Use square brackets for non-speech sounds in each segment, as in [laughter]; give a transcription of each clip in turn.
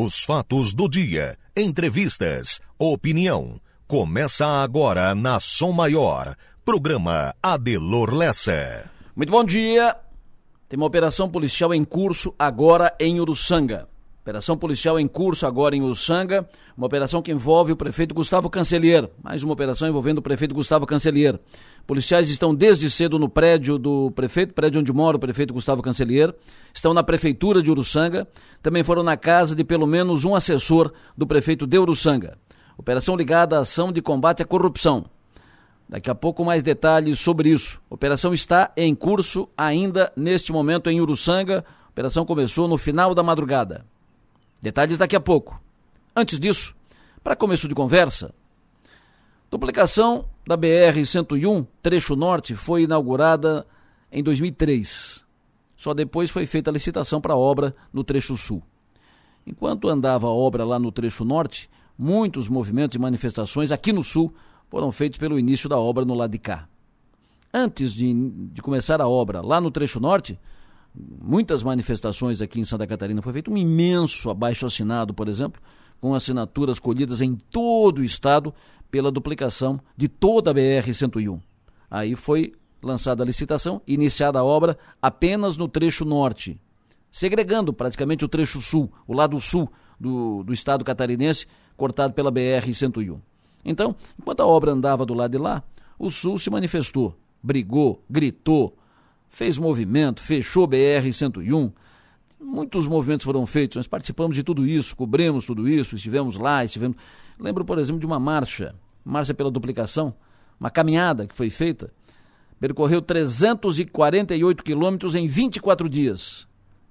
Os fatos do dia, entrevistas, opinião. Começa agora na Som Maior. Programa Adelor Lessa. Muito bom dia. Tem uma operação policial em curso agora em Uruçanga. Operação policial em curso agora em Uruçanga, uma operação que envolve o prefeito Gustavo Cancelier. Mais uma operação envolvendo o prefeito Gustavo Cancelier. Policiais estão desde cedo no prédio do prefeito, prédio onde mora o prefeito Gustavo Cancelier. Estão na prefeitura de Uruçanga. Também foram na casa de pelo menos um assessor do prefeito de Uruçanga. Operação ligada à ação de combate à corrupção. Daqui a pouco mais detalhes sobre isso. Operação está em curso ainda neste momento em Uruçanga. Operação começou no final da madrugada. Detalhes daqui a pouco. Antes disso, para começo de conversa, duplicação da BR-101, trecho norte, foi inaugurada em 2003. Só depois foi feita a licitação para a obra no trecho sul. Enquanto andava a obra lá no trecho norte, muitos movimentos e manifestações aqui no sul foram feitos pelo início da obra no lado de cá. Antes de, de começar a obra lá no trecho norte, muitas manifestações aqui em Santa Catarina. Foi feito um imenso abaixo assinado, por exemplo, com assinaturas colhidas em todo o estado pela duplicação de toda a BR-101. Aí foi lançada a licitação, iniciada a obra apenas no trecho norte, segregando praticamente o trecho sul, o lado sul do, do estado catarinense, cortado pela BR-101. Então, enquanto a obra andava do lado de lá, o sul se manifestou, brigou, gritou, fez movimento, fechou BR-101. Muitos movimentos foram feitos, nós participamos de tudo isso, cobrimos tudo isso, estivemos lá, estivemos. Lembro, por exemplo, de uma marcha, marcha pela duplicação, uma caminhada que foi feita, percorreu 348 quilômetros em 24 dias.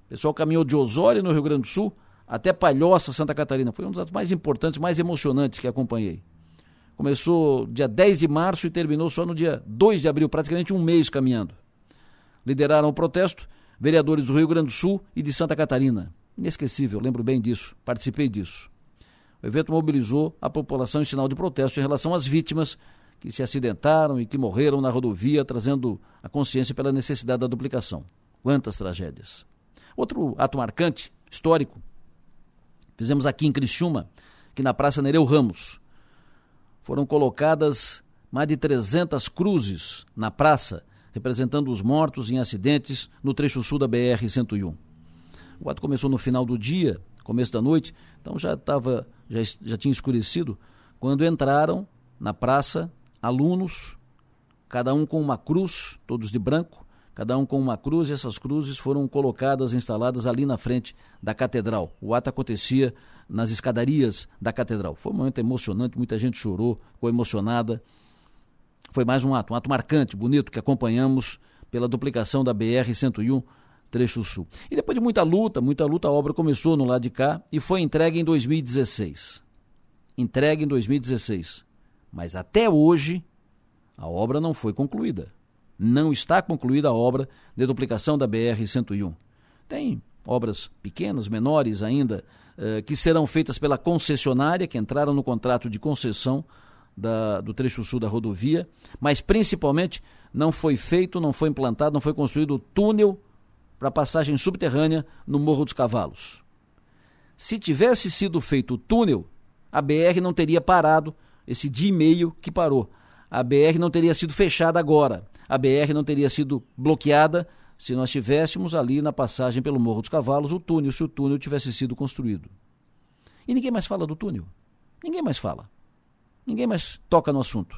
O pessoal caminhou de Osório, no Rio Grande do Sul, até Palhoça, Santa Catarina. Foi um dos atos mais importantes, mais emocionantes que acompanhei. Começou dia 10 de março e terminou só no dia 2 de abril, praticamente um mês caminhando lideraram o protesto vereadores do Rio Grande do Sul e de Santa Catarina. Inesquecível, lembro bem disso, participei disso. O evento mobilizou a população em sinal de protesto em relação às vítimas que se acidentaram e que morreram na rodovia, trazendo a consciência pela necessidade da duplicação. Quantas tragédias. Outro ato marcante, histórico, fizemos aqui em Criciúma, que na Praça Nereu Ramos. Foram colocadas mais de 300 cruzes na praça representando os mortos em acidentes no trecho sul da BR-101. O ato começou no final do dia, começo da noite, então já estava, já, já tinha escurecido, quando entraram na praça alunos, cada um com uma cruz, todos de branco, cada um com uma cruz, e essas cruzes foram colocadas, instaladas ali na frente da catedral. O ato acontecia nas escadarias da catedral. Foi um momento emocionante, muita gente chorou, ficou emocionada. Foi mais um ato, um ato marcante, bonito, que acompanhamos pela duplicação da BR-101 trecho sul. E depois de muita luta, muita luta, a obra começou no lado de cá e foi entregue em 2016. Entregue em 2016. Mas até hoje, a obra não foi concluída. Não está concluída a obra de duplicação da BR-101. Tem obras pequenas, menores ainda, eh, que serão feitas pela concessionária, que entraram no contrato de concessão da, do trecho sul da rodovia, mas principalmente não foi feito, não foi implantado, não foi construído o túnel para passagem subterrânea no Morro dos Cavalos. Se tivesse sido feito o túnel, a BR não teria parado esse dia e meio que parou. A BR não teria sido fechada agora. A BR não teria sido bloqueada se nós tivéssemos ali na passagem pelo Morro dos Cavalos o túnel, se o túnel tivesse sido construído. E ninguém mais fala do túnel. Ninguém mais fala. Ninguém mais toca no assunto.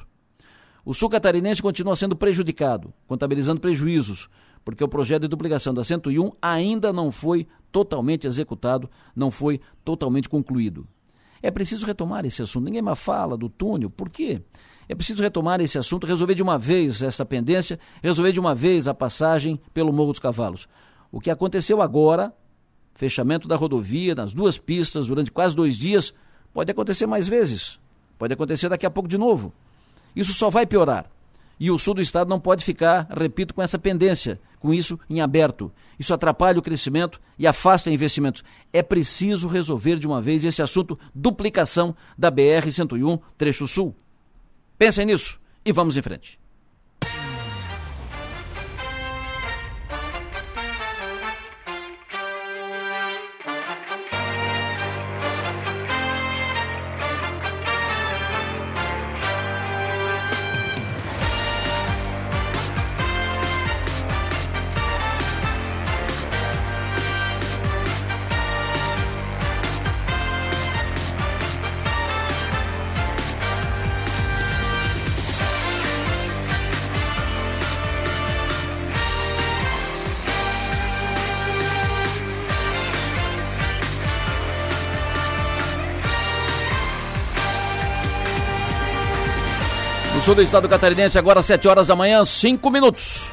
O sul catarinense continua sendo prejudicado, contabilizando prejuízos, porque o projeto de duplicação da 101 ainda não foi totalmente executado, não foi totalmente concluído. É preciso retomar esse assunto. Ninguém mais fala do túnel. Por quê? É preciso retomar esse assunto, resolver de uma vez essa pendência, resolver de uma vez a passagem pelo Morro dos Cavalos. O que aconteceu agora, fechamento da rodovia nas duas pistas durante quase dois dias, pode acontecer mais vezes. Pode acontecer daqui a pouco de novo. Isso só vai piorar. E o sul do estado não pode ficar, repito, com essa pendência, com isso em aberto. Isso atrapalha o crescimento e afasta investimentos. É preciso resolver de uma vez esse assunto duplicação da BR-101 trecho sul. Pensem nisso e vamos em frente. Sul do estado catarinense, agora 7 horas da manhã, 5 minutos.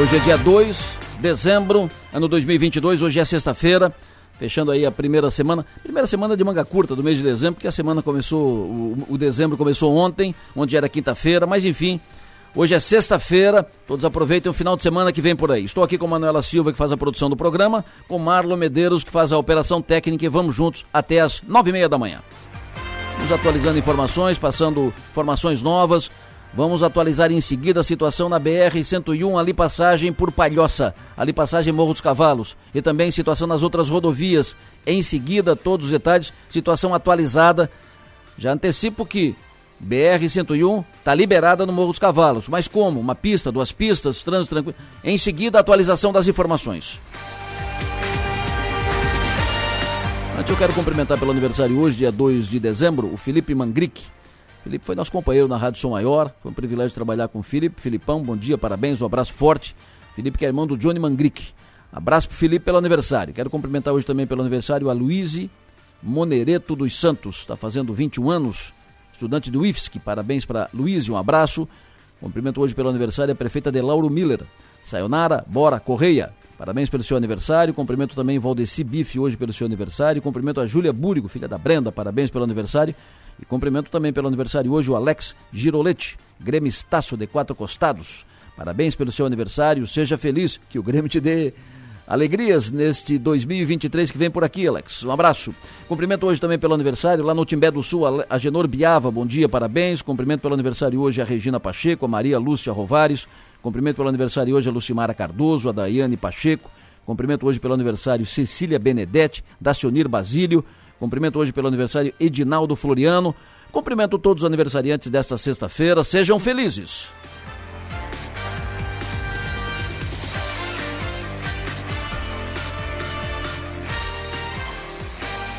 Hoje é dia 2 de dezembro, ano 2022, hoje é sexta-feira, fechando aí a primeira semana, primeira semana de manga curta do mês de dezembro, porque a semana começou, o, o dezembro começou ontem, onde era quinta-feira, mas enfim, Hoje é sexta-feira, todos aproveitem o final de semana que vem por aí. Estou aqui com Manuela Silva, que faz a produção do programa, com Marlon Medeiros, que faz a operação técnica, e vamos juntos até as nove e meia da manhã. Vamos atualizando informações, passando informações novas. Vamos atualizar em seguida a situação na BR-101, ali passagem por Palhoça, ali passagem Morro dos Cavalos, e também situação nas outras rodovias. Em seguida, todos os detalhes, situação atualizada. Já antecipo que BR-101 está liberada no Morro dos Cavalos. Mas como? Uma pista, duas pistas, trânsito tranquilo. Em seguida, atualização das informações. Antes eu quero cumprimentar pelo aniversário hoje, dia 2 de dezembro, o Felipe Mangrick. Felipe foi nosso companheiro na Rádio Som Maior. Foi um privilégio trabalhar com o Felipe. Filipão, bom dia, parabéns, um abraço forte. Felipe que é irmão do Johnny Mangrick. Abraço pro Felipe pelo aniversário. Quero cumprimentar hoje também pelo aniversário a Luíse Monereto dos Santos. Está fazendo 21 anos estudante do IFSC. Parabéns para Luiz e um abraço. Cumprimento hoje pelo aniversário a prefeita de Lauro Miller. Sayonara, Bora, Correia. Parabéns pelo seu aniversário. Cumprimento também Valdeci Bife hoje pelo seu aniversário. Cumprimento a Júlia Búrigo, filha da Brenda. Parabéns pelo aniversário. E cumprimento também pelo aniversário hoje o Alex Giroletti, Grêmio Estácio de Quatro Costados. Parabéns pelo seu aniversário. Seja feliz. Que o Grêmio te dê alegrias neste 2023 que vem por aqui, Alex. Um abraço. Cumprimento hoje também pelo aniversário lá no Timbé do Sul, a Genor Biava, bom dia, parabéns. Cumprimento pelo aniversário hoje a Regina Pacheco, a Maria Lúcia Rovares. Cumprimento pelo aniversário hoje a Lucimara Cardoso, a Daiane Pacheco. Cumprimento hoje pelo aniversário Cecília Benedetti, Dacionir Basílio. Cumprimento hoje pelo aniversário Edinaldo Floriano. Cumprimento todos os aniversariantes desta sexta-feira. Sejam felizes.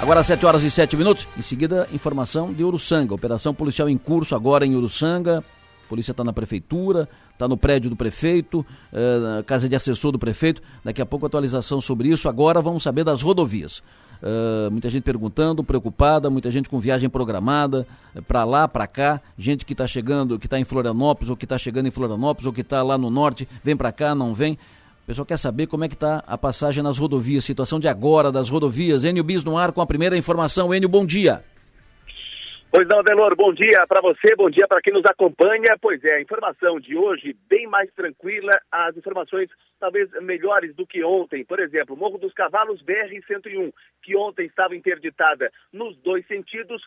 Agora 7 horas e 7 minutos. Em seguida, informação de Uruçanga. Operação policial em curso agora em Uruçanga. Polícia está na prefeitura, está no prédio do prefeito, uh, casa de assessor do prefeito. Daqui a pouco atualização sobre isso. Agora vamos saber das rodovias. Uh, muita gente perguntando, preocupada, muita gente com viagem programada uh, para lá, para cá, gente que está chegando, que está em Florianópolis ou que está chegando em Florianópolis ou que está lá no norte, vem para cá, não vem. O pessoal quer saber como é que está a passagem nas rodovias, situação de agora das rodovias. Enio Bis no ar com a primeira informação. Enio, bom dia. Pois não, Delor, bom dia para você, bom dia para quem nos acompanha. Pois é, a informação de hoje bem mais tranquila, as informações talvez melhores do que ontem. Por exemplo, Morro dos Cavalos BR-101, que ontem estava interditada nos dois sentidos,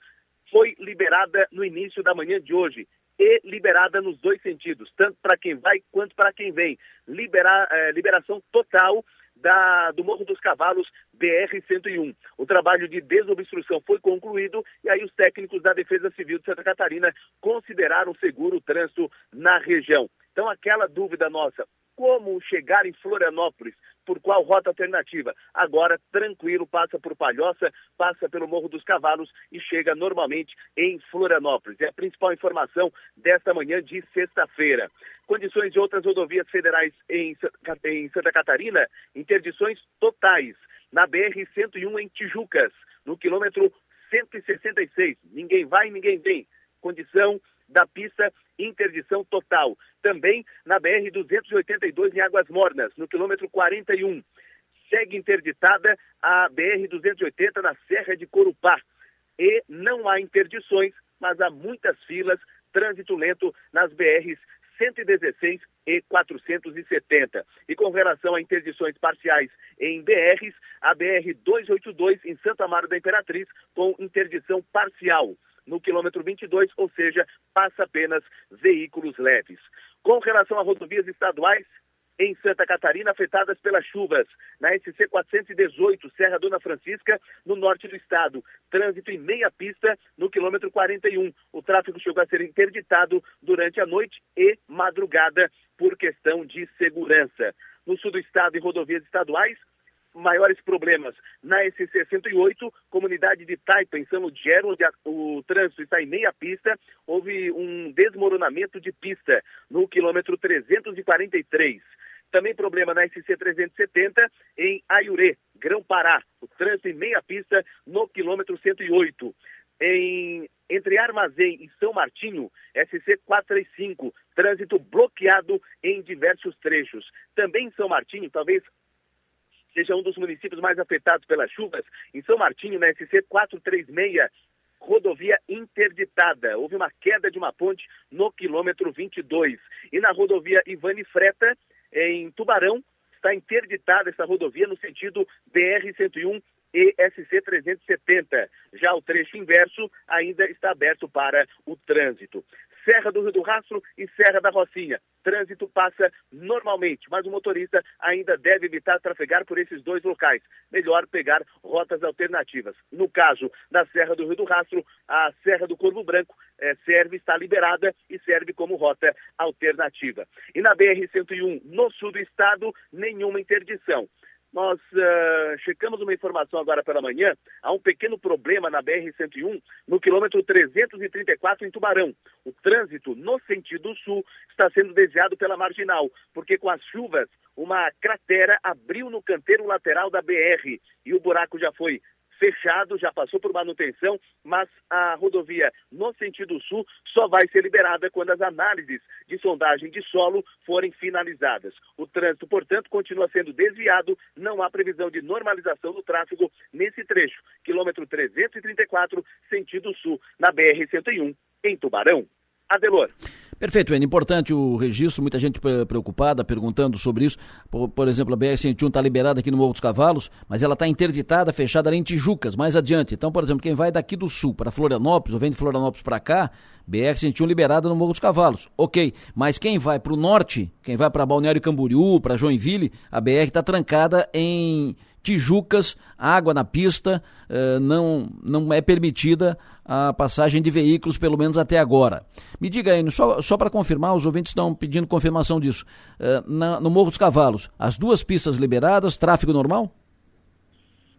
foi liberada no início da manhã de hoje e liberada nos dois sentidos, tanto para quem vai quanto para quem vem. Liberar, é, liberação total da, do Morro dos Cavalos BR-101. O trabalho de desobstrução foi concluído e aí os técnicos da Defesa Civil de Santa Catarina consideraram seguro o trânsito na região. Então, aquela dúvida nossa, como chegar em Florianópolis, por qual rota alternativa. Agora, tranquilo, passa por Palhoça, passa pelo Morro dos Cavalos e chega normalmente em Florianópolis. É a principal informação desta manhã de sexta-feira. Condições de outras rodovias federais em, em Santa Catarina, interdições totais. Na BR-101 em Tijucas, no quilômetro 166. Ninguém vai, ninguém vem. Condição da pista, interdição total. Também na BR-282 em Águas Mornas, no quilômetro 41. Segue interditada a BR-280 na Serra de Corupá. E não há interdições, mas há muitas filas, trânsito lento nas BRs 116 e 470. E com relação a interdições parciais em BRs, a BR 282 em Santa Amaro da Imperatriz com interdição parcial no quilômetro 22, ou seja, passa apenas veículos leves. Com relação a rodovias estaduais, em Santa Catarina, afetadas pelas chuvas. Na SC 418, Serra Dona Francisca, no norte do estado. Trânsito em meia pista no quilômetro 41. O tráfego chegou a ser interditado durante a noite e madrugada por questão de segurança. No sul do estado, em rodovias estaduais, maiores problemas na SC 108, comunidade de Taipa, em São Lugero, onde a, o trânsito está em meia pista, houve um desmoronamento de pista no quilômetro 343. Também problema na SC 370 em Aiurê, Grão Pará, o trânsito em meia pista no quilômetro 108. Em Entre Armazém e São Martinho, SC 435, trânsito bloqueado em diversos trechos. Também em São Martinho, talvez seja um dos municípios mais afetados pelas chuvas. Em São Martinho, na SC 436, rodovia interditada. Houve uma queda de uma ponte no quilômetro 22. E na rodovia Ivane Freta, em Tubarão, está interditada essa rodovia no sentido BR-101 e SC 370. Já o trecho inverso ainda está aberto para o trânsito. Serra do Rio do Rastro e Serra da Rocinha. Trânsito passa normalmente, mas o motorista ainda deve evitar trafegar por esses dois locais. Melhor pegar rotas alternativas. No caso da Serra do Rio do Rastro, a Serra do Corvo Branco eh, serve, está liberada e serve como rota alternativa. E na BR-101, no sul do estado, nenhuma interdição. Nós uh, checamos uma informação agora pela manhã. Há um pequeno problema na BR-101, no quilômetro 334, em Tubarão. O trânsito no sentido sul está sendo desviado pela marginal, porque com as chuvas, uma cratera abriu no canteiro lateral da BR e o buraco já foi fechado, já passou por manutenção, mas a rodovia no sentido sul só vai ser liberada quando as análises de sondagem de solo forem finalizadas. O trânsito, portanto, continua sendo desviado, não há previsão de normalização do tráfego nesse trecho, quilômetro 334, sentido sul, na BR-101, em Tubarão. Adelor. Perfeito, é importante o registro, muita gente preocupada, perguntando sobre isso. Por, por exemplo, a BR-101 está liberada aqui no Morro dos Cavalos, mas ela está interditada, fechada ali em Tijucas, mais adiante. Então, por exemplo, quem vai daqui do sul para Florianópolis, ou vem de Florianópolis para cá, BR-101 liberada no Morro dos Cavalos, ok. Mas quem vai para o norte, quem vai para Balneário Camboriú, para Joinville, a BR está trancada em Tijucas, água na pista, uh, não, não é permitida a passagem de veículos, pelo menos até agora. Me diga aí, só, só para confirmar, os ouvintes estão pedindo confirmação disso. Uh, na, no Morro dos Cavalos, as duas pistas liberadas, tráfego normal?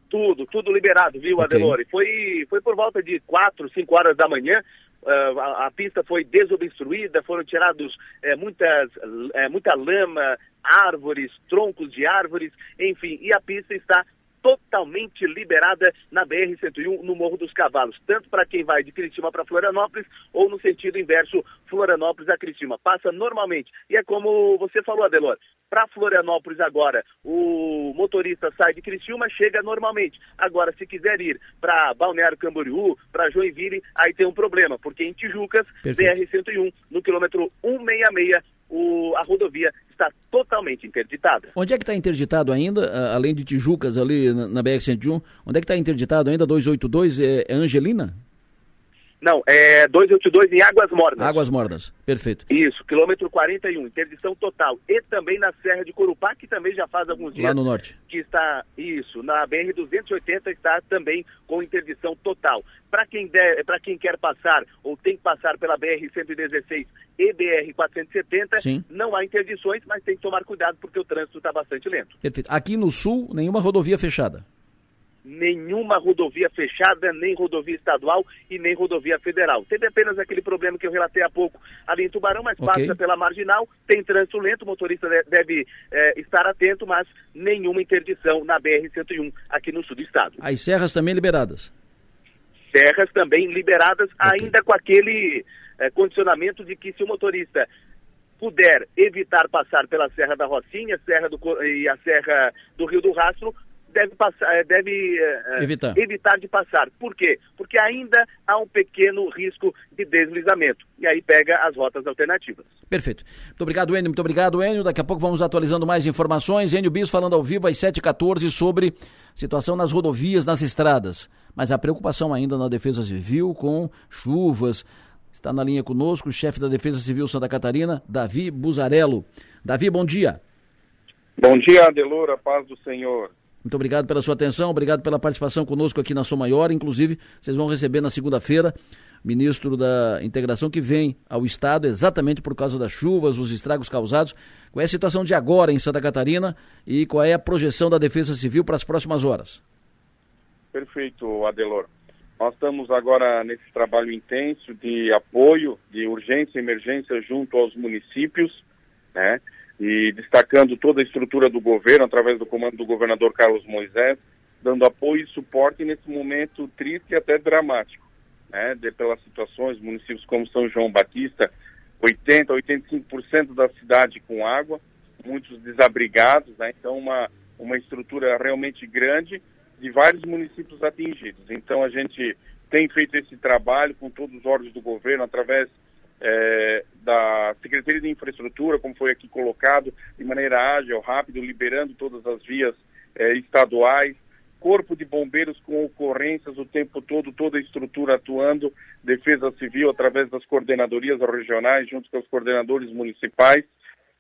Tudo, tudo liberado, viu, okay. Adelore? Foi, foi por volta de 4, 5 horas da manhã. Uh, a, a, pista foi desobstruída, foram tirados é, muitas, é, muita lama, árvores, troncos de árvores, enfim, e a pista está totalmente liberada na BR-101 no Morro dos Cavalos, tanto para quem vai de Criciúma para Florianópolis ou no sentido inverso, Florianópolis a Criciúma. Passa normalmente. E é como você falou, Adelor, para Florianópolis agora, o motorista sai de Criciúma, chega normalmente. Agora, se quiser ir para Balneário Camboriú, para Joinville, aí tem um problema, porque em Tijucas, BR-101, no quilômetro 166, o, a rodovia está totalmente interditada. Onde é que está interditado ainda, além de Tijucas ali na, na BR-101, onde é que está interditado ainda 282? É, é Angelina? Não, é 282 em Águas Mornas. Águas Mornas, perfeito. Isso, quilômetro 41, interdição total. E também na Serra de Corupá, que também já faz alguns dias. Lá no norte. Que está, isso, na BR-280 está também com interdição total. Para quem, quem quer passar ou tem que passar pela BR-116 e BR-470, não há interdições, mas tem que tomar cuidado porque o trânsito está bastante lento. Perfeito. Aqui no sul, nenhuma rodovia fechada nenhuma rodovia fechada, nem rodovia estadual e nem rodovia federal. Teve apenas aquele problema que eu relatei há pouco ali em Tubarão, mas okay. passa pela marginal, tem trânsito lento, o motorista deve é, estar atento, mas nenhuma interdição na BR-101 aqui no sul do estado. As serras também liberadas? Serras também liberadas, okay. ainda com aquele é, condicionamento de que se o motorista puder evitar passar pela Serra da Rocinha, Serra do, e a Serra do Rio do Rastro, deve, passar, eh, deve eh, evitar. evitar de passar. Por quê? Porque ainda há um pequeno risco de deslizamento. E aí pega as rotas alternativas. Perfeito. Muito obrigado, Enio. Muito obrigado, Enio. Daqui a pouco vamos atualizando mais informações. Enio Bis falando ao vivo às 7h14 sobre situação nas rodovias, nas estradas. Mas a preocupação ainda na Defesa Civil com chuvas. Está na linha conosco o chefe da Defesa Civil Santa Catarina, Davi Buzarello. Davi, bom dia. Bom dia, Adelora, paz do Senhor. Muito obrigado pela sua atenção, obrigado pela participação conosco aqui na Som Maior. Inclusive, vocês vão receber na segunda-feira ministro da Integração que vem ao Estado exatamente por causa das chuvas, os estragos causados. Qual é a situação de agora em Santa Catarina e qual é a projeção da Defesa Civil para as próximas horas? Perfeito, Adelor. Nós estamos agora nesse trabalho intenso de apoio, de urgência e emergência junto aos municípios, né? E destacando toda a estrutura do governo através do comando do governador Carlos Moisés, dando apoio e suporte nesse momento triste e até dramático. né, de, pelas situações, municípios como São João Batista, 80, 85% da cidade com água, muitos desabrigados, né, então uma, uma estrutura realmente grande de vários municípios atingidos. Então a gente tem feito esse trabalho com todos os órgãos do governo, através é, da Secretaria de Infraestrutura, como foi aqui colocado, de maneira ágil, rápido, liberando todas as vias é, estaduais, Corpo de Bombeiros com ocorrências o tempo todo, toda a estrutura atuando, Defesa Civil através das coordenadorias regionais, junto com os coordenadores municipais.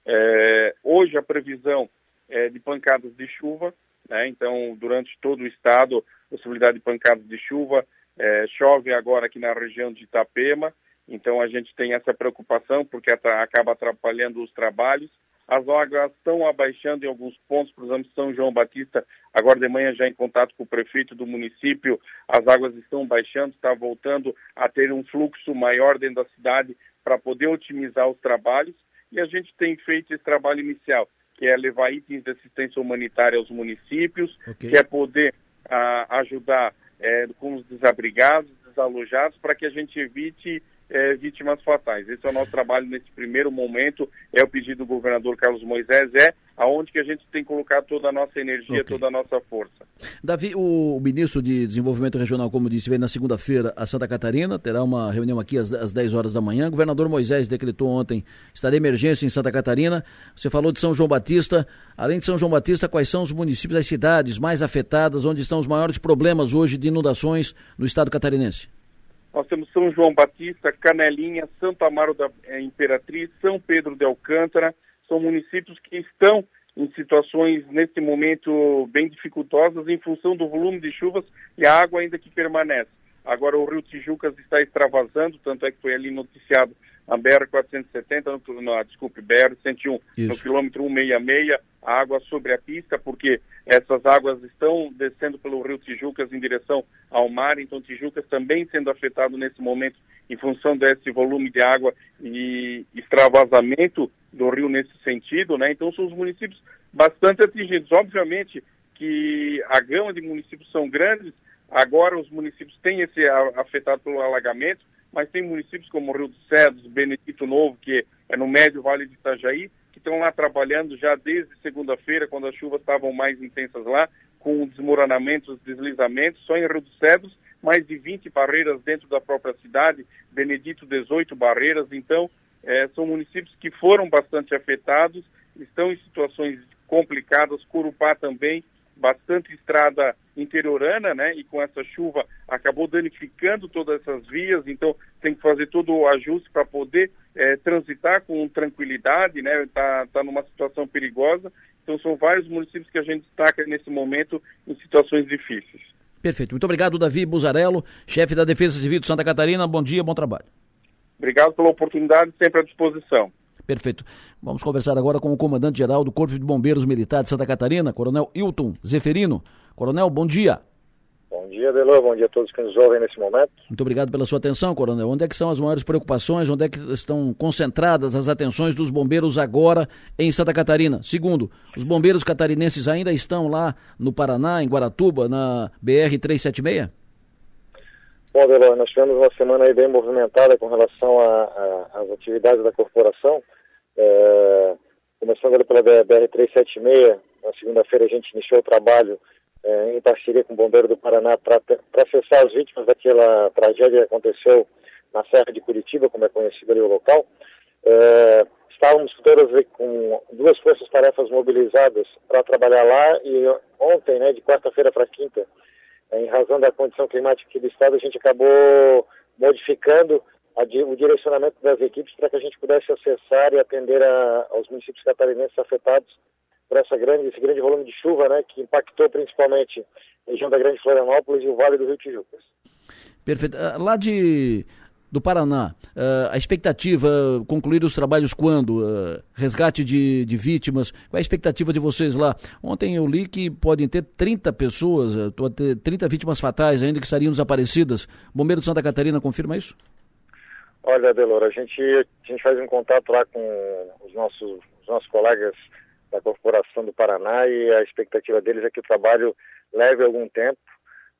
É, hoje a previsão é de pancadas de chuva, né? então durante todo o estado, possibilidade de pancadas de chuva. É, chove agora aqui na região de Itapema, então a gente tem essa preocupação porque acaba atrapalhando os trabalhos. As águas estão abaixando em alguns pontos, por exemplo, São João Batista, agora de manhã já em contato com o prefeito do município, as águas estão baixando, está voltando a ter um fluxo maior dentro da cidade para poder otimizar os trabalhos. E a gente tem feito esse trabalho inicial, que é levar itens de assistência humanitária aos municípios, okay. que é poder a, ajudar é, com os desabrigados, desalojados, para que a gente evite é, vítimas fatais. Esse é o nosso trabalho nesse primeiro momento, é o pedido do governador Carlos Moisés, é aonde que a gente tem colocado toda a nossa energia, okay. toda a nossa força. Davi, o, ministro de Desenvolvimento Regional, como disse, vem na segunda-feira a Santa Catarina, terá uma reunião aqui às, às 10 horas da manhã. O governador Moisés decretou ontem estado de emergência em Santa Catarina. Você falou de São João Batista. Além de São João Batista, quais são os municípios, as cidades mais afetadas, onde estão os maiores problemas hoje de inundações no estado catarinense? Nós temos São João Batista, Canelinha, Santo Amaro da eh, Imperatriz, São Pedro de Alcântara. São municípios que estão em situações, nesse momento, bem dificultosas em função do volume de chuvas e a água ainda que permanece. Agora o rio Tijucas está extravasando, tanto é que foi ali noticiado a BR-470, no, no, desculpe, BR-101, no quilômetro 166, a água sobre a pista, porque essas águas estão descendo pelo rio Tijucas em direção ao mar, então Tijucas também sendo afetado nesse momento em função desse volume de água e extravasamento do rio nesse sentido, né? Então são os municípios bastante atingidos. Obviamente que a gama de municípios são grandes, agora os municípios têm esse afetado pelo alagamento, mas tem municípios como Rio dos Cedros, Benedito Novo, que é no médio vale de Itajaí, estão lá trabalhando já desde segunda-feira, quando as chuvas estavam mais intensas lá, com desmoronamentos, deslizamentos, só em Rio dos Cedros, mais de 20 barreiras dentro da própria cidade, Benedito 18 barreiras, então é, são municípios que foram bastante afetados, estão em situações complicadas, Curupá também, bastante estrada interiorana, né? E com essa chuva acabou danificando todas essas vias, então tem que fazer todo o ajuste para poder é, transitar com tranquilidade, né? Está tá numa situação perigosa. Então são vários municípios que a gente destaca nesse momento em situações difíceis. Perfeito. Muito obrigado, Davi Buzarello, chefe da Defesa Civil de Santa Catarina. Bom dia, bom trabalho. Obrigado pela oportunidade, sempre à disposição. Perfeito. Vamos conversar agora com o comandante-geral do Corpo de Bombeiros Militar de Santa Catarina, Coronel Hilton Zeferino. Coronel, bom dia. Bom dia, Delô. Bom dia a todos que nos ouvem nesse momento. Muito obrigado pela sua atenção, Coronel. Onde é que são as maiores preocupações? Onde é que estão concentradas as atenções dos bombeiros agora em Santa Catarina? Segundo, os bombeiros catarinenses ainda estão lá no Paraná, em Guaratuba, na BR-376? Bom, Delor, nós tivemos uma semana aí bem movimentada com relação às atividades da corporação. É, começando pela BR-376, na segunda-feira a gente iniciou o trabalho é, em parceria com o Bombeiro do Paraná para acessar as vítimas daquela tragédia que aconteceu na Serra de Curitiba, como é conhecido ali o local. É, estávamos todas com duas forças-tarefas mobilizadas para trabalhar lá e ontem, né, de quarta-feira para quinta, em razão da condição climática do estado, a gente acabou modificando o direcionamento das equipes para que a gente pudesse acessar e atender a, aos municípios catarinenses afetados por essa grande, esse grande volume de chuva, né, que impactou principalmente a região da Grande Florianópolis e o Vale do Rio Tijucas. Perfeito. Ah, lá de do Paraná, uh, a expectativa, concluir os trabalhos quando? Uh, resgate de, de vítimas, qual é a expectativa de vocês lá? Ontem eu li que podem ter 30 pessoas, uh, ter 30 vítimas fatais ainda que estariam desaparecidas. Bombeiro de Santa Catarina confirma isso? Olha, Delor, a gente, a gente faz um contato lá com os nossos, os nossos colegas da Corporação do Paraná e a expectativa deles é que o trabalho leve algum tempo,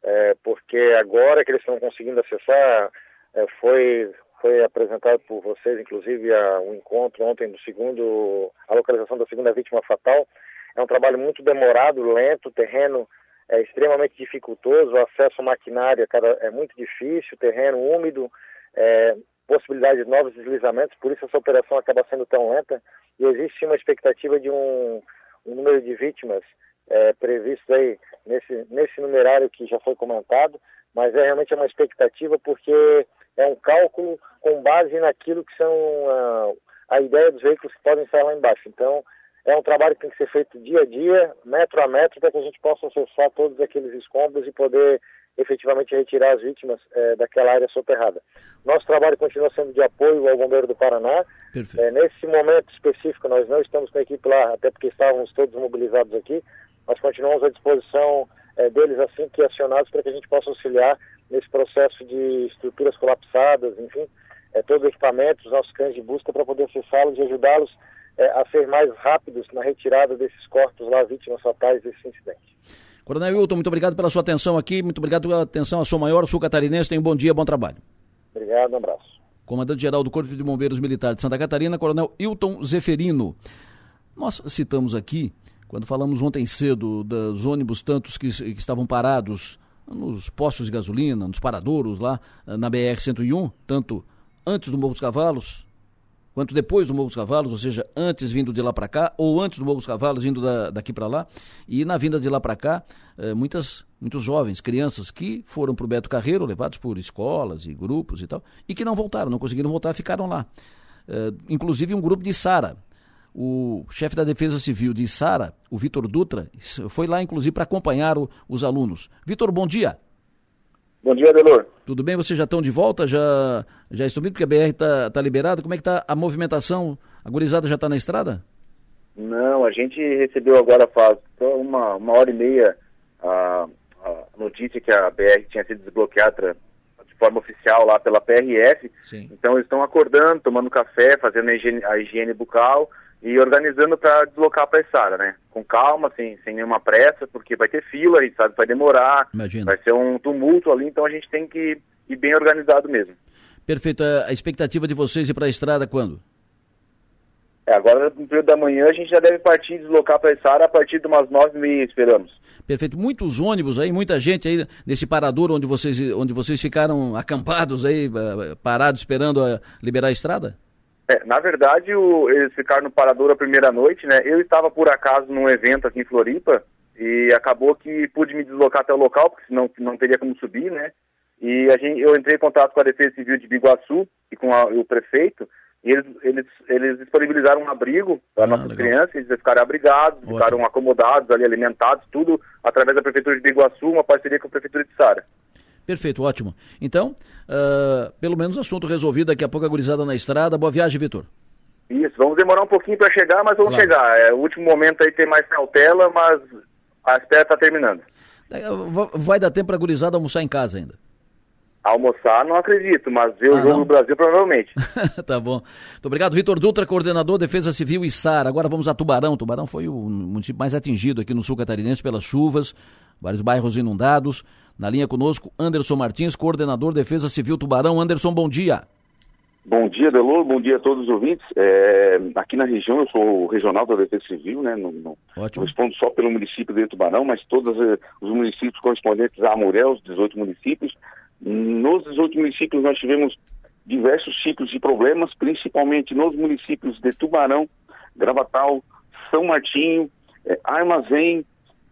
é, porque agora que eles estão conseguindo acessar é, foi foi apresentado por vocês, inclusive, a, um encontro ontem do segundo, a localização da segunda vítima fatal. É um trabalho muito demorado, lento, terreno é extremamente dificultoso, o acesso à maquinária é muito difícil, terreno úmido, é, possibilidade de novos deslizamentos, por isso essa operação acaba sendo tão lenta. E existe uma expectativa de um, um número de vítimas é, previsto aí nesse, nesse numerário que já foi comentado, mas é realmente uma expectativa porque é um cálculo com base naquilo que são a, a ideia dos veículos que podem estar lá embaixo. Então, é um trabalho que tem que ser feito dia a dia, metro a metro, para que a gente possa acessar todos aqueles escombros e poder efetivamente retirar as vítimas é, daquela área soterrada. Nosso trabalho continua sendo de apoio ao Bombeiro do Paraná. É, nesse momento específico, nós não estamos com a equipe lá, até porque estávamos todos mobilizados aqui, mas continuamos à disposição é, deles assim que acionados para que a gente possa auxiliar nesse processo de estruturas colapsadas, enfim, é, todos os equipamentos, nossos cães de busca para poder acessá-los e ajudá-los é, a ser mais rápidos na retirada desses corpos lá, vítimas fatais desse incidente. Coronel Wilton, muito obrigado pela sua atenção aqui, muito obrigado pela atenção à sua maior sul catarinense. Tenha um bom dia, bom trabalho. Obrigado, um abraço. Comandante-Geral do Corpo de Bombeiros Militar de Santa Catarina, Coronel Hilton Zeferino. Nós citamos aqui, quando falamos ontem cedo dos ônibus tantos que, que estavam parados nos postos de gasolina, nos paradouros lá na BR-101, tanto antes do Morro dos Cavalos, quanto depois do Morro dos Cavalos, ou seja, antes vindo de lá para cá, ou antes do Morro dos Cavalos indo da, daqui para lá. E na vinda de lá para cá, eh, muitas, muitos jovens, crianças que foram para o Beto Carreiro, levados por escolas e grupos e tal, e que não voltaram, não conseguiram voltar, ficaram lá. Eh, inclusive um grupo de Sara. O chefe da Defesa Civil de Sara, o Vitor Dutra, foi lá inclusive para acompanhar o, os alunos. Vitor, bom dia. Bom dia, Delor. Tudo bem? Vocês já estão de volta? Já, já estão vindo porque a BR está tá liberada? Como é que está a movimentação? A gurizada já está na estrada? Não, a gente recebeu agora faz uma, uma hora e meia a, a notícia que a BR tinha sido desbloqueada de forma oficial lá pela PRF. Sim. Então eles estão acordando, tomando café, fazendo a higiene, a higiene bucal e organizando para deslocar para a estrada, né? Com calma, sem, sem nenhuma pressa, porque vai ter fila, a gente sabe que vai demorar, Imagina. vai ser um tumulto ali, então a gente tem que ir bem organizado mesmo. Perfeito. A expectativa de vocês ir para a estrada quando? É, agora no período da manhã a gente já deve partir deslocar para a estrada a partir de umas nove e meia, esperamos. Perfeito. Muitos ônibus aí, muita gente aí nesse parador onde vocês, onde vocês ficaram acampados aí, eh, parados esperando a liberar a estrada? É, na verdade, o, eles ficaram no Parador a primeira noite, né? Eu estava, por acaso, num evento aqui em Floripa e acabou que pude me deslocar até o local, porque senão não teria como subir, né? E a gente, eu entrei em contato com a Defesa Civil de Biguaçu e com a, o prefeito, e eles, eles, eles disponibilizaram um abrigo para ah, nossas legal. crianças, eles ficaram abrigados, Ótimo. ficaram acomodados ali, alimentados, tudo através da Prefeitura de Biguaçu, uma parceria com a Prefeitura de Sara. Perfeito, ótimo. Então, uh, pelo menos assunto resolvido, daqui a pouco a gurizada na estrada. Boa viagem, Vitor. Isso, vamos demorar um pouquinho para chegar, mas vamos claro. chegar. É o último momento aí tem mais cautela, mas a espera está terminando. Vai dar tempo para a gurizada almoçar em casa ainda? Almoçar, não acredito, mas ver ah, o jogo não? do Brasil provavelmente. [laughs] tá bom. Muito obrigado, Vitor Dutra, coordenador Defesa Civil e SAR. Agora vamos a Tubarão. Tubarão foi o município mais atingido aqui no sul catarinense pelas chuvas, vários bairros inundados. Na linha conosco, Anderson Martins, coordenador Defesa Civil Tubarão. Anderson, bom dia. Bom dia, Delor, bom dia a todos os ouvintes. É, aqui na região, eu sou regional da Defesa Civil, né? Não, não, não respondo só pelo município de Tubarão, mas todos eh, os municípios correspondentes a Amurel, os 18 municípios. Nos 18 municípios nós tivemos diversos tipos de problemas, principalmente nos municípios de Tubarão, Gravatal, São Martinho, é, Armazém,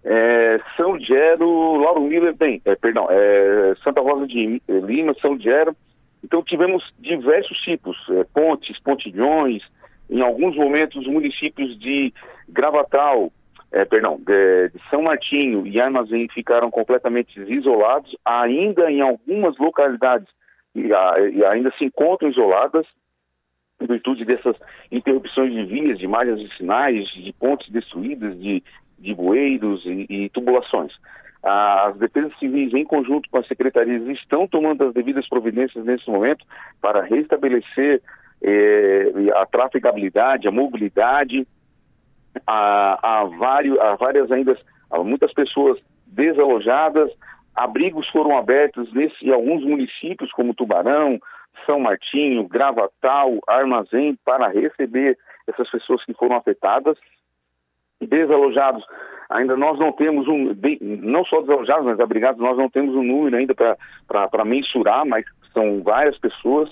é, São Gero, Lauro Miller, bem, é, perdão, é, Santa Rosa de Lima, São Gero. Então tivemos diversos tipos, é, pontes, pontilhões, em alguns momentos municípios de Gravatal, é, perdão, de, de, São Martinho e Armazém ficaram completamente isolados, ainda em algumas localidades e, a, e ainda se encontram isoladas, em virtude dessas interrupções de vias, de malhas de sinais, de pontes destruídas, de de bueiros e, e tubulações. As defesas civis, em conjunto com as secretarias, estão tomando as devidas providências nesse momento para restabelecer eh, a trafegabilidade, a mobilidade, a, a, vários, a várias ainda, a muitas pessoas desalojadas, abrigos foram abertos nesse, em alguns municípios, como Tubarão, São Martinho, Gravatal, Armazém, para receber essas pessoas que foram afetadas. Desalojados, ainda nós não temos um, não só desalojados, mas abrigados, nós não temos um número ainda para mensurar, mas são várias pessoas.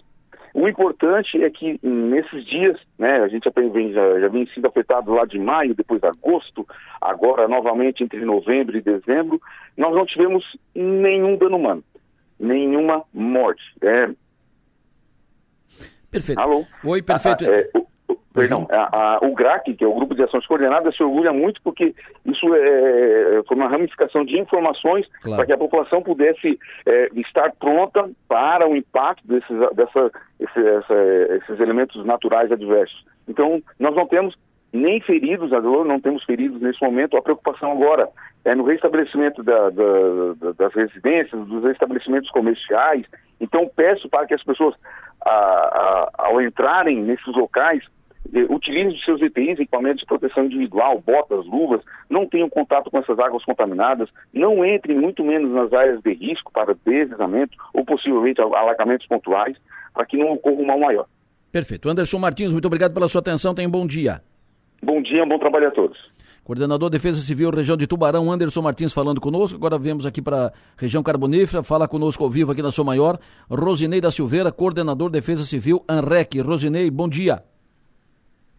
O importante é que nesses dias, né, a gente já vem, já, já vem sido afetado lá de maio, depois de agosto, agora novamente entre novembro e dezembro, nós não tivemos nenhum dano humano, nenhuma morte. É... Perfeito. Alô? Oi, perfeito. Ah, é, Perdão, a, a, o GRAC, que é o Grupo de Ações Coordenadas, se orgulha muito porque isso é, é foi uma ramificação de informações claro. para que a população pudesse é, estar pronta para o impacto desses, dessa, esse, essa, esses elementos naturais adversos. Então, nós não temos nem feridos, não temos feridos nesse momento. A preocupação agora é no restabelecimento da, da, da, das residências, dos estabelecimentos comerciais. Então, peço para que as pessoas, a, ao entrarem nesses locais, utilize os seus EPIs, equipamentos de proteção individual, botas, luvas, não tenham contato com essas águas contaminadas, não entrem muito menos nas áreas de risco para deslizamento ou possivelmente alagamentos pontuais, para que não ocorra um mal maior. Perfeito. Anderson Martins, muito obrigado pela sua atenção, tenha um bom dia. Bom dia, um bom trabalho a todos. Coordenador de Defesa Civil, região de Tubarão, Anderson Martins falando conosco. Agora viemos aqui para a região carbonífera, fala conosco ao vivo aqui na Sua Maior. Rosinei da Silveira, coordenador de Defesa Civil, ANREC. Rosinei, bom dia.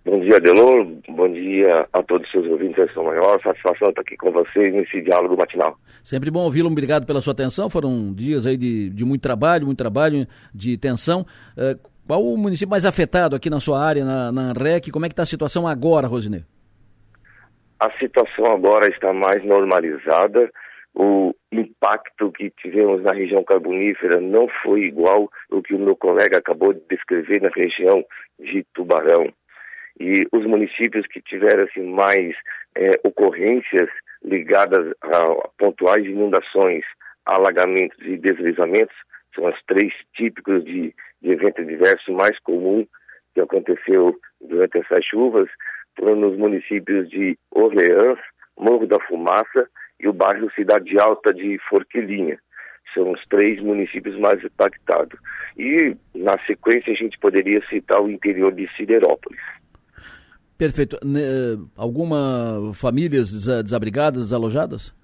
Bom dia, Delor. Bom dia a todos os seus ouvintes da São Maior. Satisfação estar aqui com vocês nesse diálogo matinal. Sempre bom ouvi-lo. Obrigado pela sua atenção. Foram dias aí de, de muito trabalho, muito trabalho, de tensão. Uh, qual o município mais afetado aqui na sua área, na, na ANREC? Como é que está a situação agora, Rosinei? A situação agora está mais normalizada. O impacto que tivemos na região carbonífera não foi igual ao que o meu colega acabou de descrever na região de Tubarão e os municípios que tiveram assim, mais é, ocorrências ligadas a pontuais inundações, alagamentos e deslizamentos, são as três típicos de, de evento diverso mais comum que aconteceu durante essas chuvas, foram nos municípios de Orleans, Morro da Fumaça e o bairro Cidade Alta de Forquilinha. São os três municípios mais impactados. E, na sequência, a gente poderia citar o interior de Siderópolis. Perfeito. Alguma famílias desabrigadas, desalojadas?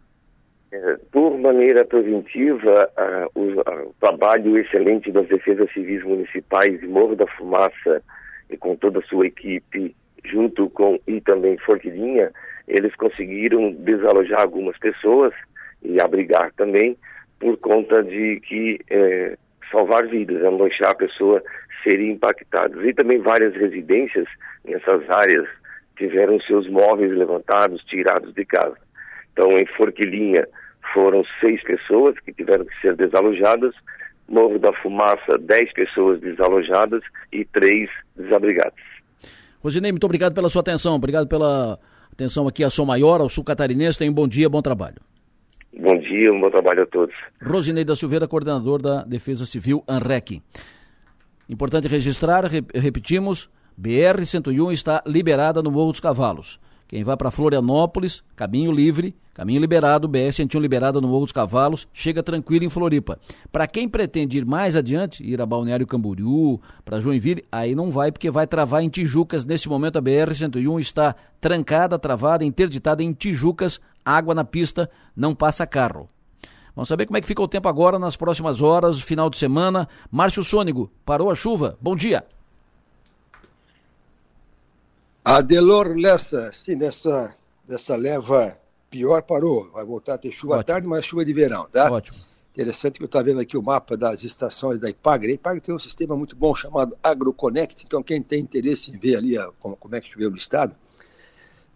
É, por maneira preventiva, o, o, trabalho excelente das defesas civis municipais de Morro da Fumaça e com toda a sua equipe, junto com e também Forquilinha, eles conseguiram desalojar algumas pessoas e abrigar também por conta de que é, salvar vidas, não deixar a pessoa serem impactadas. E também várias residências nessas áreas tiveram seus móveis levantados, tirados de casa. Então, em Forquilinha, foram seis pessoas que tiveram que ser desalojadas, Morro da Fumaça, dez pessoas desalojadas e três desabrigadas. Rosinei, muito obrigado pela sua atenção, obrigado pela atenção aqui a Som Maior, ao Sul Catarinense, tenha um bom dia, bom trabalho. Bom dia, um bom trabalho a todos. Rosinei da Silveira, coordenador da Defesa Civil ANREC. Importante registrar, repetimos, BR-101 está liberada no Morro dos Cavalos. Quem vai para Florianópolis, caminho livre, caminho liberado, BR-101 liberada no Morro dos Cavalos, chega tranquilo em Floripa. Para quem pretende ir mais adiante, ir a Balneário Camboriú, para Joinville, aí não vai porque vai travar em Tijucas. Neste momento a BR-101 está trancada, travada, interditada em Tijucas, água na pista, não passa carro. Vamos saber como é que fica o tempo agora nas próximas horas, final de semana. Márcio Sônigo, parou a chuva? Bom dia. Adelor Lessa, sim, nessa, nessa leva pior parou. Vai voltar a ter chuva Ótimo. à tarde, mas chuva de verão, tá? Ótimo. Interessante que eu estou vendo aqui o mapa das estações da IPAGRE. A IPAGRE tem um sistema muito bom chamado AgroConnect, então quem tem interesse em ver ali a, como, como é que choveu no estado,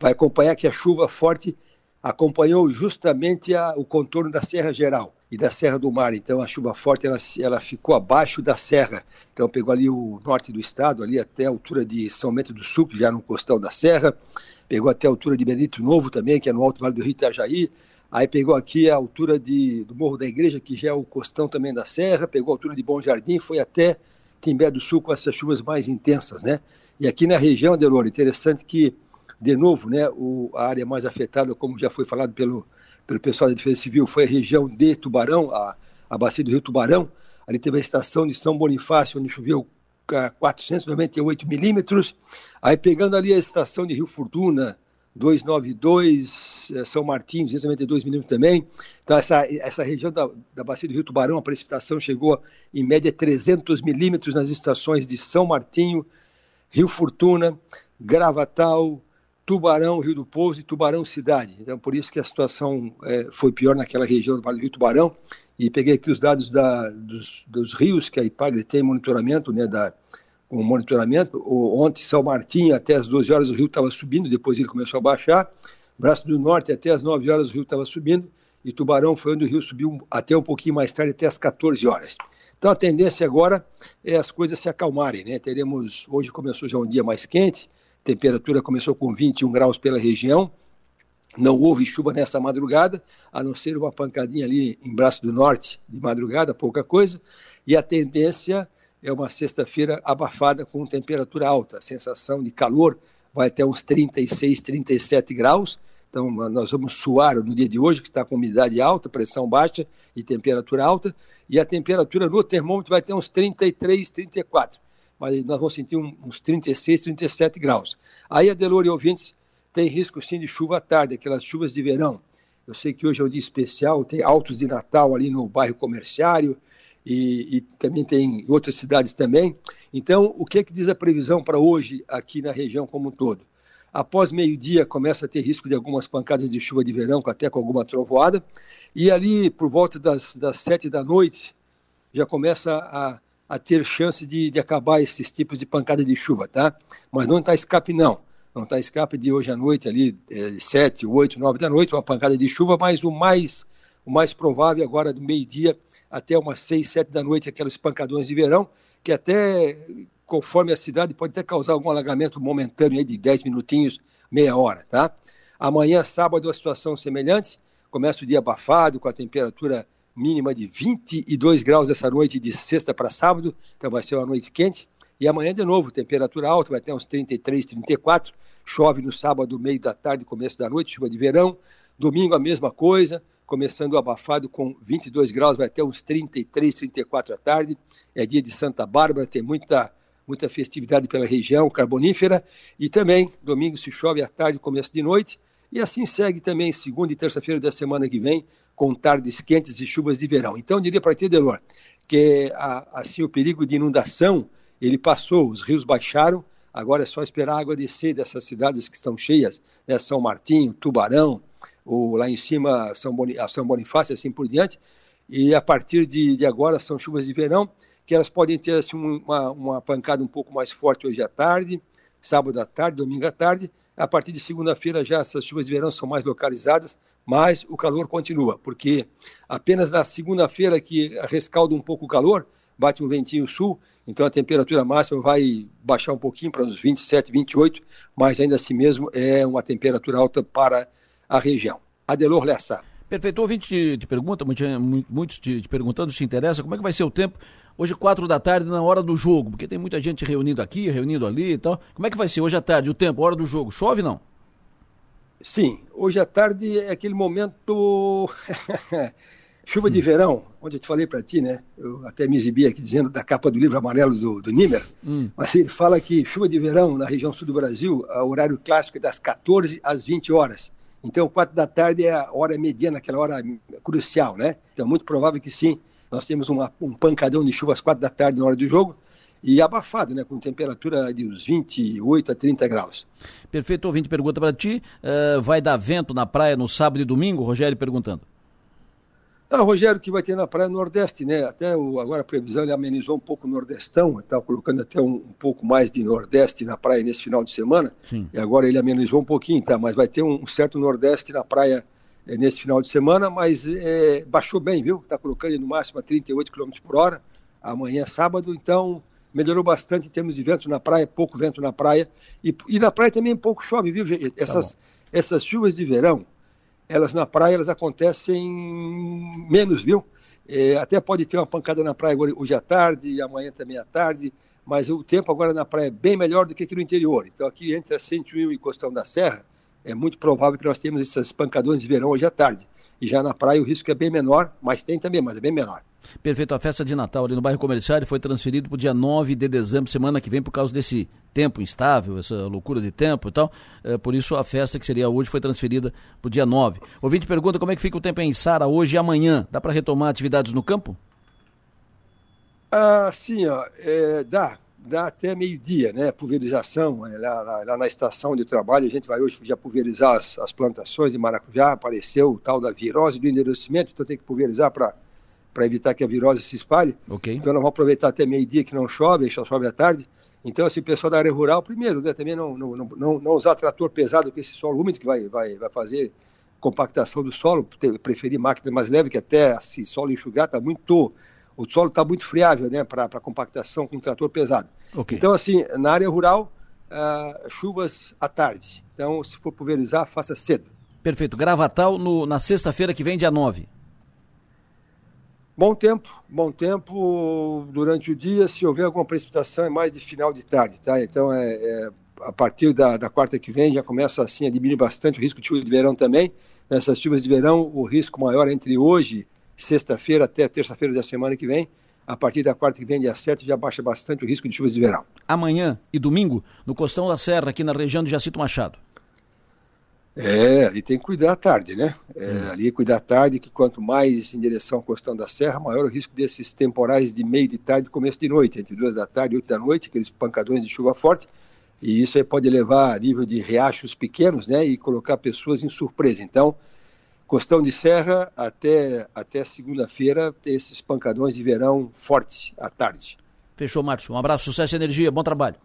vai acompanhar que a chuva forte acompanhou justamente a, o contorno da Serra Geral e da Serra do Mar. Então a chuva forte ela, ela ficou abaixo da serra. Então pegou ali o norte do estado, ali até a altura de São Bento do Sul, que já no costão da serra. Pegou até a altura de Benito Novo também, que é no Alto Vale do Rio Itajaí. Aí pegou aqui a altura de, do Morro da Igreja, que já é o costão também da serra. Pegou a altura de Bom Jardim, foi até Timbé do Sul com essas chuvas mais intensas, né? E aqui na região, Delor, interessante que de novo, né, o, a área mais afetada, como já foi falado pelo, pelo pessoal da Defesa Civil, foi a região de Tubarão, a, a bacia do Rio Tubarão. Ali teve a estação de São Bonifácio, onde choveu 498 milímetros. Aí pegando ali a estação de Rio Fortuna, 292, eh, São Martinho, 292 milímetros também. Então, essa, essa região da, da bacia do Rio Tubarão, a precipitação chegou em média 300 milímetros nas estações de São Martinho, Rio Fortuna, Gravatal, Tubarão, Rio do Pouso e Tubarão Cidade. Então, por isso que a situação é, foi pior naquela região do Vale do Rio Tubarão. E peguei aqui os dados da, dos, dos, rios que a IPAGRE tem monitoramento, né, da, com monitoramento. O, ontem, São Martinho, até as 12 horas, o rio estava subindo, depois ele começou a baixar. Braço do Norte, até as 9 horas, o rio estava subindo. E Tubarão foi onde o rio subiu até um pouquinho mais tarde, até as 14 horas. Então a tendência agora é as coisas se acalmarem. Né? Teremos, hoje começou já um dia mais quente, temperatura começou com 21 graus pela região. Não houve chuva nessa madrugada, a não ser uma pancadinha ali em Braço do Norte de madrugada, pouca coisa. E a tendência é uma sexta-feira abafada com temperatura alta. A sensação de calor vai até uns 36, 37 graus. Então, nós vamos suar no dia de hoje, que está com umidade alta, pressão baixa e temperatura alta. E a temperatura no termômetro vai ter uns 33, 34. Mas nós vamos sentir uns 36, 37 graus. Aí, Adelor e ouvintes, tem risco sim de chuva à tarde, aquelas chuvas de verão. Eu sei que hoje é um dia especial, tem altos de Natal ali no bairro comerciário, e, e, também tem em outras cidades também. Então, o que, é que diz a previsão para hoje aqui na região como um todo? Após meio-dia começa a ter risco de algumas pancadas de chuva de verão, até com alguma trovoada, e ali por volta das, das sete da noite já começa a, a ter chance de, de acabar esses tipos de pancada de chuva, tá? Mas não está escape não, não está escape de hoje à noite ali, é, sete, oito, nove da noite, uma pancada de chuva, mas o mais o mais provável agora do meio-dia até umas 6, 7 da noite, aqueles pancadões de verão, que até, conforme a cidade, pode até causar algum alagamento momentâneo aí de 10 minutinhos, meia hora, tá? Amanhã, sábado, a situação semelhante, começa o dia abafado, com a temperatura mínima de 22 graus essa noite de sexta para sábado, então vai ser uma noite quente. E amanhã, de novo, temperatura alta, vai ter uns 33, 34. Chove no sábado, meio da tarde, começo da noite, chuva de verão. Domingo, a mesma coisa começando abafado com 22 graus, vai até uns 33, 34 à tarde. É dia de Santa Bárbara, tem muita, muita festividade pela região carbonífera. E também, domingo se chove à tarde, começo de noite. E assim segue também segunda e terça-feira da semana que vem, com tardes quentes e chuvas de verão. Então, eu diria para ti, Delor, que assim o perigo de inundação, ele passou, os rios baixaram, agora é só esperar a água descer dessas cidades que estão cheias, né? São Martinho, Tubarão, ou lá em cima São, Boni, São Bonifácio, assim por diante. E a partir de, de agora são chuvas de verão, que elas podem ter assim, uma, uma pancada um pouco mais forte hoje à tarde, sábado à tarde, domingo à tarde. A partir de segunda-feira já essas chuvas de verão são mais localizadas, mas o calor continua, porque apenas na segunda-feira que rescalda um pouco o calor, bate um ventinho sul, então a temperatura máxima vai baixar um pouquinho para uns 27, 28, mas ainda assim mesmo é uma temperatura alta para a região. Adelor Lessa. Perfeito. Ouvinte te, te pergunta, muitos te, te, perguntando se interessa, como é que vai ser o tempo hoje, quatro da tarde, na hora do jogo? Porque tem muita gente reunindo aqui, reunindo ali e tal. Como é que vai ser hoje à tarde, o tempo, hora do jogo? Chove não? Sim, hoje à tarde é aquele momento. [laughs] Chuva de hum. verão, onde eu te falei para ti, né? Eu até me exibi aqui dizendo da capa do livro amarelo do, do Nimer, hum. mas ele fala que chuva de verão na região sul do Brasil, o horário clássico é das 14 às 20 horas. Então, quatro da tarde é a hora mediana, aquela hora crucial, né? Então, muito provável que sim, nós temos uma, um pancadão de chuva às quatro da tarde na hora do jogo e abafado, né, com temperatura de uns 28 a 30 graus. Perfeito, ouvinte pergunta para ti, uh, vai dar vento na praia no sábado e domingo? Rogério perguntando. Ah, Rogério, que vai ter na Praia Nordeste, né? Até o, agora a previsão ele amenizou um pouco o Nordestão, está colocando até um, um, pouco mais de Nordeste na praia nesse final de semana. Sim. E agora ele amenizou um pouquinho, tá? Mas vai ter um, um certo Nordeste na praia é, nesse final de semana, mas é, baixou bem, viu? Está colocando no máximo a 38 km por hora. Amanhã é sábado, então melhorou bastante em termos de vento na praia, pouco vento na praia. E, e na praia também pouco chove, viu? Essas, tá essas chuvas de verão elas na praia elas acontecem menos, viu? É, até pode ter uma pancada na praia hoje à tarde e amanhã também à tarde, mas o tempo agora na praia é bem melhor do que aqui no interior. Então aqui entre a 101 e Costão da Serra, é muito provável que nós tenhamos essas pancadões de verão hoje à tarde. e já na praia o risco é bem menor, mas tem também, mas é bem menor. Perfeito. A festa de Natal ali no bairro comercial foi transferido para o dia 9 de dezembro, semana que vem, por causa desse tempo instável, essa loucura de tempo e tal. É, por isso a festa que seria hoje foi transferida para o dia 9. O ouvinte pergunta como é que fica o tempo em Sara hoje e amanhã. Dá para retomar atividades no campo? Ah, sim, ó, é, dá dá até meio-dia, né? Pulverização, é, lá, lá, lá, na estação de trabalho, a gente vai hoje já pulverizar as, as, plantações de maracujá, apareceu o tal da virose do endurecimento, então tem que pulverizar para evitar que a virose se espalhe. Okay. Então nós vamos aproveitar até meio-dia que não chove, só chove à tarde. Então, assim, o pessoal da área rural, primeiro, né, também não, não, não, não usar trator pesado com esse solo úmido, que vai, vai, vai fazer compactação do solo, preferir máquina mais leve, que até esse solo enxugar está muito o solo está muito friável né, para compactação com trator pesado. Okay. Então, assim, na área rural, uh, chuvas à tarde. Então, se for pulverizar, faça cedo. Perfeito. Gravatal no, na sexta-feira que vem, dia 9. Bom tempo, bom tempo durante o dia. Se houver alguma precipitação, é mais de final de tarde, tá? Então, é, é a partir da, da, quarta que vem, já começa assim a diminuir bastante o risco de chuva de verão também. Nessas chuvas de verão, o risco maior é entre hoje sexta-feira até terça-feira da semana que vem. A partir da quarta que vem, dia 7, já baixa bastante o risco de chuvas de verão. Amanhã e domingo, no Costão da Serra, aqui na região de Jacinto Machado. É, ali tem que cuidar à tarde, né? É, hum. Ali cuidar à tarde, que quanto mais em direção ao Costão da Serra, maior o risco desses temporais de meio de tarde e começo de noite, entre duas da tarde e oito da noite, aqueles pancadões de chuva forte. E isso aí pode levar a nível de riachos pequenos, né? E colocar pessoas em surpresa. Então, Costão de Serra até, até segunda-feira, esses pancadões de verão fortes à tarde. Fechou, Márcio. Um abraço, sucesso e energia, bom trabalho.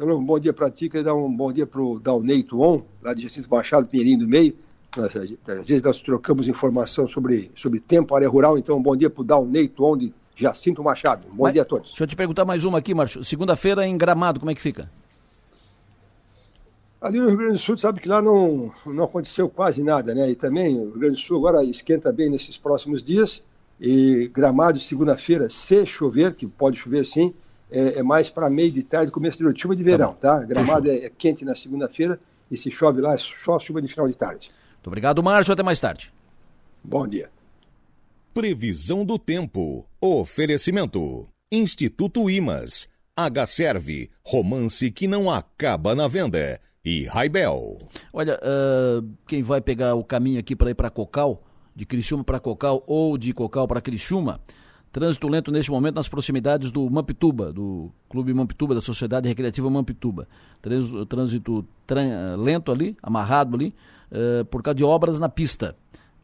Um bom dia para ti, queria dar um bom dia para o Dalnei Tuon, lá de Jacinto Machado, Pinheirinho do Meio. Às vezes nós trocamos informação sobre, sobre tempo, área rural, então um bom dia para o Dalnei Tuon de Jacinto Machado. Um bom Mas, dia a todos. Deixa eu te perguntar mais uma aqui, Márcio. Segunda-feira em Gramado, como é que fica? Ali no Rio Grande do Sul, sabe que lá não, não aconteceu quase nada, né? E também o Rio Grande do Sul agora esquenta bem nesses próximos dias. E Gramado, segunda-feira, se chover, que pode chover sim, é, é mais para meio de tarde, começo de noite, chuva de verão, tá? Gramado é, é quente na segunda-feira e se chove lá é só chuva de final de tarde. Muito obrigado, Márcio. Até mais tarde. Bom dia. Previsão do tempo. Oferecimento. Instituto Imas. H-Serve. Romance que não acaba na venda e Raibel. Olha, uh, quem vai pegar o caminho aqui para ir para Cocal, de Criciúma para Cocal ou de Cocal para Criciúma, trânsito lento neste momento nas proximidades do Mampituba, do Clube Mampituba, da Sociedade Recreativa Mampituba. Trânsito, trânsito lento ali, amarrado ali, uh, por causa de obras na pista.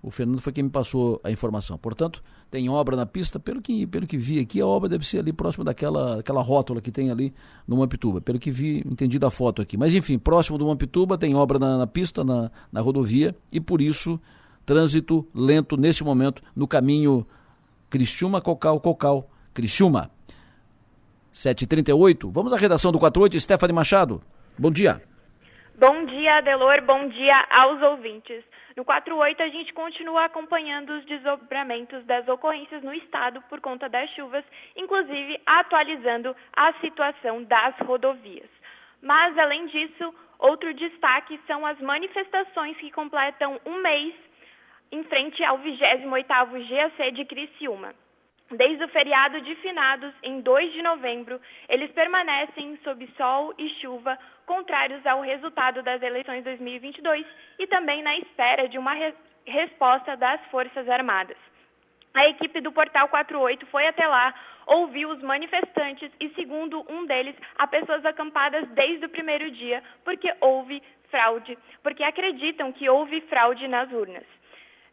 O Fernando foi quem me passou a informação. Portanto, tem obra na pista. Pelo que, pelo que vi aqui, a obra deve ser ali próximo daquela aquela rótula que tem ali no Mampituba. Pelo que vi, entendi da foto aqui. Mas enfim, próximo do Mampituba tem obra na, na pista, na, na rodovia, e por isso, trânsito lento neste momento no caminho Criciúma, Cocal, Cocal, Criciúma. 7h38. Vamos à redação do 48, Stephanie Machado. Bom dia. Bom dia, Adelor. Bom dia aos ouvintes. No 48, a gente continua acompanhando os desdobramentos das ocorrências no estado por conta das chuvas, inclusive atualizando a situação das rodovias. Mas, além disso, outro destaque são as manifestações que completam um mês em frente ao 28º GAC de Criciúma. Desde o feriado de finados, em 2 de novembro, eles permanecem sob sol e chuva, contrários ao resultado das eleições 2022 e também na espera de uma re resposta das Forças Armadas. A equipe do Portal 48 foi até lá, ouviu os manifestantes e, segundo um deles, há pessoas acampadas desde o primeiro dia porque houve fraude, porque acreditam que houve fraude nas urnas.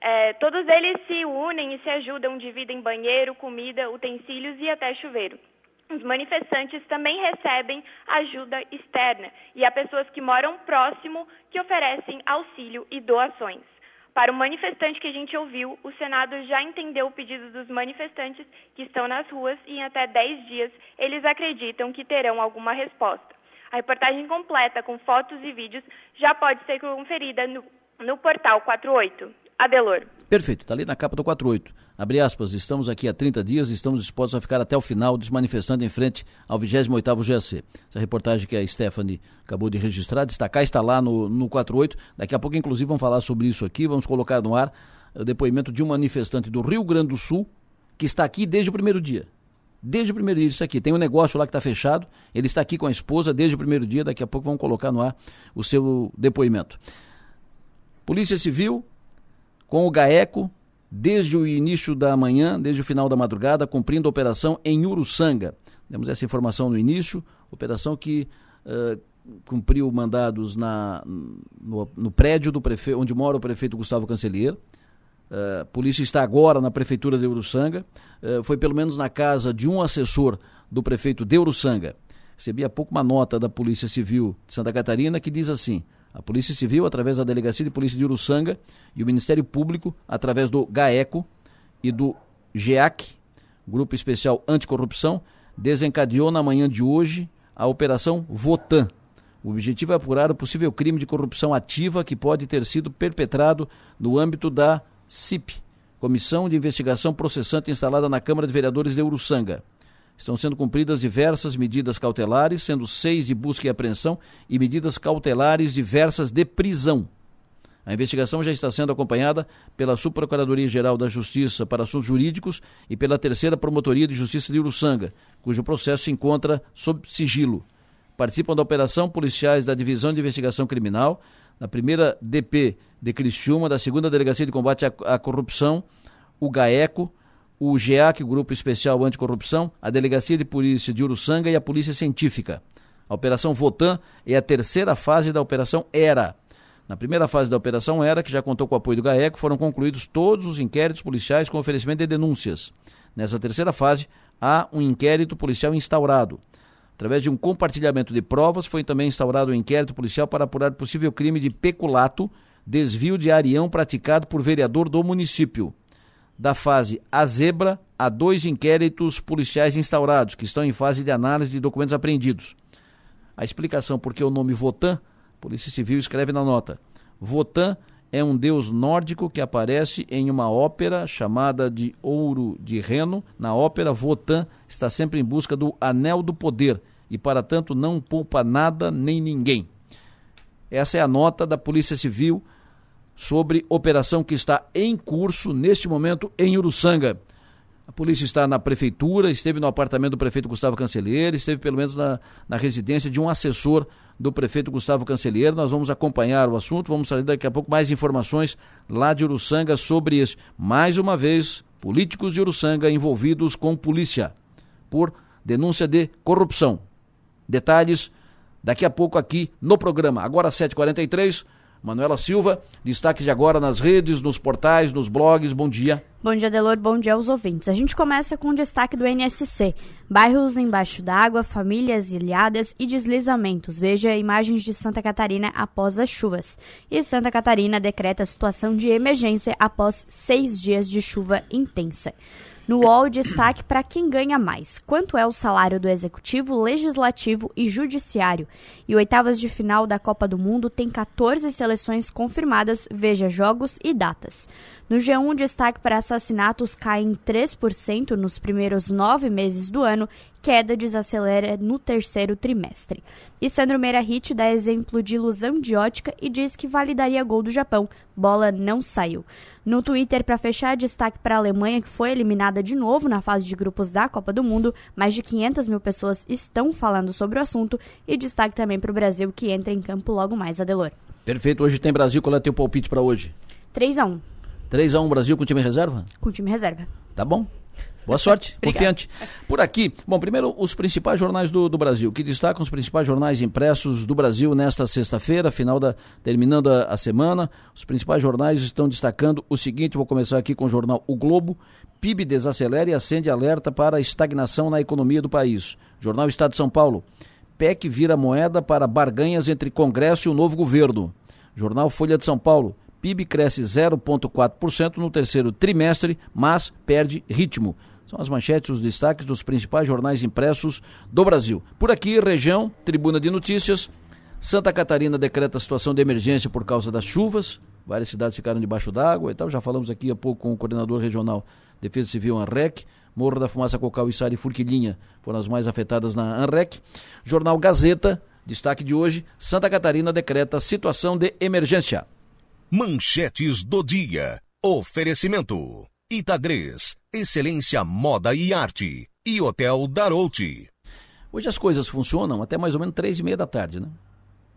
É, todos eles se unem e se ajudam, dividem banheiro, comida, utensílios e até chuveiro. Os manifestantes também recebem ajuda externa e há pessoas que moram próximo que oferecem auxílio e doações. Para o manifestante que a gente ouviu, o Senado já entendeu o pedido dos manifestantes que estão nas ruas e em até 10 dias eles acreditam que terão alguma resposta. A reportagem completa com fotos e vídeos já pode ser conferida no, no portal 48. Adelor. Perfeito, está ali na capa do 48. Abre aspas, estamos aqui há 30 dias e estamos dispostos a ficar até o final desmanifestando em frente ao 28º GAC. Essa reportagem que a Stephanie acabou de registrar, destacar, está lá no, no 48. Daqui a pouco, inclusive, vamos falar sobre isso aqui, vamos colocar no ar o depoimento de um manifestante do Rio Grande do Sul que está aqui desde o primeiro dia. Desde o primeiro dia isso aqui. Tem um negócio lá que está fechado, ele está aqui com a esposa desde o primeiro dia, daqui a pouco vamos colocar no ar o seu depoimento. Polícia Civil, com o GAECO, desde o início da manhã, desde o final da madrugada, cumprindo a operação em Uruçanga. Temos essa informação no início, operação que uh, cumpriu mandados na, no, no prédio do prefeito, onde mora o prefeito Gustavo Cancelheiro. Uh, a polícia está agora na prefeitura de Uruçanga. Uh, foi pelo menos na casa de um assessor do prefeito de Uruçanga. Recebi há pouco uma nota da Polícia Civil de Santa Catarina que diz assim: a Polícia Civil, através da Delegacia de Polícia de Uruçanga, e o Ministério Público, através do GAECO e do GEAC, Grupo Especial Anticorrupção, desencadeou na manhã de hoje a Operação Votan. O objetivo é apurar o possível crime de corrupção ativa que pode ter sido perpetrado no âmbito da CIP, Comissão de Investigação Processante instalada na Câmara de Vereadores de Uruçanga. Estão sendo cumpridas diversas medidas cautelares, sendo seis de busca e apreensão e medidas cautelares diversas de prisão. A investigação já está sendo acompanhada pela Subprocuradoria-Geral da Justiça para Assuntos Jurídicos e pela Terceira Promotoria de Justiça de Uruçanga, cujo processo se encontra sob sigilo. Participam da operação policiais da Divisão de Investigação Criminal, da primeira DP de Criciúma, da segunda Delegacia de Combate à, à Corrupção, o GAECO, o GEAC, o Grupo Especial Anticorrupção, a Delegacia de Polícia de Uruçanga e a Polícia Científica. A Operação Votan é a terceira fase da Operação ERA. Na primeira fase da Operação ERA, que já contou com o apoio do GAECO, foram concluídos todos os inquéritos policiais com oferecimento de denúncias. Nessa terceira fase, há um inquérito policial instaurado. Através de um compartilhamento de provas, foi também instaurado um inquérito policial para apurar possível crime de peculato, desvio de arião praticado por vereador do município da fase A Zebra há dois inquéritos policiais instaurados, que estão em fase de análise de documentos apreendidos. A explicação por que o nome Votan, Polícia Civil escreve na nota. Votan é um deus nórdico que aparece em uma ópera chamada de Ouro de Reno. Na ópera, Votan está sempre em busca do Anel do Poder e, para tanto, não poupa nada nem ninguém. Essa é a nota da Polícia Civil sobre operação que está em curso neste momento em Uruçanga. A polícia está na prefeitura, esteve no apartamento do prefeito Gustavo Cancelheiro, esteve pelo menos na, na residência de um assessor do prefeito Gustavo Cancelheiro. Nós vamos acompanhar o assunto, vamos trazer daqui a pouco mais informações lá de Uruçanga sobre isso. Mais uma vez, políticos de Uruçanga envolvidos com polícia por denúncia de corrupção. Detalhes daqui a pouco aqui no programa. Agora 7h43. Manuela Silva, destaque de agora nas redes, nos portais, nos blogs. Bom dia. Bom dia, Delor. Bom dia aos ouvintes. A gente começa com o destaque do NSC. Bairros embaixo d'água, famílias ilhadas e deslizamentos. Veja imagens de Santa Catarina após as chuvas. E Santa Catarina decreta situação de emergência após seis dias de chuva intensa. No UOL, destaque para quem ganha mais. Quanto é o salário do Executivo, Legislativo e Judiciário? E oitavas de final da Copa do Mundo tem 14 seleções confirmadas, veja jogos e datas. No G1, destaque para assassinatos caem 3% nos primeiros nove meses do ano, queda desacelera no terceiro trimestre. E Sandro Meira Hit dá exemplo de ilusão de ótica e diz que validaria gol do Japão. Bola não saiu. No Twitter, para fechar, destaque para a Alemanha, que foi eliminada de novo na fase de grupos da Copa do Mundo. Mais de 500 mil pessoas estão falando sobre o assunto. E destaque também para o Brasil, que entra em campo logo mais, Adelor. Perfeito. Hoje tem Brasil. Qual é o teu palpite para hoje? 3 a 1 3x1 Brasil com time reserva? Com time reserva. Tá bom. Boa sorte, [laughs] confiante. Por aqui, bom, primeiro os principais jornais do, do Brasil, que destacam os principais jornais impressos do Brasil nesta sexta-feira, final da terminando a, a, semana. Os principais jornais estão destacando o seguinte, vou começar aqui com o jornal O Globo. PIB desacelera e acende alerta para a estagnação na economia do país. Jornal Estado de São Paulo. PEC vira moeda para barganhas entre Congresso e o novo governo. Jornal Folha de São Paulo. PIB cresce 0,4% no terceiro trimestre, mas perde ritmo. São as manchetes, os destaques dos principais jornais impressos do Brasil. Por aqui, região, Tribuna de Notícias. Santa Catarina decreta situação de emergência por causa das chuvas. várias cidades ficaram debaixo d'água e tal. Já falamos aqui há pouco com o coordenador regional Defesa Civil ANREC. Morro da Fumaça, Cocal, Içara e Furquilinha foram as mais afetadas na ANREC. Jornal Gazeta, destaque de hoje: Santa Catarina decreta situação de emergência. Manchetes do dia. Oferecimento: Itagres, Excelência Moda e Arte e Hotel Darouti. Hoje as coisas funcionam até mais ou menos três e meia da tarde, né?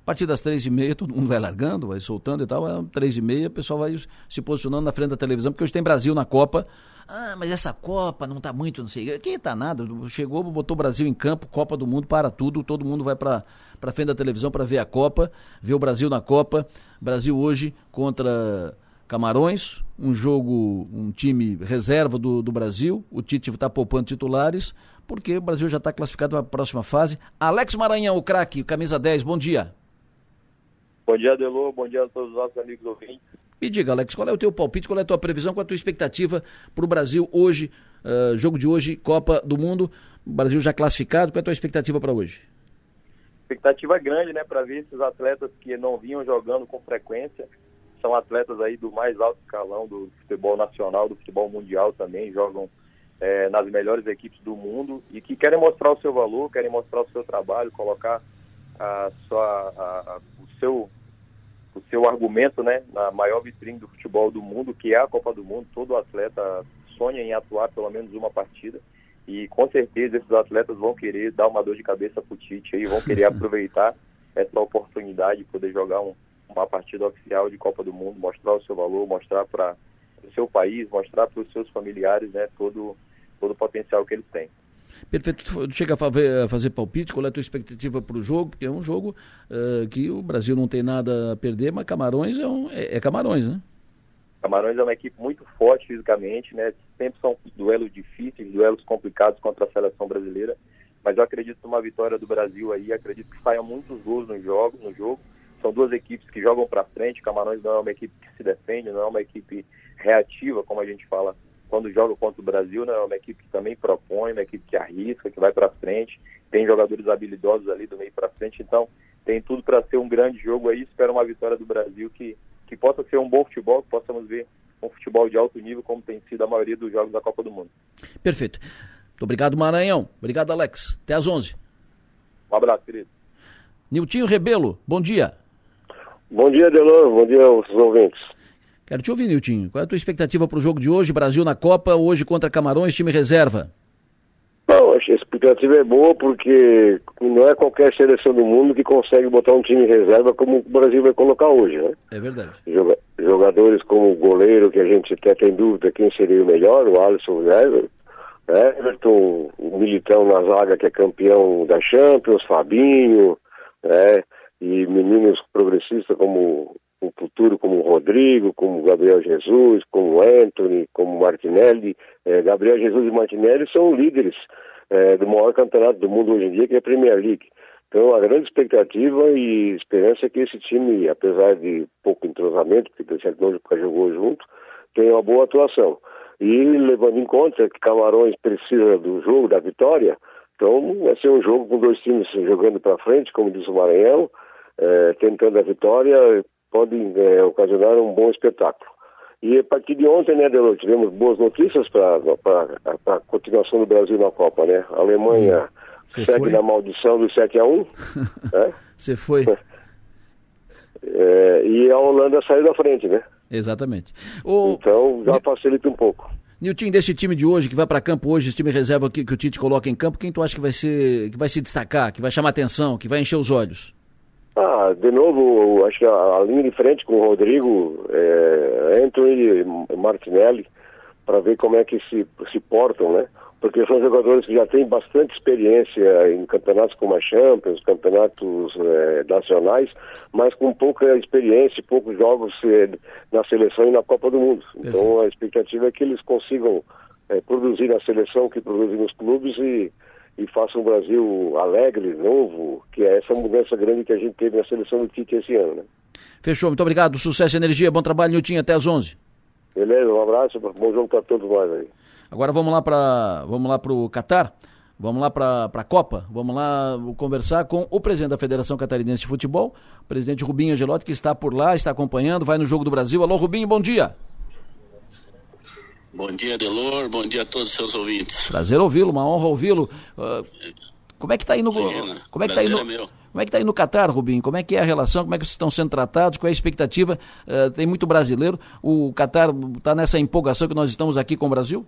A partir das três e meia, todo mundo vai largando, vai soltando e tal. É três e meia, o pessoal vai se posicionando na frente da televisão, porque hoje tem Brasil na Copa. Ah, mas essa Copa não tá muito, não sei. Quem tá nada? Chegou, botou o Brasil em campo, Copa do Mundo, para tudo. Todo mundo vai para pra frente da televisão para ver a Copa, ver o Brasil na Copa. Brasil hoje contra Camarões, um jogo, um time reserva do, do Brasil. O Tite está poupando titulares, porque o Brasil já está classificado para a próxima fase. Alex Maranhão, o craque, camisa 10, bom dia. Bom dia, Delô. Bom dia a todos os nossos amigos ouvintes. Me diga, Alex, qual é o teu palpite, qual é a tua previsão, qual é a tua expectativa para o Brasil hoje, uh, jogo de hoje, Copa do Mundo, Brasil já classificado, qual é a tua expectativa para hoje? Expectativa grande, né, para ver esses atletas que não vinham jogando com frequência, são atletas aí do mais alto escalão do futebol nacional, do futebol mundial também, jogam é, nas melhores equipes do mundo e que querem mostrar o seu valor, querem mostrar o seu trabalho, colocar a sua, a, a, o seu o seu argumento, né, na maior vitrine do futebol do mundo, que é a Copa do Mundo. Todo atleta sonha em atuar pelo menos uma partida. E com certeza esses atletas vão querer dar uma dor de cabeça para o Tite e vão querer [laughs] aproveitar essa oportunidade de poder jogar um, uma partida oficial de Copa do Mundo, mostrar o seu valor, mostrar para o seu país, mostrar para os seus familiares né, todo, todo o potencial que eles têm. Perfeito. Chega a fazer, a fazer palpite, qual é a tua expectativa para o jogo? Porque é um jogo uh, que o Brasil não tem nada a perder, mas Camarões é, um, é, é, Camarões, né? Camarões é uma equipe muito forte fisicamente, né? Sempre são duelos difíceis, duelos complicados contra a seleção brasileira. Mas eu acredito numa vitória do Brasil aí, acredito que saiam muitos gols no jogo, no jogo. São duas equipes que jogam para frente. Camarões não é uma equipe que se defende, não é uma equipe reativa, como a gente fala quando joga contra o Brasil, né, é uma equipe que também propõe, uma equipe que arrisca, que vai para frente, tem jogadores habilidosos ali do meio para frente, então tem tudo para ser um grande jogo aí. Espero uma vitória do Brasil que, que possa ser um bom futebol, que possamos ver um futebol de alto nível, como tem sido a maioria dos jogos da Copa do Mundo. Perfeito. Muito obrigado, Maranhão. Obrigado, Alex. Até às 11. Um abraço, querido. Niltinho Rebelo, bom dia. Bom dia, Delor. Bom dia aos ouvintes. Quero te ouvir, Niltinho. Qual é a tua expectativa para o jogo de hoje? Brasil na Copa, hoje contra Camarões, time reserva. Não, a expectativa é boa porque não é qualquer seleção do mundo que consegue botar um time reserva como o Brasil vai colocar hoje, né? É verdade. Jogadores como o goleiro, que a gente até tem dúvida quem seria o melhor, o Alisson Everton, né? Everton, o Militão na zaga que é campeão da Champions, Fabinho, né? E meninos progressistas como o futuro como Rodrigo, como Gabriel Jesus, como Anthony, como Martinelli. É, Gabriel Jesus e Martinelli são líderes é, do maior campeonato do mundo hoje em dia, que é a Premier League. Então, a grande expectativa e esperança é que esse time, apesar de pouco entrosamento, porque o nunca jogou junto, tenha uma boa atuação. E levando em conta que Camarões precisa do jogo, da vitória, então vai ser um jogo com dois times jogando para frente, como diz o Maranhão, é, tentando a vitória, podem é, ocasionar um bom espetáculo. E a partir de ontem, né, Delor, tivemos boas notícias para a continuação do Brasil na Copa, né? A Alemanha Você segue foi? na maldição do 7 a 1 Você [laughs] né? foi. [laughs] É, e a Holanda saiu da frente, né? Exatamente. O... Então já facilita um pouco. Nilton, desse time de hoje, que vai para campo hoje, esse time reserva que, que o Tite coloca em campo, quem tu acha que vai, ser, que vai se destacar, que vai chamar atenção, que vai encher os olhos? Ah, de novo, acho que a, a linha de frente com o Rodrigo, é, Anthony e Martinelli, para ver como é que se, se portam, né? Porque são jogadores que já têm bastante experiência em campeonatos como a Champions, campeonatos é, nacionais, mas com pouca experiência, poucos jogos é, na seleção e na Copa do Mundo. Então a expectativa é que eles consigam é, produzir na seleção, que produzem nos clubes e e faça um Brasil alegre, novo, que é essa mudança grande que a gente teve na seleção do Tite esse ano. Né? Fechou, muito obrigado. Sucesso e energia, bom trabalho, Nilton, até às 11. Beleza, um abraço, bom jogo para todos nós aí. Agora vamos lá para vamos lá para o Catar. Vamos lá para a Copa. Vamos lá conversar com o presidente da Federação Catarinense de Futebol, presidente Rubinho Angelotti, que está por lá, está acompanhando, vai no Jogo do Brasil. Alô, Rubinho, bom dia. Bom dia, Delor. Bom dia a todos os seus ouvintes. Prazer ouvi-lo, uma honra ouvi-lo. Uh, como é que está aí no. Imagina, como é que está aí no. É como é que está aí no Catar, Rubinho? Como é que é a relação? Como é que vocês estão sendo tratados? Qual é a expectativa? Uh, tem muito brasileiro. O Catar está nessa empolgação que nós estamos aqui com o Brasil?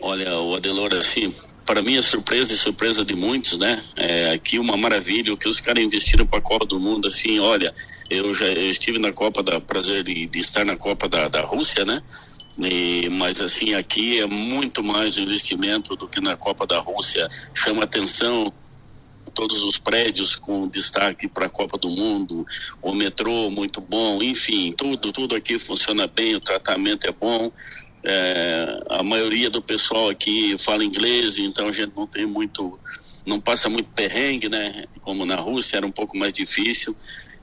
Olha, o Adelor, assim, para mim é surpresa e surpresa de muitos, né? É aqui uma maravilha o que os caras investiram para a Copa do Mundo, assim, olha, eu já eu estive na Copa da prazer de, de estar na Copa da, da Rússia, né? E, mas assim aqui é muito mais investimento do que na Copa da Rússia. Chama atenção todos os prédios com destaque para a Copa do Mundo, o metrô muito bom, enfim, tudo tudo aqui funciona bem, o tratamento é bom. É, a maioria do pessoal aqui fala inglês, então a gente não tem muito, não passa muito perrengue, né? Como na Rússia era um pouco mais difícil,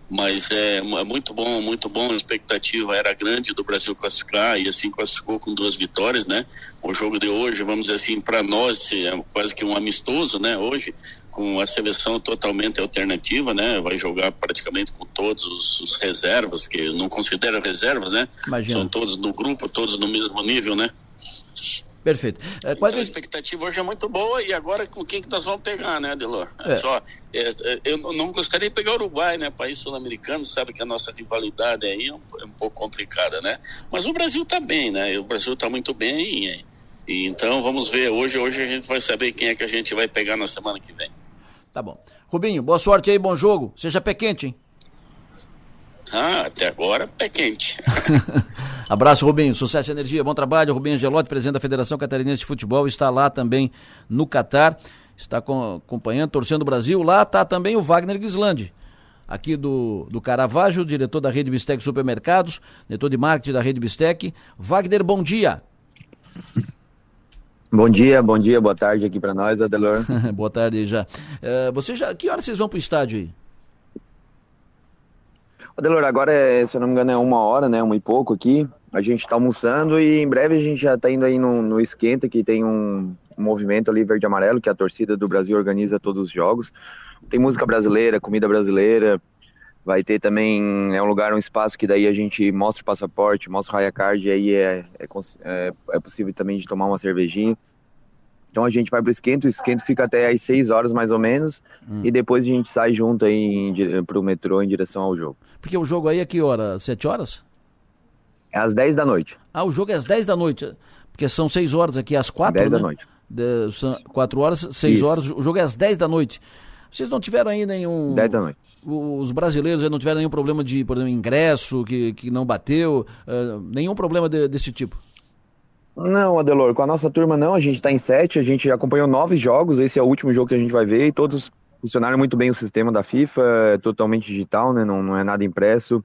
mas é, é muito bom, muito bom. A expectativa era grande do Brasil classificar e assim classificou com duas vitórias, né? O jogo de hoje, vamos dizer assim, para nós é quase que um amistoso, né? Hoje com a seleção totalmente alternativa, né? Vai jogar praticamente com todos os, os reservas, que não considero reservas, né? Imagina. São todos no grupo, todos no mesmo nível, né? Perfeito. É, então, a expectativa hoje é muito boa e agora com quem que nós vamos pegar, né, Delor? É. Só, é, é eu não gostaria de pegar o Uruguai, né? País sul-americano, sabe que a nossa rivalidade aí é um, é um, pouco complicada, né? Mas o Brasil está bem, né? O Brasil está muito bem e, e, então vamos ver. Hoje, hoje a gente vai saber quem é que a gente vai pegar na semana que vem. Tá bom. Rubinho, boa sorte aí, bom jogo. Seja pé quente, hein? Ah, até agora, pé quente. [laughs] Abraço, Rubinho. Sucesso e energia. Bom trabalho. Rubinho Angelotti, presidente da Federação Catarinense de Futebol, está lá também no Catar. Está acompanhando, torcendo o Brasil. Lá está também o Wagner Gislandi, aqui do, do Caravaggio, diretor da Rede Bistec Supermercados, diretor de marketing da Rede Bistec. Wagner, bom dia. Bom dia, bom dia, boa tarde aqui para nós, Adelor. [laughs] boa tarde já. Uh, você já. Que horas vocês vão para o estádio aí? Adelor, agora, é, se eu não me engano, é uma hora, né? Uma e pouco aqui. A gente está almoçando e em breve a gente já está indo aí no, no Esquenta, que tem um, movimento ali verde amarelo, que a torcida do Brasil organiza todos os jogos. Tem música brasileira, comida brasileira, Vai ter também, é um lugar, um espaço que daí a gente mostra o passaporte, mostra o Raya Card, e aí é, é, é, é possível também de tomar uma cervejinha. Então a gente vai pro esquento, o esquento fica até às 6 horas mais ou menos, hum. e depois a gente sai junto aí em, pro metrô em direção ao jogo. Porque o jogo aí é que hora? 7 horas? É às 10 da noite. Ah, o jogo é às 10 da noite. Porque são 6 horas aqui, às 4 10 né? da noite. De, são 4 horas, 6 horas, o jogo é às 10 da noite. Vocês não tiveram aí nenhum. 10 da noite. Os brasileiros não tiveram nenhum problema de, por exemplo, ingresso que, que não bateu? Uh, nenhum problema de, desse tipo? Não, Adelor, com a nossa turma não, a gente está em sete, a gente acompanhou nove jogos, esse é o último jogo que a gente vai ver e todos funcionaram muito bem o sistema da FIFA, é totalmente digital, né? Não, não é nada impresso.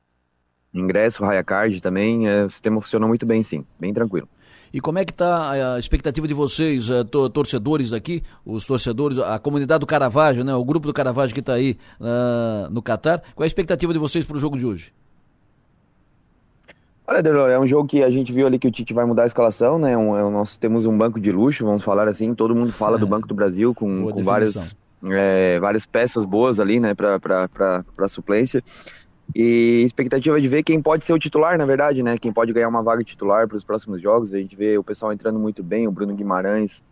Ingresso, raia card também, é, o sistema funcionou muito bem sim, bem tranquilo. E como é que está a expectativa de vocês, uh, torcedores aqui, os torcedores, a comunidade do Caravaggio, né, o grupo do Caravaggio que está aí uh, no Catar, qual é a expectativa de vocês para o jogo de hoje? Olha, Delor, é um jogo que a gente viu ali que o Tite vai mudar a escalação, né? Um, é, nós temos um banco de luxo, vamos falar assim. Todo mundo fala é. do Banco do Brasil com, com várias, é, várias peças boas ali, né, para suplência. E expectativa de ver quem pode ser o titular, na verdade, né? Quem pode ganhar uma vaga titular para os próximos jogos. A gente vê o pessoal entrando muito bem, o Bruno Guimarães,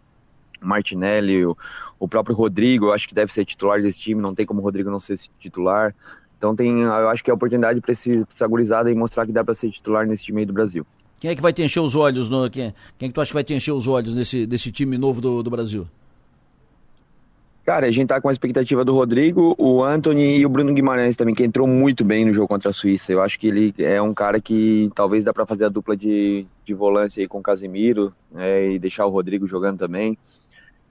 o Martinelli, o, o próprio Rodrigo, eu acho que deve ser titular desse time, não tem como o Rodrigo não ser titular. Então tem, eu acho que é a oportunidade para essa gurizada e mostrar que dá para ser titular nesse time aí do Brasil. Quem é que vai te encher os olhos? No, quem, quem é que tu acha que vai te encher os olhos nesse, desse time novo do, do Brasil? Cara, a gente tá com a expectativa do Rodrigo, o Anthony e o Bruno Guimarães também, que entrou muito bem no jogo contra a Suíça. Eu acho que ele é um cara que talvez dá para fazer a dupla de, de volância aí com o Casemiro né, e deixar o Rodrigo jogando também.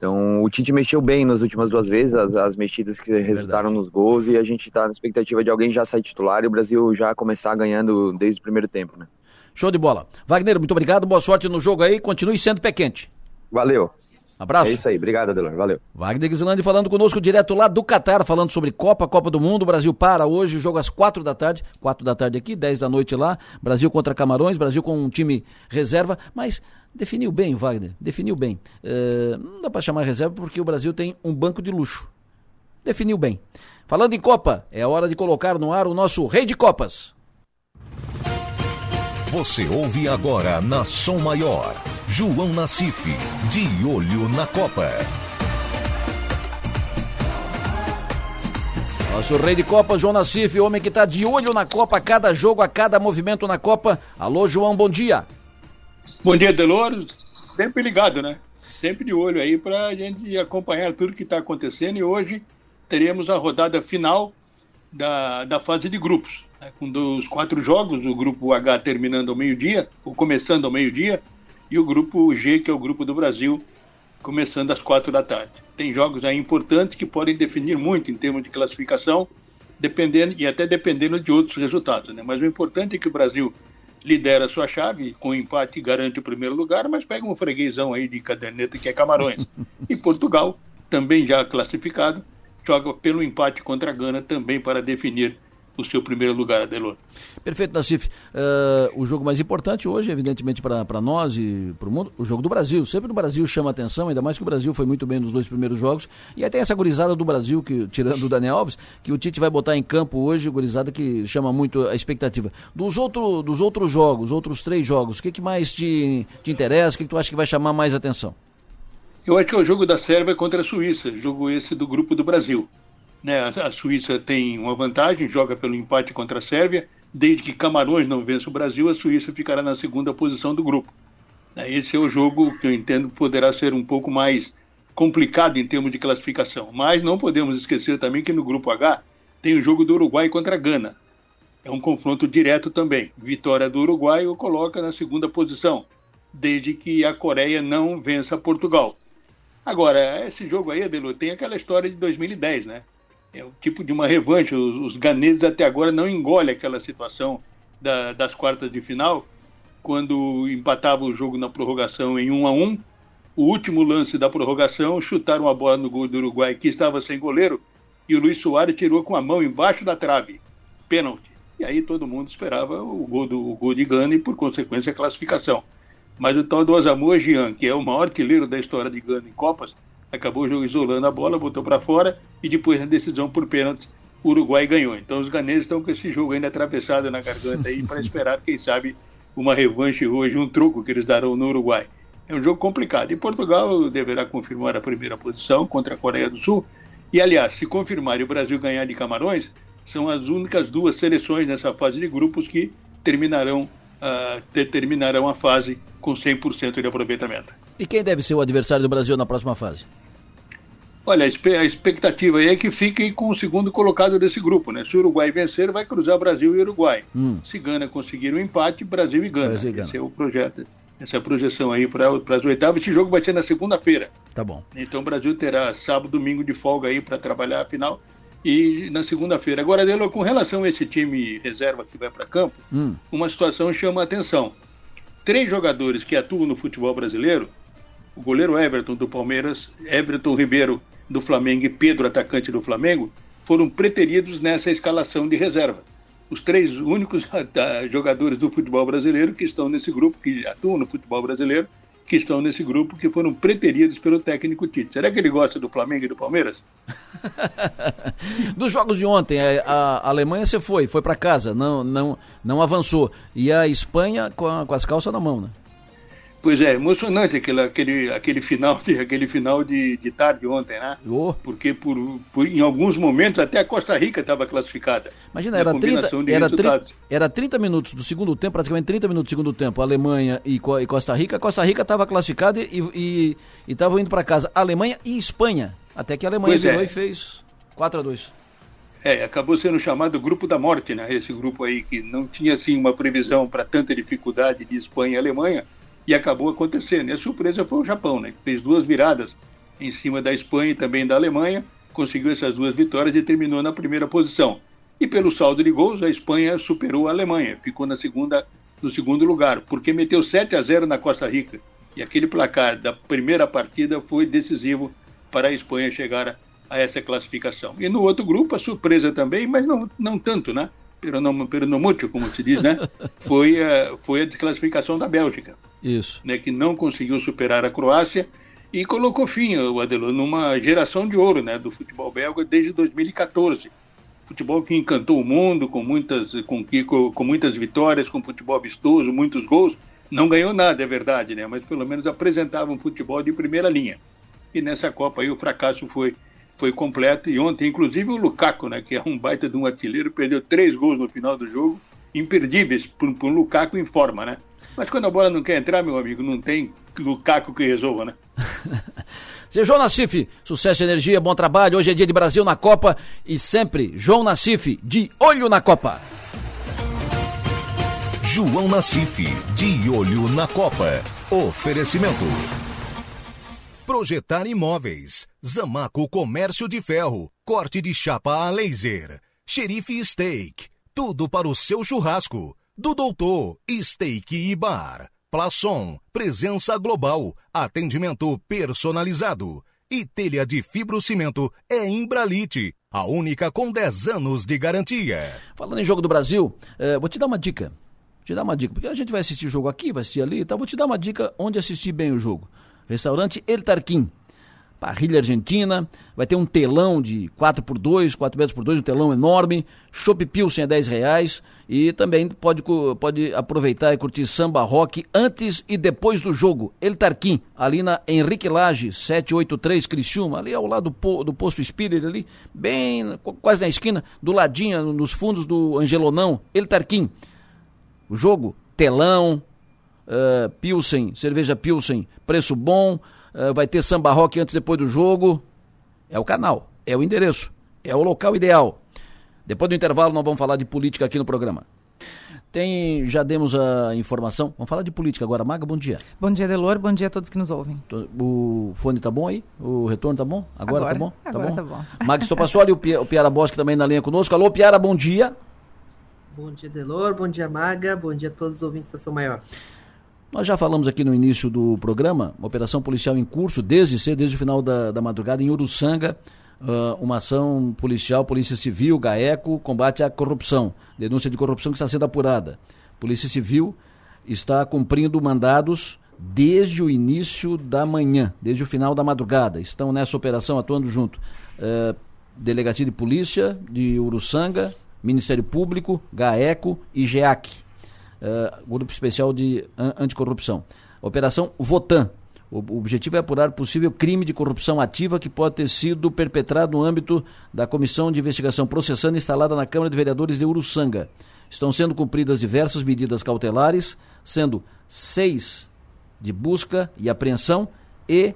Então, o Tite mexeu bem nas últimas duas vezes, as, as mexidas que resultaram Verdade. nos gols, e a gente tá na expectativa de alguém já sair titular e o Brasil já começar ganhando desde o primeiro tempo, né? Show de bola. Wagner, muito obrigado, boa sorte no jogo aí, continue sendo pé quente. Valeu. Abraço. É isso aí, obrigado, Adelor, valeu. Wagner Gislandi falando conosco direto lá do Catar, falando sobre Copa, Copa do Mundo. O Brasil para hoje, jogo às quatro da tarde, quatro da tarde aqui, dez da noite lá. Brasil contra Camarões, Brasil com um time reserva, mas definiu bem, Wagner, definiu bem. Uh, não dá para chamar reserva porque o Brasil tem um banco de luxo. Definiu bem. Falando em Copa, é hora de colocar no ar o nosso Rei de Copas. Você ouve agora na Som Maior, João Nassif, de olho na Copa. Nosso rei de Copa, João Nassif, homem que está de olho na Copa, a cada jogo, a cada movimento na Copa. Alô, João, bom dia. Bom dia, Delor. Sempre ligado, né? Sempre de olho aí para a gente acompanhar tudo que está acontecendo. E hoje teremos a rodada final da, da fase de grupos né, com dos quatro jogos, o grupo H terminando ao meio-dia, ou começando ao meio-dia, e o grupo G, que é o grupo do Brasil, começando às quatro da tarde. Tem jogos aí importantes que podem definir muito em termos de classificação, dependendo e até dependendo de outros resultados. Né? Mas o importante é que o Brasil lidera sua chave, com empate garante o primeiro lugar, mas pega um freguesão aí de caderneta que é Camarões. [laughs] e Portugal, também já classificado, joga pelo empate contra a Gana também para definir o seu primeiro lugar, Adelor. Perfeito, Nassif. Uh, o jogo mais importante hoje, evidentemente, para nós e para o mundo, o jogo do Brasil. Sempre o Brasil chama atenção, ainda mais que o Brasil foi muito bem nos dois primeiros jogos. E tem essa gurizada do Brasil, que, tirando o Daniel Alves, que o Tite vai botar em campo hoje, gurizada que chama muito a expectativa. Dos, outro, dos outros jogos, outros três jogos, o que, que mais te, te interessa? O que, que tu acha que vai chamar mais atenção? Eu acho que é o jogo da Sérvia contra a Suíça, jogo esse do grupo do Brasil. Né? A, Suíça tem uma vantagem, joga pelo empate contra a Sérvia. Desde que Camarões não vence o Brasil, a Suíça ficará na segunda posição do grupo. Né? Esse é o jogo que eu entendo poderá ser um pouco mais complicado em termos de classificação. Mas não podemos esquecer também que no grupo H tem o jogo do Uruguai contra a Gana. É um confronto direto também. Vitória do Uruguai o coloca na segunda posição, desde que a Coreia não vença Portugal. Agora, esse jogo aí, Adelu, tem aquela história de 2010, né? É o tipo de uma revanche. Os, os ganeses até agora não engolem aquela situação da, das quartas de final, quando empatava o jogo na prorrogação em 1 a 1 o último lance da prorrogação, chutaram a bola no gol do Uruguai, que estava sem goleiro, e o Luiz Soares tirou com a mão embaixo da trave. Pênalti. E aí todo mundo esperava o gol, do, o gol de Gana e, por consequência, a classificação. Mas o tal do Osamu Jean, que é o maior artilheiro da história de Gana em Copas, acabou isolando a bola, botou para fora e depois na decisão por pênaltis o Uruguai ganhou. Então os ganeses estão com esse jogo ainda atravessado na garganta aí para esperar, quem sabe, uma revanche hoje, um troco que eles darão no Uruguai. É um jogo complicado. E Portugal deverá confirmar a primeira posição contra a Coreia do Sul. E aliás, se confirmar e o Brasil ganhar de Camarões, são as únicas duas seleções nessa fase de grupos que terminarão, uh, determinarão a fase com 100% de aproveitamento. E quem deve ser o adversário do Brasil na próxima fase? Olha, a expectativa aí é que fique com o segundo colocado desse grupo, né? Se o Uruguai vencer, vai cruzar Brasil e Uruguai. Hum. Se Gana conseguir um empate, Brasil e Gana. Brasil e Gana. Esse é o projeto, essa é a projeção aí para as oitavas. Esse jogo vai ser na segunda-feira. Tá bom. Então o Brasil terá sábado, domingo de folga aí para trabalhar a final e na segunda-feira. Agora, Delo, com relação a esse time reserva que vai para campo, hum. uma situação chama a atenção. Três jogadores que atuam no futebol brasileiro o goleiro Everton do Palmeiras, Everton Ribeiro do Flamengo e Pedro, atacante do Flamengo, foram preteridos nessa escalação de reserva. Os três únicos [laughs] jogadores do futebol brasileiro que estão nesse grupo, que atuam no futebol brasileiro, que estão nesse grupo, que foram preteridos pelo técnico Tite. Será que ele gosta do Flamengo e do Palmeiras? [laughs] Dos jogos de ontem, a, Alemanha você foi, foi para casa, não, não, não avançou. E a Espanha com, a, com as calças na mão, né? Pois é, emocionante aquele, aquele, aquele final, de, aquele final de, de tarde ontem, né? Oh. Porque por, por, em alguns momentos até a Costa Rica estava classificada. Imagina, era 30, era, 30, era 30 minutos do segundo tempo, praticamente 30 minutos do segundo tempo, Alemanha e, e Costa Rica. A Costa Rica estava classificada e estavam indo para casa Alemanha e Espanha. Até que a Alemanha pois virou é. e fez 4 a 2 é, acabou sendo chamado Grupo da Morte, né? Esse grupo aí que não tinha assim uma previsão para tanta dificuldade de Espanha e Alemanha e acabou acontecendo. E a surpresa foi o Japão, né, que fez duas viradas em cima da Espanha e também da Alemanha, conseguiu essas duas vitórias e terminou na primeira posição. E pelo saldo de gols, a Espanha superou a Alemanha, ficou na segunda, no segundo lugar, porque meteu 7 a 0 na Costa Rica. E aquele placar da primeira partida foi decisivo para a Espanha chegar a, essa classificação. E no outro grupo, a surpresa também, mas não, não tanto, né? Pero não, pero não muito, como se diz, né? [laughs] foi, a, foi a desclassificação da Bélgica. Isso. Né, que não conseguiu superar a Croácia e colocou fim, o Adelor, numa geração de ouro né, do futebol belga desde 2014. Futebol que encantou o mundo com muitas, com, com, com muitas vitórias, com futebol vistoso, muitos gols. Não ganhou nada, é verdade, né? mas pelo menos apresentava um futebol de primeira linha. E nessa Copa aí o fracasso foi, foi completo. E ontem, inclusive, o Lukaku, né, que é um baita de um artilheiro, perdeu três gols no final do jogo, imperdíveis por, por um Lukaku em forma, né? Mas quando a bola não quer entrar, meu amigo, não tem Lukaku que resolva, né? [laughs] Seu João Nassif, sucesso e energia, bom trabalho. Hoje é dia de Brasil na Copa e sempre João Nassif, de olho na Copa. João Nassif, de olho na Copa. Oferecimento. Projetar imóveis. Zamaco Comércio de Ferro. Corte de chapa a laser. Xerife Steak. Tudo para o seu churrasco. Do Doutor Steak e Bar. Plaçom, presença global, atendimento personalizado. E telha de fibrocimento é Imbralite, a única com 10 anos de garantia. Falando em Jogo do Brasil, eh, vou te dar uma dica. Vou te dar uma dica, porque a gente vai assistir jogo aqui, vai assistir ali, então vou te dar uma dica onde assistir bem o jogo. Restaurante El Tarquim parrilha argentina, vai ter um telão de 4 por 2 4 metros por 2 um telão enorme, chopp pilsen a 10 reais. E também pode, pode aproveitar e curtir samba rock antes e depois do jogo. El Tarquim, ali na Henrique Lage, 783 Criciúma, ali ao lado do, do posto Spirit, ali, bem quase na esquina, do ladinho, nos fundos do Angelonão, El Tarquim. O jogo, telão, uh, Pilsen, cerveja Pilsen, preço bom, uh, vai ter samba rock antes e depois do jogo. É o canal, é o endereço, é o local ideal. Depois do intervalo nós vamos falar de política aqui no programa. Tem, já demos a informação. Vamos falar de política agora. Maga, bom dia. Bom dia, Delor. Bom dia a todos que nos ouvem. O fone tá bom aí? O retorno tá bom? Agora, agora tá bom? Agora tá bom. Tá bom. Maga Estopassoli, o, Pi, o Piara Bosque também na linha conosco. Alô, Piara, bom dia. Bom dia, Delor. Bom dia, Maga. Bom dia a todos os ouvintes da São Maior. Nós já falamos aqui no início do programa, uma operação policial em curso desde cedo, desde o final da, da madrugada, em Uruçanga, uh, uma ação policial, Polícia Civil, GAECO, combate à corrupção, denúncia de corrupção que está sendo apurada. Polícia Civil está cumprindo mandados desde o início da manhã, desde o final da madrugada. Estão nessa operação atuando junto. Uh, Delegacia de Polícia de Uruçanga, Ministério Público, GAECO e GEAC uh, Grupo Especial de Anticorrupção. Operação Votan. O objetivo é apurar possível crime de corrupção ativa que pode ter sido perpetrado no âmbito da Comissão de Investigação Processando instalada na Câmara de Vereadores de Uruçanga. Estão sendo cumpridas diversas medidas cautelares, sendo seis de busca e apreensão e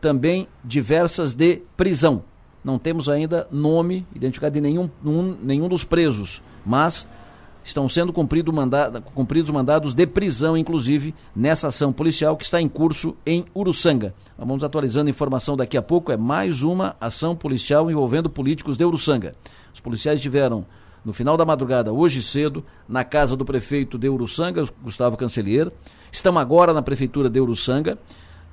também diversas de prisão. Não temos ainda nome identificado de nenhum, nenhum dos presos, mas estão sendo cumprido mandado, cumpridos mandados de prisão, inclusive, nessa ação policial que está em curso em Uruçanga. Vamos atualizando a informação daqui a pouco. É mais uma ação policial envolvendo políticos de Uruçanga. Os policiais estiveram no final da madrugada, hoje cedo, na casa do prefeito de Uruçanga, Gustavo Cancelheiro. Estão agora na prefeitura de Uruçanga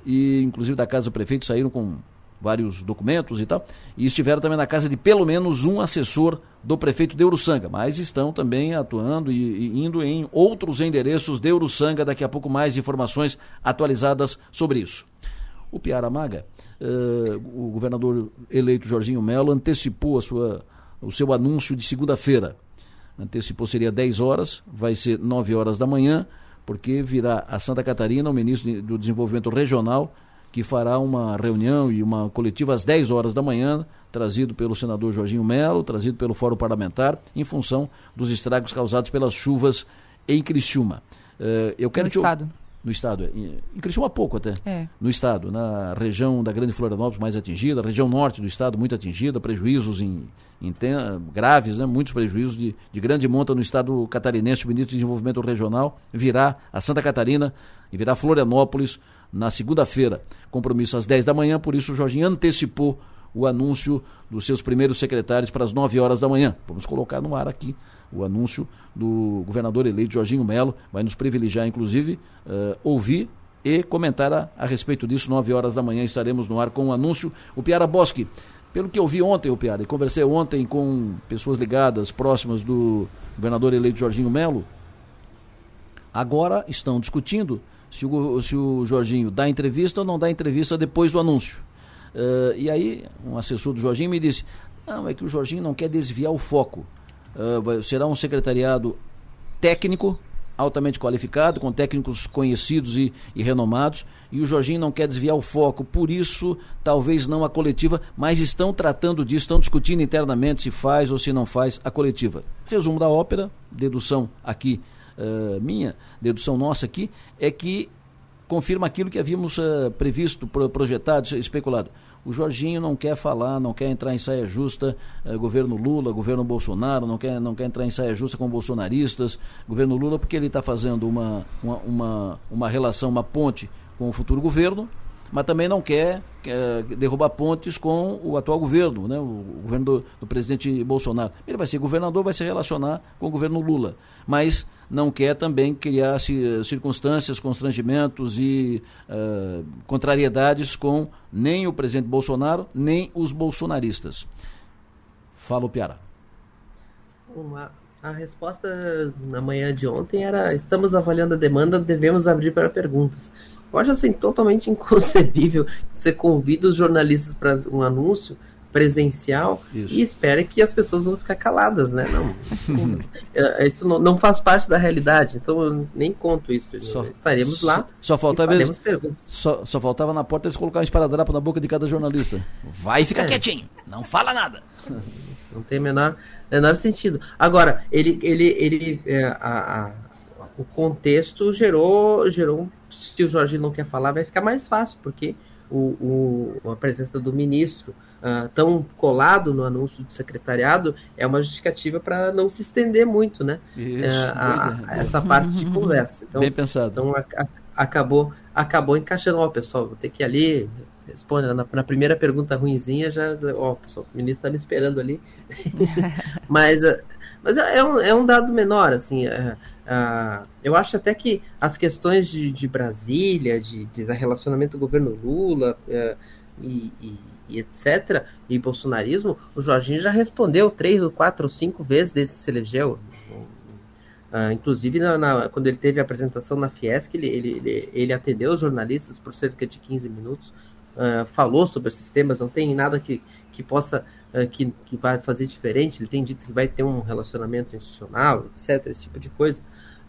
e, inclusive, da casa do prefeito saíram com vários documentos e tal, e estiveram também na casa de pelo menos um assessor do prefeito de Uruçanga, mas estão também atuando e, e indo em outros endereços de Uruçanga, daqui a pouco mais informações atualizadas sobre isso. O Piara Maga, uh, o governador eleito Jorginho Melo antecipou a sua, o seu anúncio de segunda-feira. Antecipou seria 10 horas, vai ser 9 horas da manhã, porque virá a Santa Catarina, o ministro do Desenvolvimento Regional, que fará uma reunião e uma coletiva às 10 horas da manhã, trazido pelo senador Jorginho Melo, trazido pelo Fórum Parlamentar, em função dos estragos causados pelas chuvas em Criciúma. Uh, eu quero no te... estado. No estado, em, em Criciúma pouco até. É. No estado, na região da Grande Florianópolis mais atingida, região norte do estado muito atingida, prejuízos em, em graves, né, muitos prejuízos de, de grande monta no estado catarinense. O ministro de Desenvolvimento Regional virá a Santa Catarina e virá Florianópolis na segunda-feira. Compromisso às 10 da manhã, por isso o Jorginho antecipou o anúncio dos seus primeiros secretários para as 9 horas da manhã. Vamos colocar no ar aqui o anúncio do governador eleito Jorginho Melo. Vai nos privilegiar, inclusive, uh, ouvir e comentar a, a respeito disso. 9 horas da manhã estaremos no ar com o anúncio. O Piara Bosque, pelo que eu vi ontem, o Piara, e conversei ontem com pessoas ligadas, próximas do governador eleito Jorginho Melo, agora estão discutindo se o, se o Jorginho dá entrevista ou não dá entrevista depois do anúncio. Uh, e aí, um assessor do Jorginho me disse: não, é que o Jorginho não quer desviar o foco. Uh, será um secretariado técnico, altamente qualificado, com técnicos conhecidos e, e, renomados, e o Jorginho não quer desviar o foco, por isso, talvez não a coletiva, mas estão tratando disso, estão discutindo internamente se faz ou se não faz a coletiva. Resumo da ópera, dedução aqui uh, minha, dedução nossa aqui, é que confirma aquilo que havíamos uh, previsto, projetado, especulado. O Jorginho não quer falar, não quer entrar em saia justa, uh, governo Lula, governo Bolsonaro, não quer, não quer entrar em saia justa com bolsonaristas, governo Lula, porque ele está fazendo uma, uma, uma, uma relação, uma ponte com o futuro governo, mas também não quer, derrubar pontes com o atual governo, né, o governo do, do, presidente Bolsonaro. Ele vai ser governador, vai se relacionar com o governo Lula, mas não quer também criar circunstâncias, constrangimentos e uh, contrariedades com nem o presidente Bolsonaro, nem os bolsonaristas. Fala o Piara. Uma, a resposta na manhã de ontem era: estamos avaliando a demanda, devemos abrir para perguntas. Eu acho assim totalmente [laughs] inconcebível você convida os jornalistas para um anúncio presencial isso. e espera que as pessoas vão ficar caladas, né? Não, [laughs] isso não, não, faz parte da realidade, então eu nem conto isso. Só, Estaremos lá. Só faltava eles, só, só, faltava na porta eles colocar um esparadrapo na boca de cada jornalista. Vai ficar é. quietinho, não fala nada. [laughs] Não tem menor menor sentido. Agora ele ele ele é, a, a, o contexto gerou gerou um se o Jorge não quer falar, vai ficar mais fácil, porque o, o a presença do ministro uh, tão colado no anúncio do secretariado é uma justificativa para não se estender muito, né? Isso, uh, a, a, essa parte de [laughs] conversa. Então, Bem pensado. Então a, acabou, acabou encaixando. Ó, pessoal, vou ter que ir ali. Responde na, na primeira pergunta ruinzinha, já. Ó, pessoal, o ministro está me esperando ali. [laughs] [laughs] mas, uh, mas é, é, um, é um dado menor, assim. Uh, Uh, eu acho até que as questões de, de Brasília, de, de, relacionamento do governo Lula uh, e, e, e, etc., e bolsonarismo, o Jorginho já respondeu três ou quatro ou cinco vezes desde que se elegeu. Uh, inclusive, na, na, quando ele teve a apresentação na Fiesc, ele, ele, ele, ele atendeu os jornalistas por cerca de 15 minutos, falou sobre os sistemas, não tem nada que, que possa que, que vai fazer diferente. Ele tem dito que vai ter um relacionamento institucional, etc., esse tipo de coisa.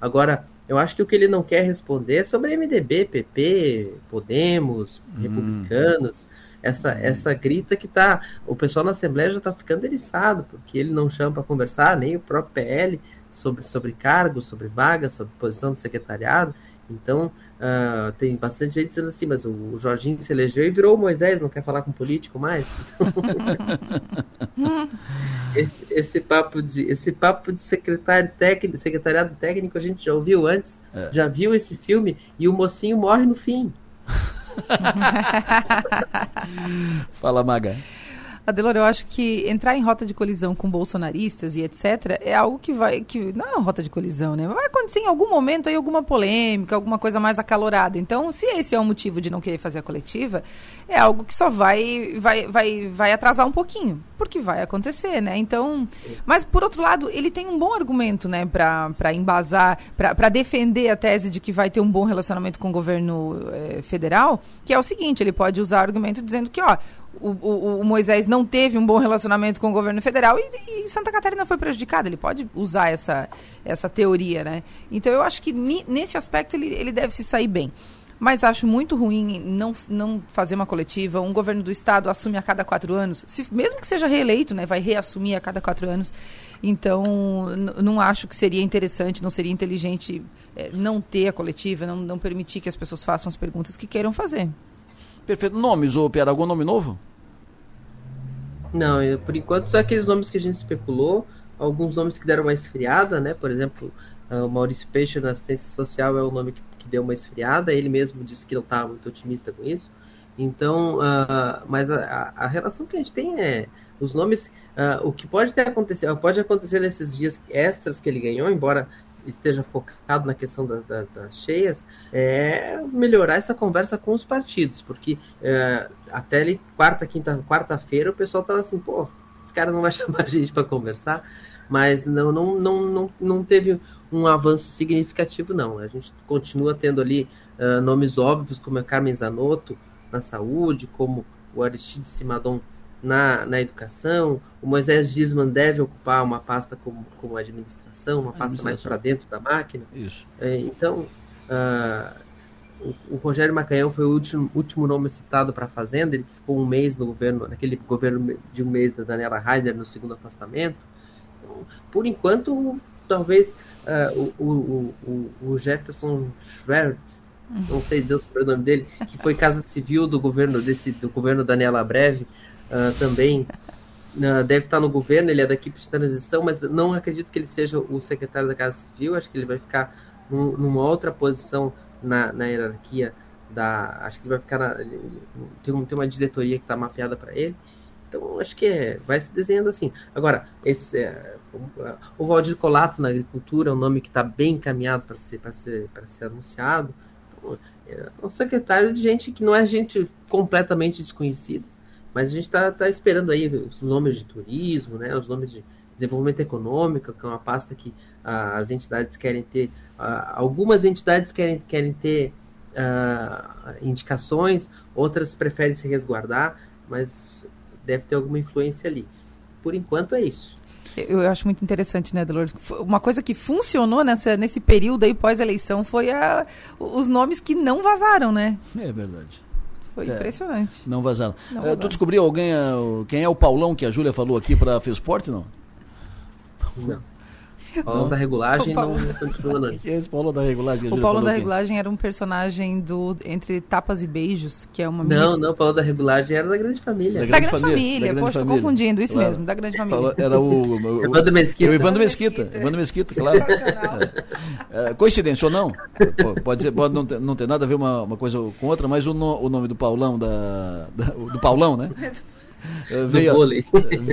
Agora, eu acho que o que ele não quer responder é sobre MDB, PP, Podemos, hum. republicanos. Essa, hum. essa grita que tá. O pessoal na Assembleia já está ficando eriçado, porque ele não chama para conversar, nem o próprio PL, sobre, sobre cargos, sobre vagas, sobre posição do secretariado. Então, uh, tem bastante gente dizendo assim, mas o, Jorginho se elegeu e virou o Moisés, não quer falar com político mais. [laughs] esse, esse, papo de, esse papo de secretário técnico, secretariado técnico a gente já ouviu antes, é. já viu esse filme e o mocinho morre no fim. [laughs] Fala, Maga. Adelor, eu acho que entrar em rota de colisão com bolsonaristas e etc. é algo que vai. que Não é uma rota de colisão, né? Vai acontecer em algum momento aí alguma polêmica, alguma coisa mais acalorada. Então, se esse é o motivo de não querer fazer a coletiva, é algo que só vai, vai, vai, vai atrasar um pouquinho. Porque vai acontecer, né? Então. Mas, por outro lado, ele tem um bom argumento, né, para embasar, para defender a tese de que vai ter um bom relacionamento com o governo eh, federal, que é o seguinte: ele pode usar argumento dizendo que, ó o, o, o, Moisés não teve um bom relacionamento com o governo federal e, e, Santa Catarina foi prejudicada. Ele pode usar essa, essa teoria, né? Então eu acho que ni, nesse aspecto ele, ele deve se sair bem. Mas acho muito ruim não, não fazer uma coletiva. Um governo do estado assume a cada quatro anos, se, mesmo que seja reeleito, né? Vai reassumir a cada quatro anos. Então, não acho que seria interessante, não seria inteligente é, não ter a coletiva, não, não permitir que as pessoas façam as perguntas que queiram fazer. Perfeito. Nomes, ô Pierre, algum nome novo? Não, eu, por enquanto só aqueles nomes que a gente especulou, alguns nomes que deram uma esfriada, né? Por exemplo, uh, o Maurício Peixe na assistência social é o nome que, que deu uma esfriada, ele mesmo disse que não estava muito otimista com isso. Então, uh, mas a, a, relação que a gente tem é os nomes, uh, o que pode ter acontecido, pode acontecer nesses dias extras que ele ganhou, embora esteja focado na questão da, da, das cheias, é melhorar essa conversa com os partidos, porque é, até ali, quarta, quinta, quarta-feira o pessoal estava assim, pô, esse cara não vai [laughs] chamar a gente para conversar, mas não, não, não, não, não teve um avanço significativo, não. A gente continua tendo ali uh, nomes óbvios, como a Carmen Zanotto na saúde, como o Aristide Simadon na, na educação. O Moisés Gisman deve ocupar uma pasta como, como administração, uma pasta mais para dentro da máquina. Isso. É, então, uh, o, o, Rogério Macanhão foi o último, último nome citado para a Fazenda. Ele ficou um mês no governo, naquele governo de um mês da Daniela Rainer no segundo afastamento. Então, por enquanto, talvez uh, o, o, o, o Jefferson Schwertz não sei dizer o sobrenome dele, que foi Casa Civil do governo desse do governo Daniela Breve, uh, também uh, deve estar no governo, ele é da equipe de transição, mas não acredito que ele seja o secretário da Casa Civil, acho que ele vai ficar num, numa outra posição na, na hierarquia da. Acho que ele vai ficar na, tem, um, tem uma diretoria que está mapeada para ele. Então acho que é, vai se desenhando assim. Agora, esse, é, o Valdir Colato na agricultura é um nome que está bem encaminhado para ser, ser, ser anunciado. Então, é um secretário de gente que não é gente completamente desconhecida mas a gente está tá esperando aí os nomes de turismo, né, os nomes de desenvolvimento econômico, que é uma pasta que ah, as entidades querem ter, ah, algumas entidades querem, querem ter ah, indicações, outras preferem se resguardar, mas deve ter alguma influência ali. Por enquanto é isso. Eu acho muito interessante, né, Dolores? Uma coisa que funcionou nessa, nesse período aí pós-eleição foi a, os nomes que não vazaram, né? É verdade. Foi é, impressionante. Não vazaram. Não vazaram. tu descobriu alguém, quem é o Paulão que a Júlia falou aqui para Fesporte, não? Não. Paulo da regulagem Paulo... não continua não. É [laughs] esse Paulo da regulagem? O Paulo da regulagem era um personagem do Entre Tapas e Beijos, que é uma Não, miss... não, Paulo da regulagem era da Grande Família. Da Grande, da grande Família, família. Da grande poxa, família. tô confundindo, isso claro. mesmo, da Grande Família. Era [laughs] o, o, o Evandro Mesquita. O Evandro Mesquita, Evandro Mesquita, [laughs] claro. É. É, coincidência ou não? Pode, ser, pode não, ter, não ter nada a ver uma, uma coisa com outra, mas o, no, o nome do Paulão, da, da do Paulão, né? veio, a,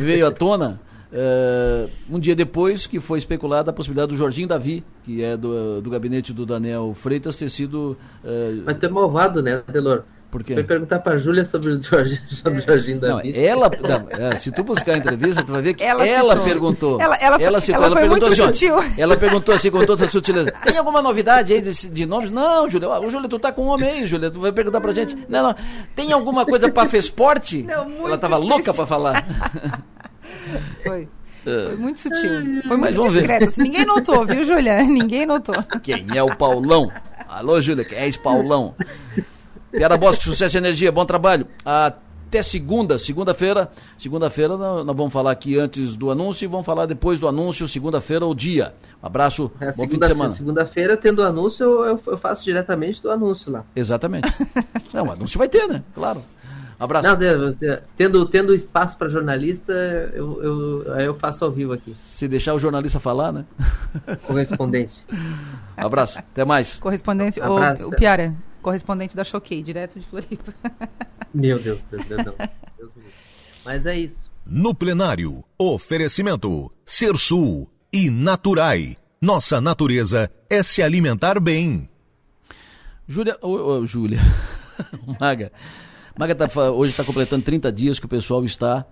veio à tona Uh, um dia depois que foi especulada a possibilidade do Jorginho Davi, que é do, do gabinete do Daniel Freitas, ter sido. Uh... Mas tu é malvado, né, Delor? Por quê? Foi perguntar para a Júlia sobre o Jorginho, [laughs] sobre o Jorginho Davi. Não, ela, é, se tu buscar a entrevista, tu vai ver que ela, ela perguntou. Ela, ela, ela, citou, ela, ela perguntou assim, sutil. Ela perguntou assim com toda a sutileza: [laughs] tem alguma novidade aí de, de nomes? Não, Júlia. Ô, Júlia, tu tá com um homem aí, Júlia. Tu vai perguntar pra gente. Não, não. Tem alguma coisa para Fesporte? Não, ela tava louca para falar. [laughs] [laughs] Foi. Foi muito sutil. Foi muito discreto. Assim, ninguém notou, viu, [laughs] Júlia? Ninguém notou. Quem é o Paulão? Alô, Júlia, quem é esse Paulão? Piara Bosque, sucesso e energia, bom trabalho. Até segunda, segunda-feira. Segunda-feira nós vamos falar aqui antes do anúncio e vamos falar depois do anúncio, segunda-feira ou dia. Um abraço, é, bom fim de semana. Segunda-feira, tendo anúncio, eu, eu faço diretamente do anúncio lá. Exatamente. [laughs] Não, o anúncio vai ter, né? Claro. Abraço. Não, tendo, tendo espaço para jornalista, eu, eu, eu faço ao vivo aqui. Se deixar o jornalista falar, né? [laughs] Correspondente. Abraço, até mais. Correspondente, Abraço, o, o Piara, correspondente da Choquei, direto de Floripa. [laughs] Meu Deus, Deus, Deus, não. Deus Mas é isso. No plenário, oferecimento Sul e Naturai. Nossa natureza é se alimentar bem. Júlia, oh, oh, Júlia, [laughs] Maga, Maga tá, hoje está completando 30 dias que o pessoal está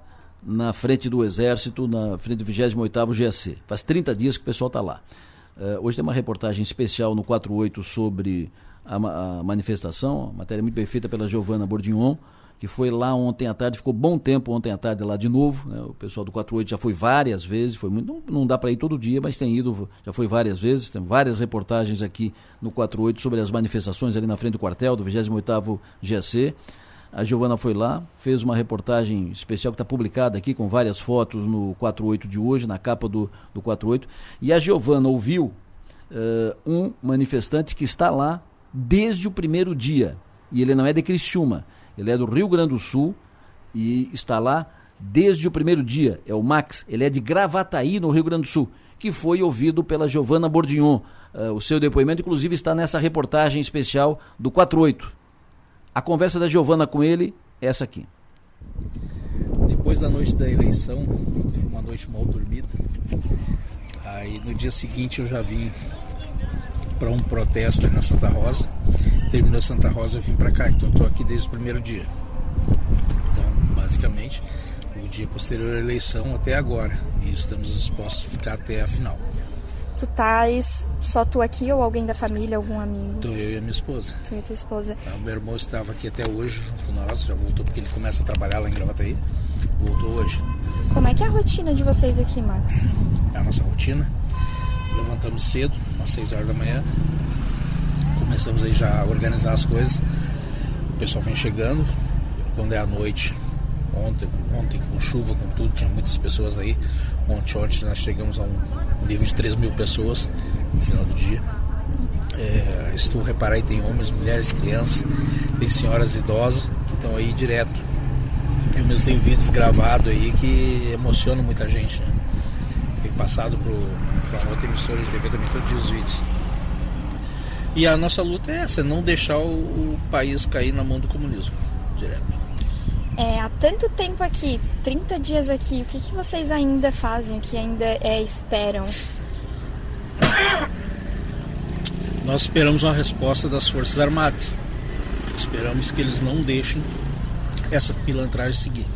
na frente do Exército, na frente do 28º GAC. Faz 30 dias que o pessoal está lá. Uh, hoje tem uma reportagem especial no 48 sobre a, a manifestação, uma matéria muito bem feita pela Giovana Bordignon, que foi lá ontem à tarde, ficou bom tempo ontem à tarde lá de novo. Né? O pessoal do 48 já foi várias vezes, foi muito, não, não dá para ir todo dia, mas tem ido, já foi várias vezes. Tem várias reportagens aqui no 48 sobre as manifestações ali na frente do quartel do 28º GAC. A Giovana foi lá, fez uma reportagem especial que está publicada aqui com várias fotos no 48 de hoje, na capa do, do 48. E a Giovana ouviu uh, um manifestante que está lá desde o primeiro dia. E ele não é de Criciúma, ele é do Rio Grande do Sul e está lá desde o primeiro dia. É o Max, ele é de Gravataí, no Rio Grande do Sul, que foi ouvido pela Giovana Bordignon. Uh, o seu depoimento, inclusive, está nessa reportagem especial do 48. A conversa da Giovana com ele é essa aqui. Depois da noite da eleição, foi uma noite mal dormida. Aí no dia seguinte eu já vim para um protesto na Santa Rosa. Terminou Santa Rosa, eu vim para cá. Então, estou aqui desde o primeiro dia. Então, basicamente, o dia posterior à eleição até agora. E estamos dispostos a ficar até a final. Tu estás só tu aqui ou alguém da família, algum amigo? Tô eu e a minha esposa. Tu e a tua esposa. Ah, o meu irmão estava aqui até hoje junto com nós, já voltou porque ele começa a trabalhar lá em Gravataí. Voltou hoje. Como é que é a rotina de vocês aqui, Max? É a nossa rotina. Levantamos cedo, às 6 horas da manhã. Começamos aí já a organizar as coisas. O pessoal vem chegando. Quando é à noite, ontem, ontem com chuva, com tudo, tinha muitas pessoas aí. Ontem, ontem nós chegamos a um nível de 3 mil pessoas no final do dia. É, se tu reparar aí, tem homens, mulheres, crianças, tem senhoras idosas que estão aí direto. Eu mesmo tenho vídeos gravados aí que emocionam muita gente. Né? Tem passado para outra emissora de TV também todos os vídeos. E a nossa luta é essa, é não deixar o, o país cair na mão do comunismo direto. É, há tanto tempo aqui, 30 dias aqui, o que, que vocês ainda fazem, o que ainda é, esperam? Nós esperamos uma resposta das Forças Armadas. Esperamos que eles não deixem essa pilantragem seguir.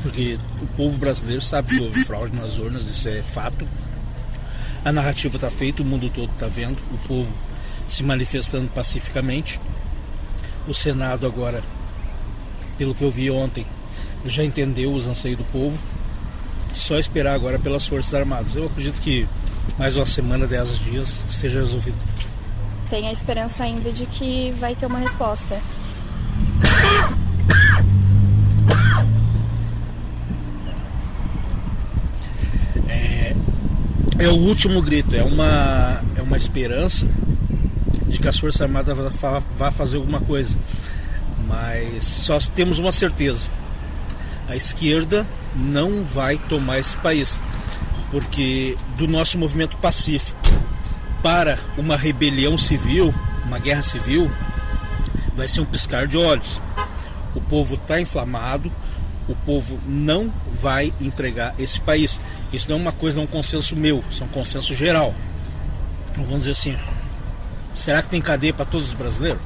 Porque o povo brasileiro sabe que houve fraude nas urnas, isso é fato. A narrativa está feita, o mundo todo está vendo, o povo se manifestando pacificamente. O Senado agora pelo que eu vi ontem, já entendeu os anseios do povo. Só esperar agora pelas Forças Armadas. Eu acredito que mais uma semana, dez dias, esteja resolvido. Tem a esperança ainda de que vai ter uma resposta. É, é o último grito, é uma, é uma esperança de que as Forças Armadas vá fazer alguma coisa. Mas só temos uma certeza: a esquerda não vai tomar esse país, porque do nosso movimento pacífico para uma rebelião civil, uma guerra civil, vai ser um piscar de olhos. O povo está inflamado, o povo não vai entregar esse país. Isso não é uma coisa, não é um consenso meu, isso é um consenso geral. Então, vamos dizer assim: será que tem cadeia para todos os brasileiros?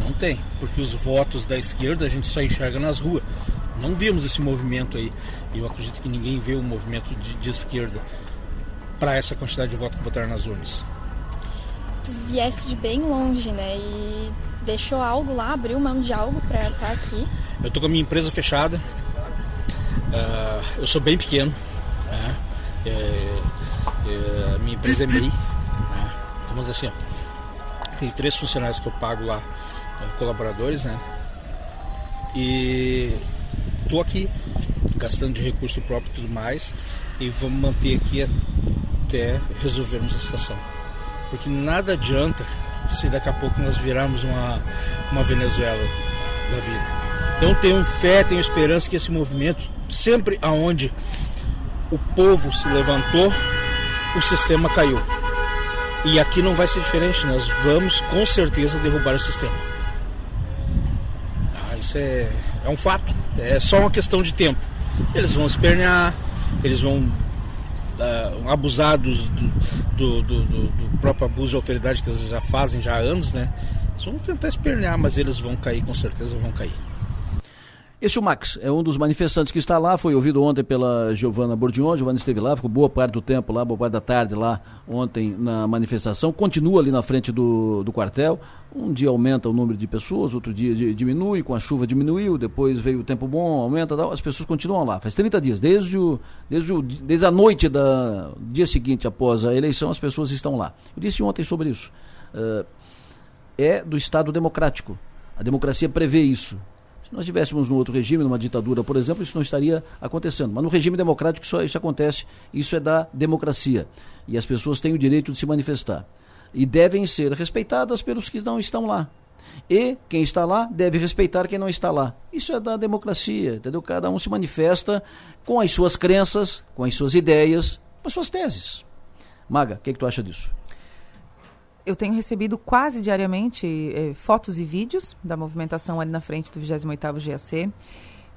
Não tem, porque os votos da esquerda a gente só enxerga nas ruas. Não vimos esse movimento aí. E eu acredito que ninguém vê o movimento de, de esquerda para essa quantidade de votos que botaram nas urnas. Tu viesse de bem longe, né? E deixou algo lá, abriu mão de algo para estar tá aqui. Eu tô com a minha empresa fechada. Uh, eu sou bem pequeno. Né? É, é, minha empresa é MEI. Né? Então, vamos dizer assim, ó, tem três funcionários que eu pago lá colaboradores, né? E tô aqui gastando de recurso próprio e tudo mais e vamos manter aqui até resolvermos a situação. Porque nada adianta se daqui a pouco nós virarmos uma, uma Venezuela da vida. Então tenho fé, tenho esperança que esse movimento, sempre aonde o povo se levantou, o sistema caiu. E aqui não vai ser diferente, nós vamos com certeza derrubar o sistema. Isso é, é um fato. É só uma questão de tempo. Eles vão espernear, eles vão uh, abusar do, do, do, do, próprio abuso de autoridade que eles já fazem já há anos, né? Eles vão tentar espernear, mas eles vão cair, com certeza vão cair. Esse é o Max, é um dos manifestantes que está lá, foi ouvido ontem pela Giovana Bordion, Giovana esteve lá, ficou boa parte do tempo lá, boa parte da tarde lá ontem na manifestação, continua ali na frente do, do quartel, um dia aumenta o número de pessoas, outro dia diminui, com a chuva diminuiu, depois veio o tempo bom, aumenta, as pessoas continuam lá, faz 30 dias, desde, o, desde, o, desde a noite do dia seguinte após a eleição, as pessoas estão lá. Eu disse ontem sobre isso, uh, é do Estado democrático, a democracia prevê isso, se nós estivéssemos num outro regime, numa ditadura, por exemplo, isso não estaria acontecendo. Mas no regime democrático isso, isso acontece, isso é da democracia. E as pessoas têm o direito de se manifestar. E devem ser respeitadas pelos que não estão lá. E quem está lá deve respeitar quem não está lá. Isso é da democracia, entendeu? Cada um se manifesta com as suas crenças, com as suas ideias, com as suas teses. Maga, o que, é que tu acha disso? Eu tenho recebido quase diariamente eh, fotos e vídeos da movimentação ali na frente do 28º GAC.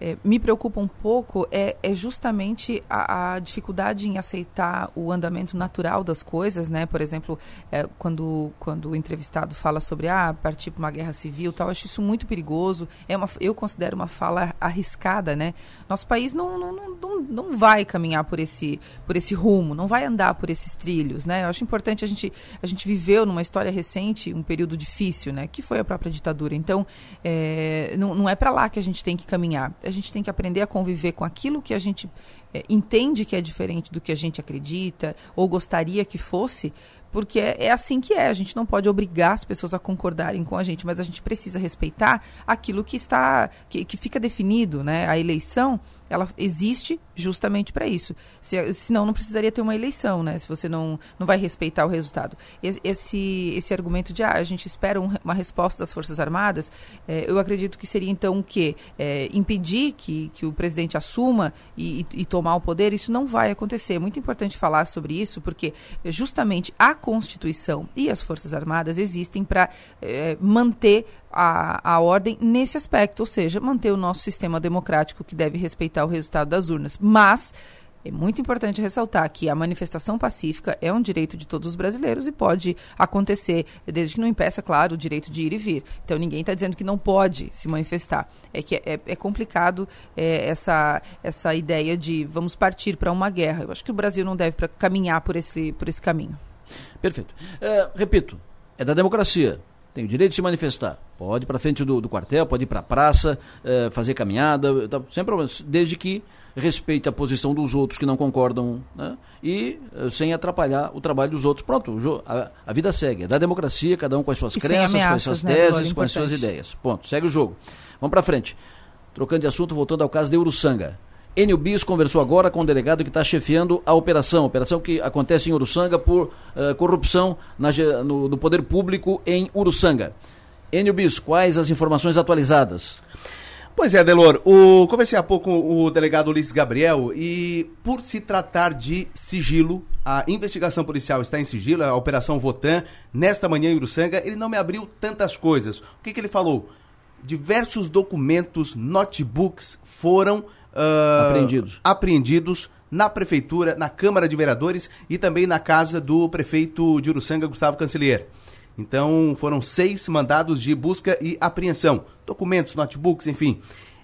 É, me preocupa um pouco é, é justamente a, a, dificuldade em aceitar o andamento natural das coisas, né? Por exemplo, é, quando, quando o entrevistado fala sobre ah, partir para uma guerra civil, tal, acho isso muito perigoso. É uma, eu considero uma fala arriscada, né? Nosso país não, não, não, não vai caminhar por esse, por esse rumo, não vai andar por esses trilhos, né? Eu acho importante a gente a gente viveu numa história recente um período difícil, né? Que foi a própria ditadura. Então, é, não, não é para lá que a gente tem que caminhar a gente tem que aprender a conviver com aquilo que a gente é, entende que é diferente do que a gente acredita ou gostaria que fosse, porque é, é, assim que é. A gente não pode obrigar as pessoas a concordarem com a gente, mas a gente precisa respeitar aquilo que está que, que fica definido, né? A eleição ela existe justamente para isso. Se, senão não precisaria ter uma eleição, né? Se você não, não vai respeitar o resultado. Esse, esse argumento de ah, a gente espera um, uma resposta das Forças Armadas, é, eu acredito que seria então o quê? É, impedir que, que o presidente assuma e, e, e tomar o poder, isso não vai acontecer. É muito importante falar sobre isso, porque justamente a Constituição e as Forças Armadas existem para é, manter a, a ordem nesse aspecto, ou seja, manter o nosso sistema democrático que deve respeitar o resultado das urnas. Mas é muito importante ressaltar que a manifestação pacífica é um direito de todos os brasileiros e pode acontecer, desde que não impeça, claro, o direito de ir e vir. Então ninguém está dizendo que não pode se manifestar. É que é, é complicado é, essa, essa ideia de vamos partir para uma guerra. Eu acho que o Brasil não deve caminhar por esse, por esse caminho. Perfeito. É, repito, é da democracia tem o direito de se manifestar. Pode ir para frente do, do, quartel, pode ir para a praça, é, fazer caminhada, tá, sem problema, desde que respeite a posição dos outros que não concordam né? e é, sem atrapalhar o trabalho dos outros. Pronto, a, a, vida segue. É da democracia, cada um com as suas e crenças, ameaças, com as suas né, teses, com as suas ideias. Ponto, segue o jogo. Vamos para frente. Trocando de assunto, voltando ao caso de Uruçanga. Enio Bis conversou agora com o delegado que está chefiando a operação, operação que acontece em Uruçanga por uh, corrupção na, no, no, poder público em Uruçanga. Enio Bis, quais as informações atualizadas? Pois é, Delor, o, conversei há pouco com o delegado Ulisses Gabriel e por se tratar de sigilo, a investigação policial está em sigilo, a Operação Votan, nesta manhã em Uruçanga, ele não me abriu tantas coisas. O que, que ele falou? Diversos documentos, notebooks foram uh, apreendidos. apreendidos na prefeitura, na Câmara de Vereadores e também na casa do prefeito de Uruçanga, Gustavo Cancelier. Então, foram seis mandados de busca e apreensão, documentos, notebooks, enfim.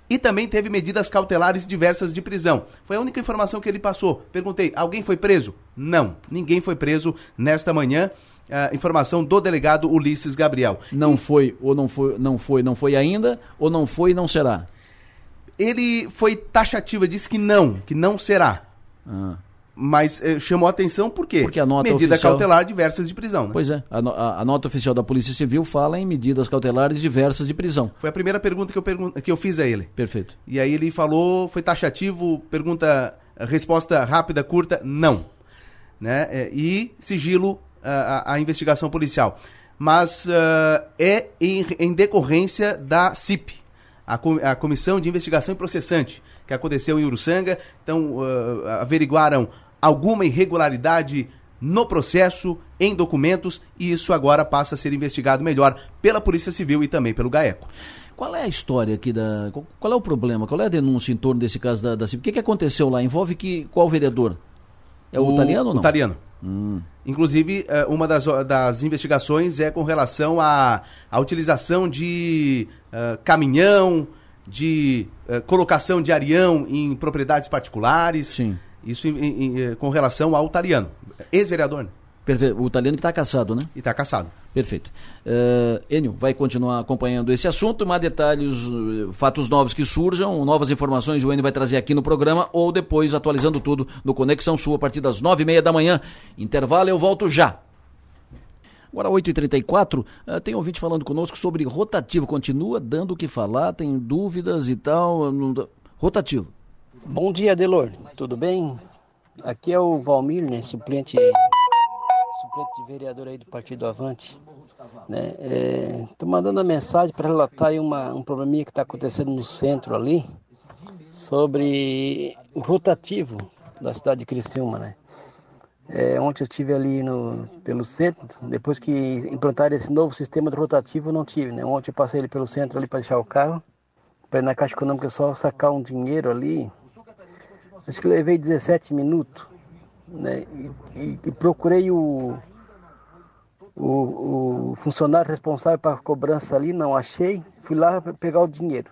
E também teve medidas cautelares diversas de prisão. Foi a única informação que ele passou. Perguntei: alguém foi preso? Não, ninguém foi preso nesta manhã. Uh, informação do delegado Ulisses Gabriel. Não foi ou não foi, não foi, não foi ainda ou não foi e não será? Ele foi taxativo, disse que não, que não será. Ah. Mas eh, chamou a atenção por quê? Porque a nota Medida oficial... cautelar diversas de prisão. Né? Pois é, a, a, a, nota oficial da Polícia Civil fala em medidas cautelares diversas de prisão. Foi a primeira pergunta que eu, pergun que eu fiz a ele. Perfeito. E aí ele falou, foi taxativo, pergunta, resposta rápida, curta, não. Né? É, e sigilo a, a, investigação policial. Mas uh, é em, em decorrência da CIP, a, a Comissão de Investigação e Processante, que aconteceu em Uruçanga. Então, uh, averiguaram alguma irregularidade no processo, em documentos, e isso agora passa a ser investigado melhor pela Polícia Civil e também pelo GAECO. Qual é a história aqui da. Qual é o problema? Qual é a denúncia em torno desse caso da, da CIP? O que, que aconteceu lá? Envolve que, qual vereador? É o, o italiano ou não? O italiano. Hum. Inclusive, eh, uma das, das investigações é com relação à, à utilização de uh, caminhão, de uh, colocação de arião em propriedades particulares. Sim. Isso em, em, em, com relação ao Tariano, ex-vereador. Né? Perfeito. O italiano que está caçado, né? E está caçado. Perfeito. Uh, Enio, vai continuar acompanhando esse assunto, mais detalhes, uh, fatos novos que surjam, novas informações o Enio vai trazer aqui no programa ou depois atualizando tudo no Conexão Sul a partir das nove e meia da manhã. Intervalo, eu volto já. Agora, 8h34, uh, tem ouvinte falando conosco sobre rotativo. Continua dando o que falar, tem dúvidas e tal. Rotativo. Bom dia, Delor. Tudo bem? Aqui é o Valmir, né, suplente suplente de vereador aí do Partido Avante. Né? Estou é, mandando uma mensagem para relatar aí uma, um probleminha que está acontecendo no centro ali, sobre o rotativo da cidade de Criciúma, né? É, ontem eu estive ali no, pelo centro, depois que implantaram esse novo sistema de rotativo, não tive, né? Ontem eu passei ali pelo centro ali para deixar o carro, para ir na Caixa Econômica só sacar um dinheiro ali. Acho que levei 17 minutos. Né? E, e, procurei o, o, o, funcionário responsável para cobrança ali, não achei. Fui lá pegar o dinheiro.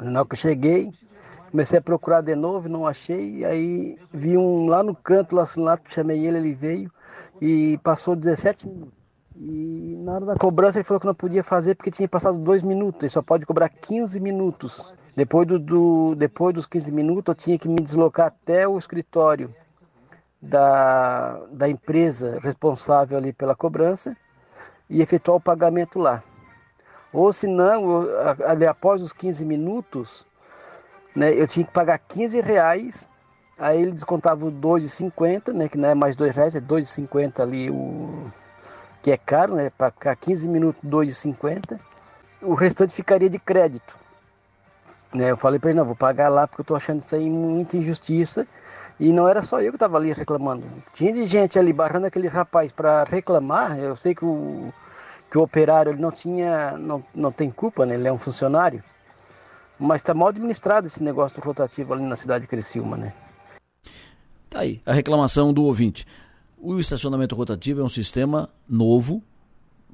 Na hora que eu cheguei, comecei a procurar de novo, não achei. Aí vi um lá no canto, lá, lá chamei ele, ele veio e passou 17 minutos. E na hora da cobrança ele falou que não podia fazer porque tinha passado dois minutos, ele só pode cobrar 15 minutos. Depois, do, do, depois dos 15 minutos eu tinha que me deslocar até o escritório da, da empresa responsável ali pela cobrança e efetuar o pagamento lá. Ou se não, ali após os 15 minutos, né, eu tinha que pagar 15 reais, aí ele descontava o 2,50, né, que não é mais 2 reais, é 2,50 ali o que é caro, né? Para ficar 15 minutos, 2,50. O restante ficaria de crédito. Né? Eu falei para ele, não, vou pagar lá porque eu estou achando isso aí muita injustiça. E não era só eu que estava ali reclamando. Tinha de gente ali barrando aquele rapaz para reclamar. Eu sei que o, que o operário ele não tinha, não, não tem culpa, né? Ele é um funcionário. Mas está mal administrado esse negócio rotativo ali na cidade de Criciúma, né? Tá aí, a reclamação do ouvinte. O estacionamento rotativo é um sistema novo,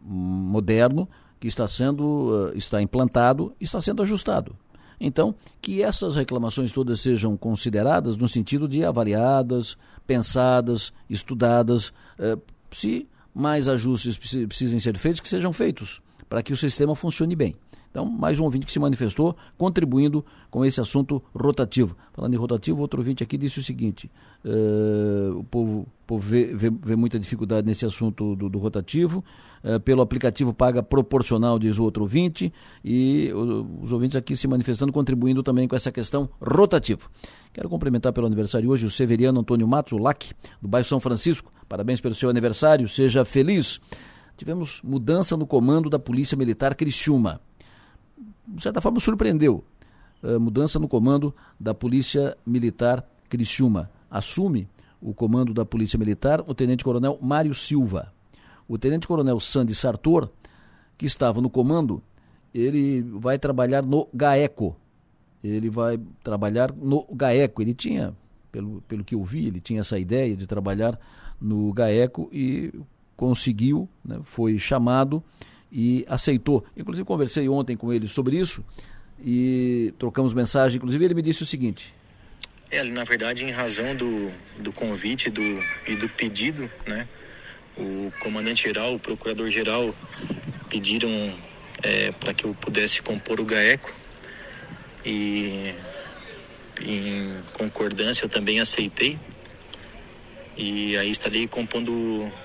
moderno, que está sendo eh, está implantado, está sendo ajustado. Então, que essas reclamações todas sejam consideradas no sentido de avaliadas, pensadas, estudadas, eh, se mais ajustes precisem ser feitos, que sejam feitos, para que o sistema funcione bem. Então, mais um ouvinte que se manifestou, contribuindo com esse assunto rotativo. Falando em rotativo, outro ouvinte aqui disse o seguinte: uh, o povo, o povo vê, vê, vê, muita dificuldade nesse assunto do, do rotativo. Uh, pelo aplicativo paga proporcional, diz o outro ouvinte, e os ouvintes aqui se manifestando, contribuindo também com essa questão rotativa. Quero cumprimentar pelo aniversário hoje o Severiano Antônio Matos, o LAC, do bairro São Francisco. Parabéns pelo seu aniversário, seja feliz. Tivemos mudança no comando da Polícia Militar Criciúma de certa forma, surpreendeu. Uh, mudança no comando da Polícia Militar Criciúma. Assume o comando da Polícia Militar o Tenente-Coronel Mário Silva. O Tenente-Coronel Sandy Sartor, que estava no comando, ele vai trabalhar no GAECO. Ele vai trabalhar no GAECO. Ele tinha, pelo, pelo que eu vi, ele tinha essa ideia de trabalhar no GAECO e conseguiu, né, foi chamado e aceitou. Inclusive conversei ontem com ele sobre isso e trocamos mensagem. Inclusive ele me disse o seguinte: é, na verdade, em razão do, do convite do, e do pedido, né, o comandante-geral, o procurador-geral pediram é, para que eu pudesse compor o GAECO. E em concordância eu também aceitei. E aí estarei compondo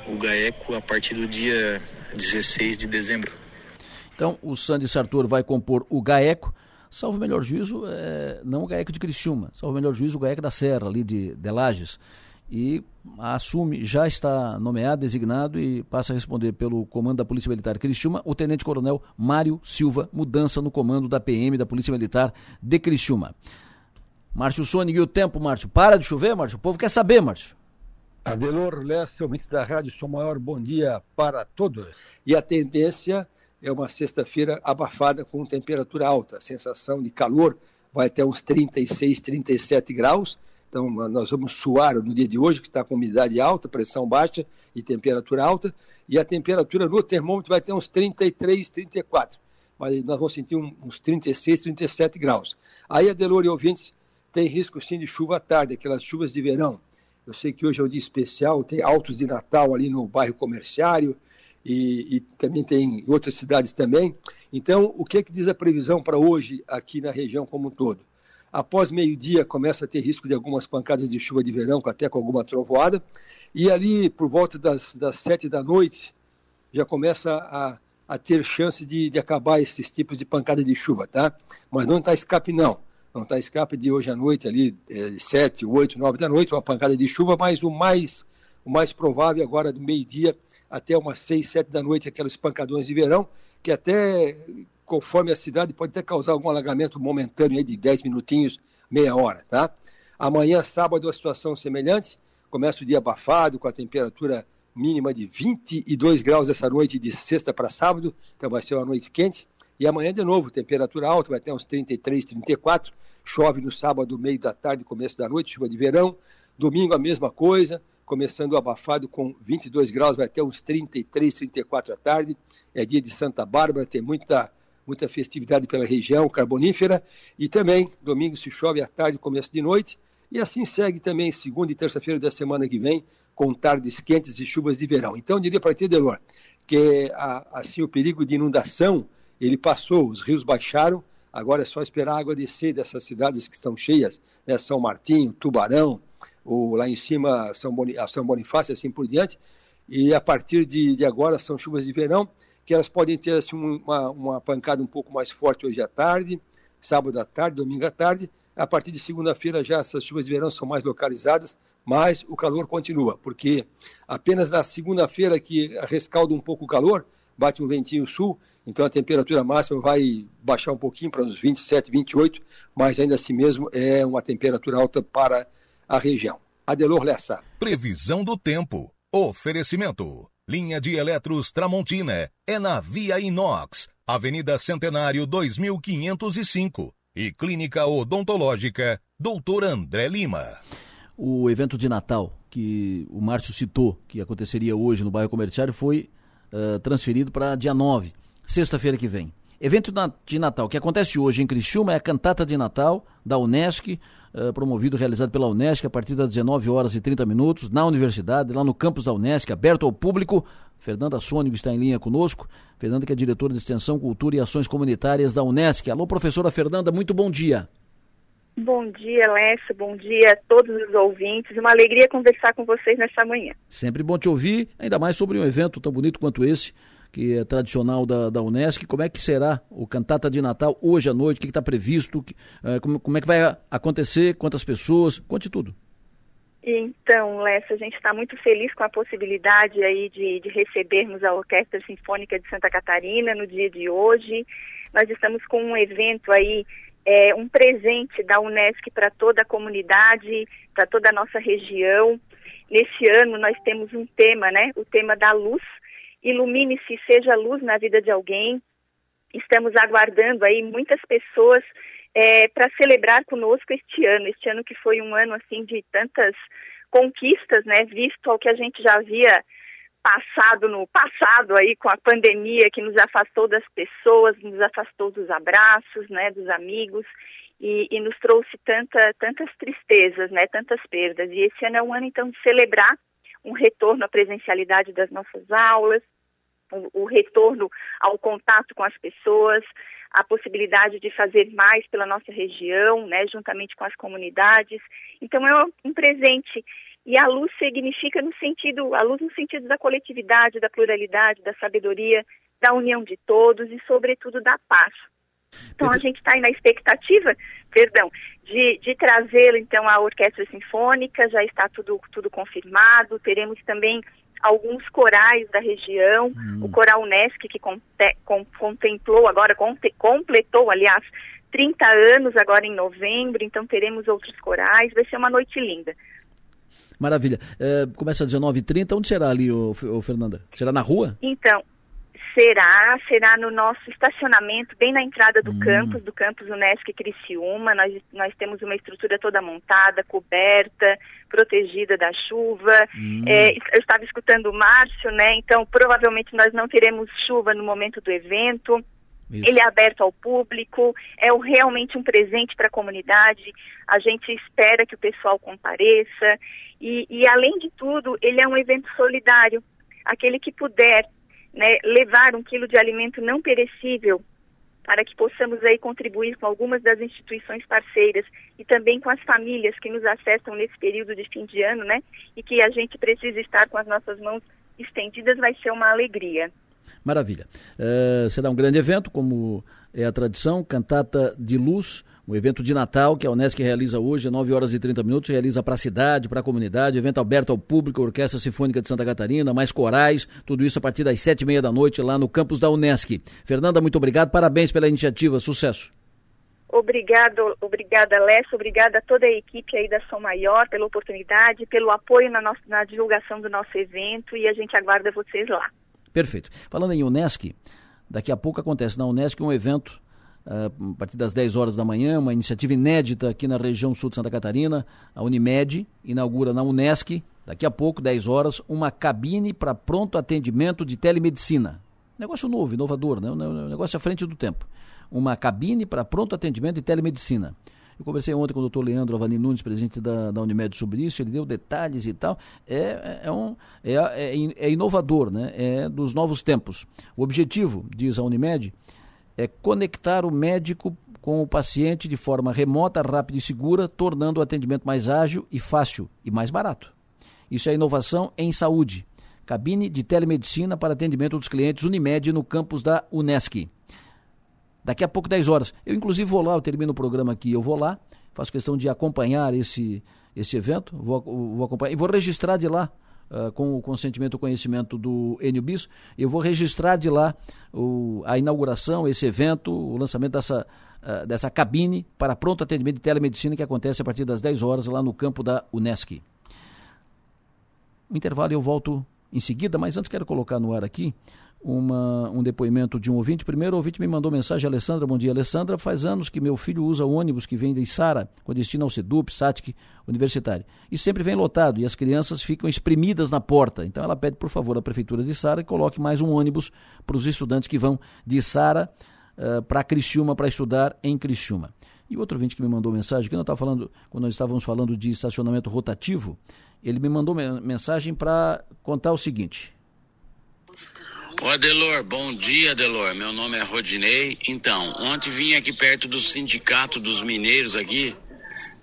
o GAECO a partir do dia 16 de dezembro. Então, o Sandy Sartor vai compor o GAECO, salvo o melhor juízo, é, não o GAECO de Criciúma, salvo o melhor juízo, o GAECO da Serra, ali de, de Lages. E assume, já está nomeado, designado e passa a responder pelo comando da Polícia Militar Criciúma, o Tenente Coronel Mário Silva, mudança no comando da PM da Polícia Militar de Criciúma. Márcio Sônia, e o tempo, Márcio? Para de chover, Márcio? O povo quer saber, Márcio. Adelor Leste, ouvintes da Rádio Som Maior, bom dia para todos. E a tendência é uma sexta-feira abafada com temperatura alta. A sensação de calor vai até uns 36, 37 graus. Então, nós vamos suar no dia de hoje, que está com umidade alta, pressão baixa e temperatura alta. E a temperatura no termômetro vai ter uns 33, 34. Mas nós vamos sentir uns 36, 37 graus. Aí, Adelor e ouvintes, tem risco sim de chuva à tarde, aquelas chuvas de verão eu sei que hoje é um dia especial, tem altos de Natal ali no bairro comerciário e, e também tem em outras cidades também. Então, o que, é que diz a previsão para hoje aqui na região como um todo? Após meio-dia começa a ter risco de algumas pancadas de chuva de verão, até com alguma trovoada, e ali por volta das, das sete da noite já começa a, a ter chance de, de acabar esses tipos de pancada de chuva, tá? Mas não está escape não não está escape de hoje à noite, ali, é, 7, 8, 9 da noite, uma pancada de chuva, mas o mais, o mais provável agora do meio-dia até umas 6, 7 da noite, aqueles pancadões de verão, que até, conforme a cidade, pode até causar algum alagamento momentâneo de 10 minutinhos, meia hora, tá? Amanhã, sábado, a situação semelhante, começa o dia abafado, com a temperatura mínima de 22 graus essa noite, de sexta para sábado, então vai ser uma noite quente, E amanhã, de novo, temperatura alta, vai ter uns 33, 34. Chove no sábado, meio da tarde, começo da noite, chuva de verão. Domingo, a mesma coisa, começando abafado com 22 graus, vai até uns 33, 34 à tarde. É dia de Santa Bárbara, tem muita, muita festividade pela região carbonífera. E também, domingo se chove à tarde, começo de noite. E assim segue também segunda e terça-feira da semana que vem, com tardes quentes e chuvas de verão. Então, eu diria para ti, Delor, que assim o perigo de inundação ele passou, os rios baixaram, agora é só esperar a água descer dessas cidades que estão cheias, né, São Martinho, Tubarão, ou lá em cima São, Boni, São Bonifácio assim por diante, e a partir de, de, agora são chuvas de verão, que elas podem ter assim, uma, uma pancada um pouco mais forte hoje à tarde, sábado à tarde, domingo à tarde, a partir de segunda-feira já essas chuvas de verão são mais localizadas, mas o calor continua, porque apenas na segunda-feira que rescalda um pouco o calor, bate um ventinho sul, então a temperatura máxima vai baixar um pouquinho para uns 27, 28, mas ainda assim mesmo é uma temperatura alta para a região. Adelor Lessa. Previsão do tempo. Oferecimento. Linha de Eletros Tramontina é na Via Inox, Avenida Centenário 2505 e Clínica Odontológica Doutor André Lima. O evento de Natal que o Márcio citou, que aconteceria hoje no bairro comerciário, foi uh, transferido para dia 9, sexta-feira que vem. Evento de Natal que acontece hoje em Criciúma é a cantata de Natal da Unesc, uh, promovido, realizado pela Unesc a partir das 19 horas e 30 minutos, na universidade, lá no campus da Unesc, aberto ao público. Fernanda Sônigo está em linha conosco. Fernanda, que é diretora de Extensão, Cultura e Ações Comunitárias da Unesc. Alô, professora Fernanda, muito bom dia. Bom dia, Lécio. Bom dia a todos os ouvintes. Uma alegria conversar com vocês nesta manhã. Sempre bom te ouvir, ainda mais sobre um evento tão bonito quanto esse, que é tradicional da, da Unesc. Como é que será o Cantata de Natal hoje à noite? O que está previsto? Que, uh, como, como é que vai acontecer? Quantas pessoas? Conte tudo. Então, Lessa, a gente está muito feliz com a possibilidade aí de, de, recebermos a Orquestra Sinfônica de Santa Catarina no dia de hoje. Nós estamos com um evento aí, é, um presente da Unesc para toda a comunidade, para toda a nossa região. Nesse ano nós temos um tema, né? O tema da luz. Ilumine-se, seja luz na vida de alguém. Estamos aguardando aí muitas pessoas é, para celebrar conosco este ano, este ano que foi um ano assim de tantas conquistas, né, visto ao que a gente já havia passado no passado aí com a pandemia que nos afastou das pessoas, nos afastou dos abraços, né, dos amigos. E, e nos trouxe tanta, tantas tristezas, né, tantas perdas. E esse ano é um ano então de celebrar um retorno à presencialidade das nossas aulas, o, retorno ao contato com as pessoas, a possibilidade de fazer mais pela nossa região, né, juntamente com as comunidades. Então é um presente e a luz significa no sentido, a luz no sentido da coletividade, da pluralidade, da sabedoria, da união de todos e sobretudo da paz. Então a gente está aí na expectativa, perdão, de, de trazê-lo então à orquestra sinfônica, já está tudo, tudo confirmado, teremos também alguns corais da região, hum. o Coral Unesc, que contemplou agora, completou, aliás, 30 anos agora em novembro, então teremos outros corais, vai ser uma noite linda. Maravilha. É, começa às 19h30, onde será ali, o, o Fernanda? Será na rua? Então, Será, será no nosso estacionamento, bem na entrada do hum. campus, do campus Unesc Criciúma. Nós, nós temos uma estrutura toda montada, coberta, protegida da chuva. Hum. É, eu estava escutando o Márcio, né? Então, provavelmente nós não teremos chuva no momento do evento. Isso. Ele é aberto ao público, é realmente um presente para a comunidade. A gente espera que o pessoal compareça. E, e, além de tudo, ele é um evento solidário. Aquele que puder né, levar um quilo de alimento não perecível para que possamos aí contribuir com algumas das instituições parceiras e também com as famílias que nos acessam nesse período de fim de ano, né? E que a gente precisa estar com as nossas mãos estendidas, vai ser uma alegria. Maravilha. Uh, será um grande evento, como é a tradição, cantata de luz, um evento de Natal que a Unesc realiza hoje, 9 horas e 30 minutos, realiza para a cidade, para a comunidade, evento aberto ao público, Orquestra Sinfônica de Santa Catarina, mais corais, tudo isso a partir das sete e meia da noite lá no campus da Unesc. Fernanda, muito obrigado, parabéns pela iniciativa, sucesso. Obrigado, obrigada, Lessa, obrigada a toda a equipe aí da Som Maior pela oportunidade, pelo apoio na, nossa, na divulgação do nosso evento e a gente aguarda vocês lá. Perfeito. Falando em Unesc, Daqui a pouco acontece na Unesco um evento a partir das 10 horas da manhã, uma iniciativa inédita aqui na região sul de Santa Catarina. A Unimed inaugura na Unesc, daqui a pouco, 10 horas, uma cabine para pronto atendimento de telemedicina. Negócio novo, inovador, né? um negócio à frente do tempo. Uma cabine para pronto atendimento de telemedicina. Eu conversei ontem com o doutor Leandro Avani Nunes, presidente da, da Unimed, sobre isso, ele deu detalhes e tal. É, é, um, é, é, é inovador, né? é dos novos tempos. O objetivo, diz a Unimed, é conectar o médico com o paciente de forma remota, rápida e segura, tornando o atendimento mais ágil e fácil e mais barato. Isso é inovação em saúde. Cabine de telemedicina para atendimento dos clientes Unimed no campus da Unesc. Daqui a pouco, 10 horas. Eu, inclusive, vou lá, eu termino o programa aqui, eu vou lá, faço questão de acompanhar esse, esse evento, vou, vou acompanhar e vou registrar de lá Uh, com o consentimento e conhecimento do Enio Bis, eu vou registrar de lá o, a inauguração, esse evento, o lançamento dessa, uh, dessa cabine para pronto atendimento de telemedicina que acontece a partir das 10 horas lá no campo da Unesc. No intervalo eu volto em seguida, mas antes quero colocar no ar aqui uma, um depoimento de um ouvinte. Primeiro, o ouvinte me mandou mensagem, Alessandra, bom dia, Alessandra. Faz anos que meu filho usa o ônibus que vem de Sara, com destino ao Sedup, Satic, Universitário. E sempre vem lotado e as crianças ficam espremidas na porta. Então ela pede, por favor, à Prefeitura de Sara que coloque mais um ônibus para os estudantes que vão de Sara uh, para Criciúma para estudar em Criciúma. E outro ouvinte que me mandou mensagem, que nós falando, quando nós estávamos falando de estacionamento rotativo, ele me mandou mensagem para contar o seguinte. Ô Adelor, bom dia Adelor, meu nome é Rodinei. Então, ontem vim aqui perto do sindicato dos mineiros aqui,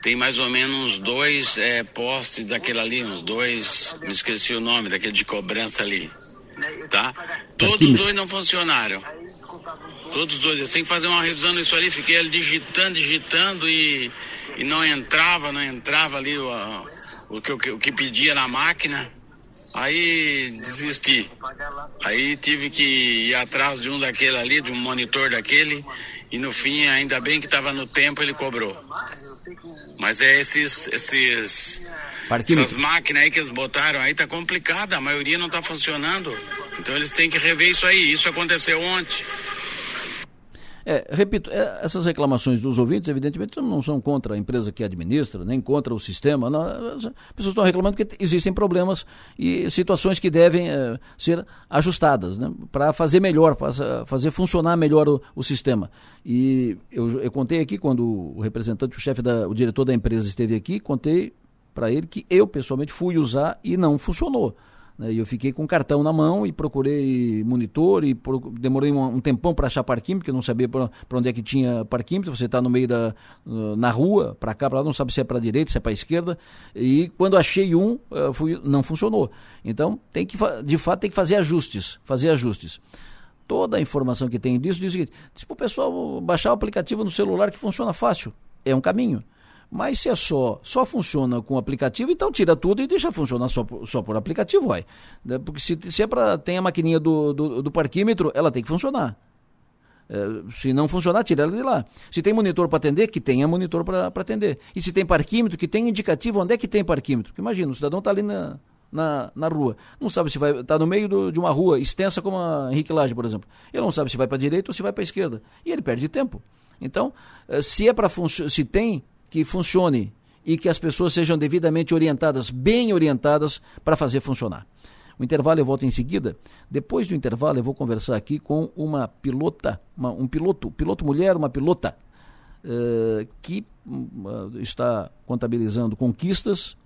tem mais ou menos dois é, postes daquele ali, uns dois, me esqueci o nome, daquele de cobrança ali, tá? Todos os dois não funcionaram. Todos os dois, eu tenho que fazer uma revisão nisso ali, fiquei ali digitando, digitando e, e não entrava, não entrava ali o, o, que, o que pedia na máquina. Aí desisti. Aí tive que ir atrás de um daquele ali, de um monitor daquele, e no fim, ainda bem que estava no tempo, ele cobrou. Mas é esses, esses essas máquinas aí que eles botaram aí tá complicada, a maioria não tá funcionando. Então eles têm que rever isso aí. Isso aconteceu ontem. É, repito, é, essas reclamações dos ouvintes, evidentemente, não são contra a empresa que administra, nem contra o sistema. Não, as pessoas estão reclamando que existem problemas e situações que devem é, ser ajustadas né, para fazer melhor, para fazer funcionar melhor o, o sistema. E eu, eu, contei aqui, quando o representante, o chefe, da, o diretor da empresa esteve aqui, contei para ele que eu pessoalmente fui usar e não funcionou. Né? E eu fiquei com o cartão na mão e procurei monitor e pro... demorei um, um tempão para achar parquímetro, porque eu não sabia para onde é que tinha parquímetro. Você está no meio da na rua, para cá, para lá, não sabe se é para direita, se é para esquerda. E quando achei um, uh, fui, não funcionou. Então, tem que de fato tem que fazer ajustes, fazer ajustes. Toda a informação que tem disso diz o seguinte: diz para o pessoal baixar o aplicativo no celular que funciona fácil. É um caminho. Mas se é só, só funciona com aplicativo, então tira tudo e deixa funcionar só, só por aplicativo, vai. Né, porque se, se é para tem a maquininha do, do, do, parquímetro, ela tem que funcionar. É, se não funcionar, tira ela de lá. Se tem monitor para atender, que tenha monitor para atender. E se tem parquímetro, que tenha indicativo onde é que tem parquímetro. Porque imagina, o cidadão está ali na, na, na rua. Não sabe se vai. Está no meio do, de uma rua extensa como a Henrique Laje, por exemplo. Ele não sabe se vai para a direita ou se vai para a esquerda. E ele perde tempo. Então, é, se é para se tem que funcione e que as pessoas sejam devidamente orientadas, bem orientadas, para fazer funcionar. O intervalo eu volto em seguida. Depois do intervalo eu vou conversar aqui com uma pilota, uma, um piloto, piloto mulher, uma pilota, uh, que uh, está contabilizando conquistas,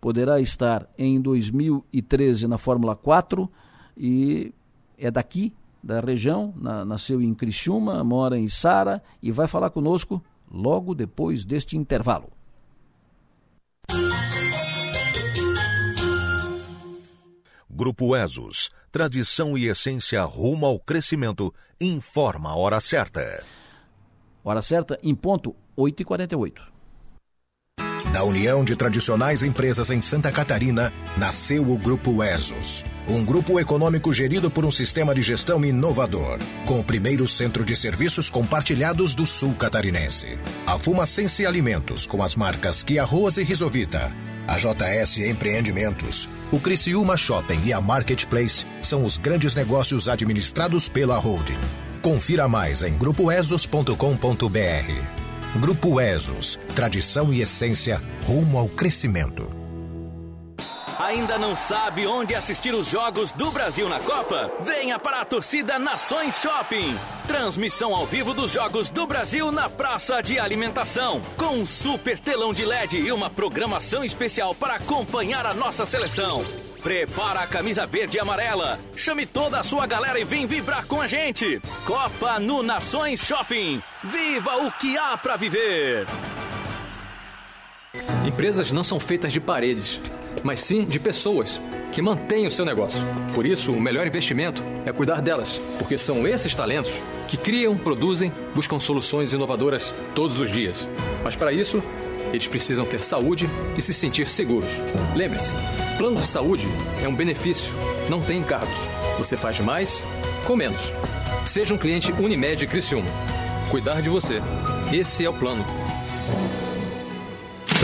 poderá estar em 2013 na Fórmula 4 e é daqui, da região, na, nasceu em Criciúma, mora em Sara e vai falar conosco logo depois deste intervalo. Grupo ESOS, tradição e essência rumo ao crescimento, informa a hora certa. Hora certa em ponto 8h48. Da união de tradicionais empresas em Santa Catarina, nasceu o Grupo ESOS. Um grupo econômico gerido por um sistema de gestão inovador, com o primeiro centro de serviços compartilhados do sul catarinense. A Fumacense Alimentos, com as marcas Kia e Risovita. A JS Empreendimentos, o Criciúma Shopping e a Marketplace são os grandes negócios administrados pela holding. Confira mais em grupoesos.com.br. Grupo Esos, tradição e essência rumo ao crescimento. Ainda não sabe onde assistir os jogos do Brasil na Copa? Venha para a torcida Nações Shopping. Transmissão ao vivo dos jogos do Brasil na praça de alimentação, com um super telão de LED e uma programação especial para acompanhar a nossa seleção. Prepara a camisa verde e amarela. Chame toda a sua galera e vem vibrar com a gente. Copa no Nações Shopping. Viva o que há para viver. Empresas não são feitas de paredes, mas sim de pessoas que mantêm o seu negócio. Por isso, o melhor investimento é cuidar delas, porque são esses talentos que criam, produzem, buscam soluções inovadoras todos os dias. Mas para isso, eles precisam ter saúde e se sentir seguros. Lembre-se, plano de saúde é um benefício, não tem encargos. Você faz mais com menos. Seja um cliente Unimed Criciúma. Cuidar de você. Esse é o plano.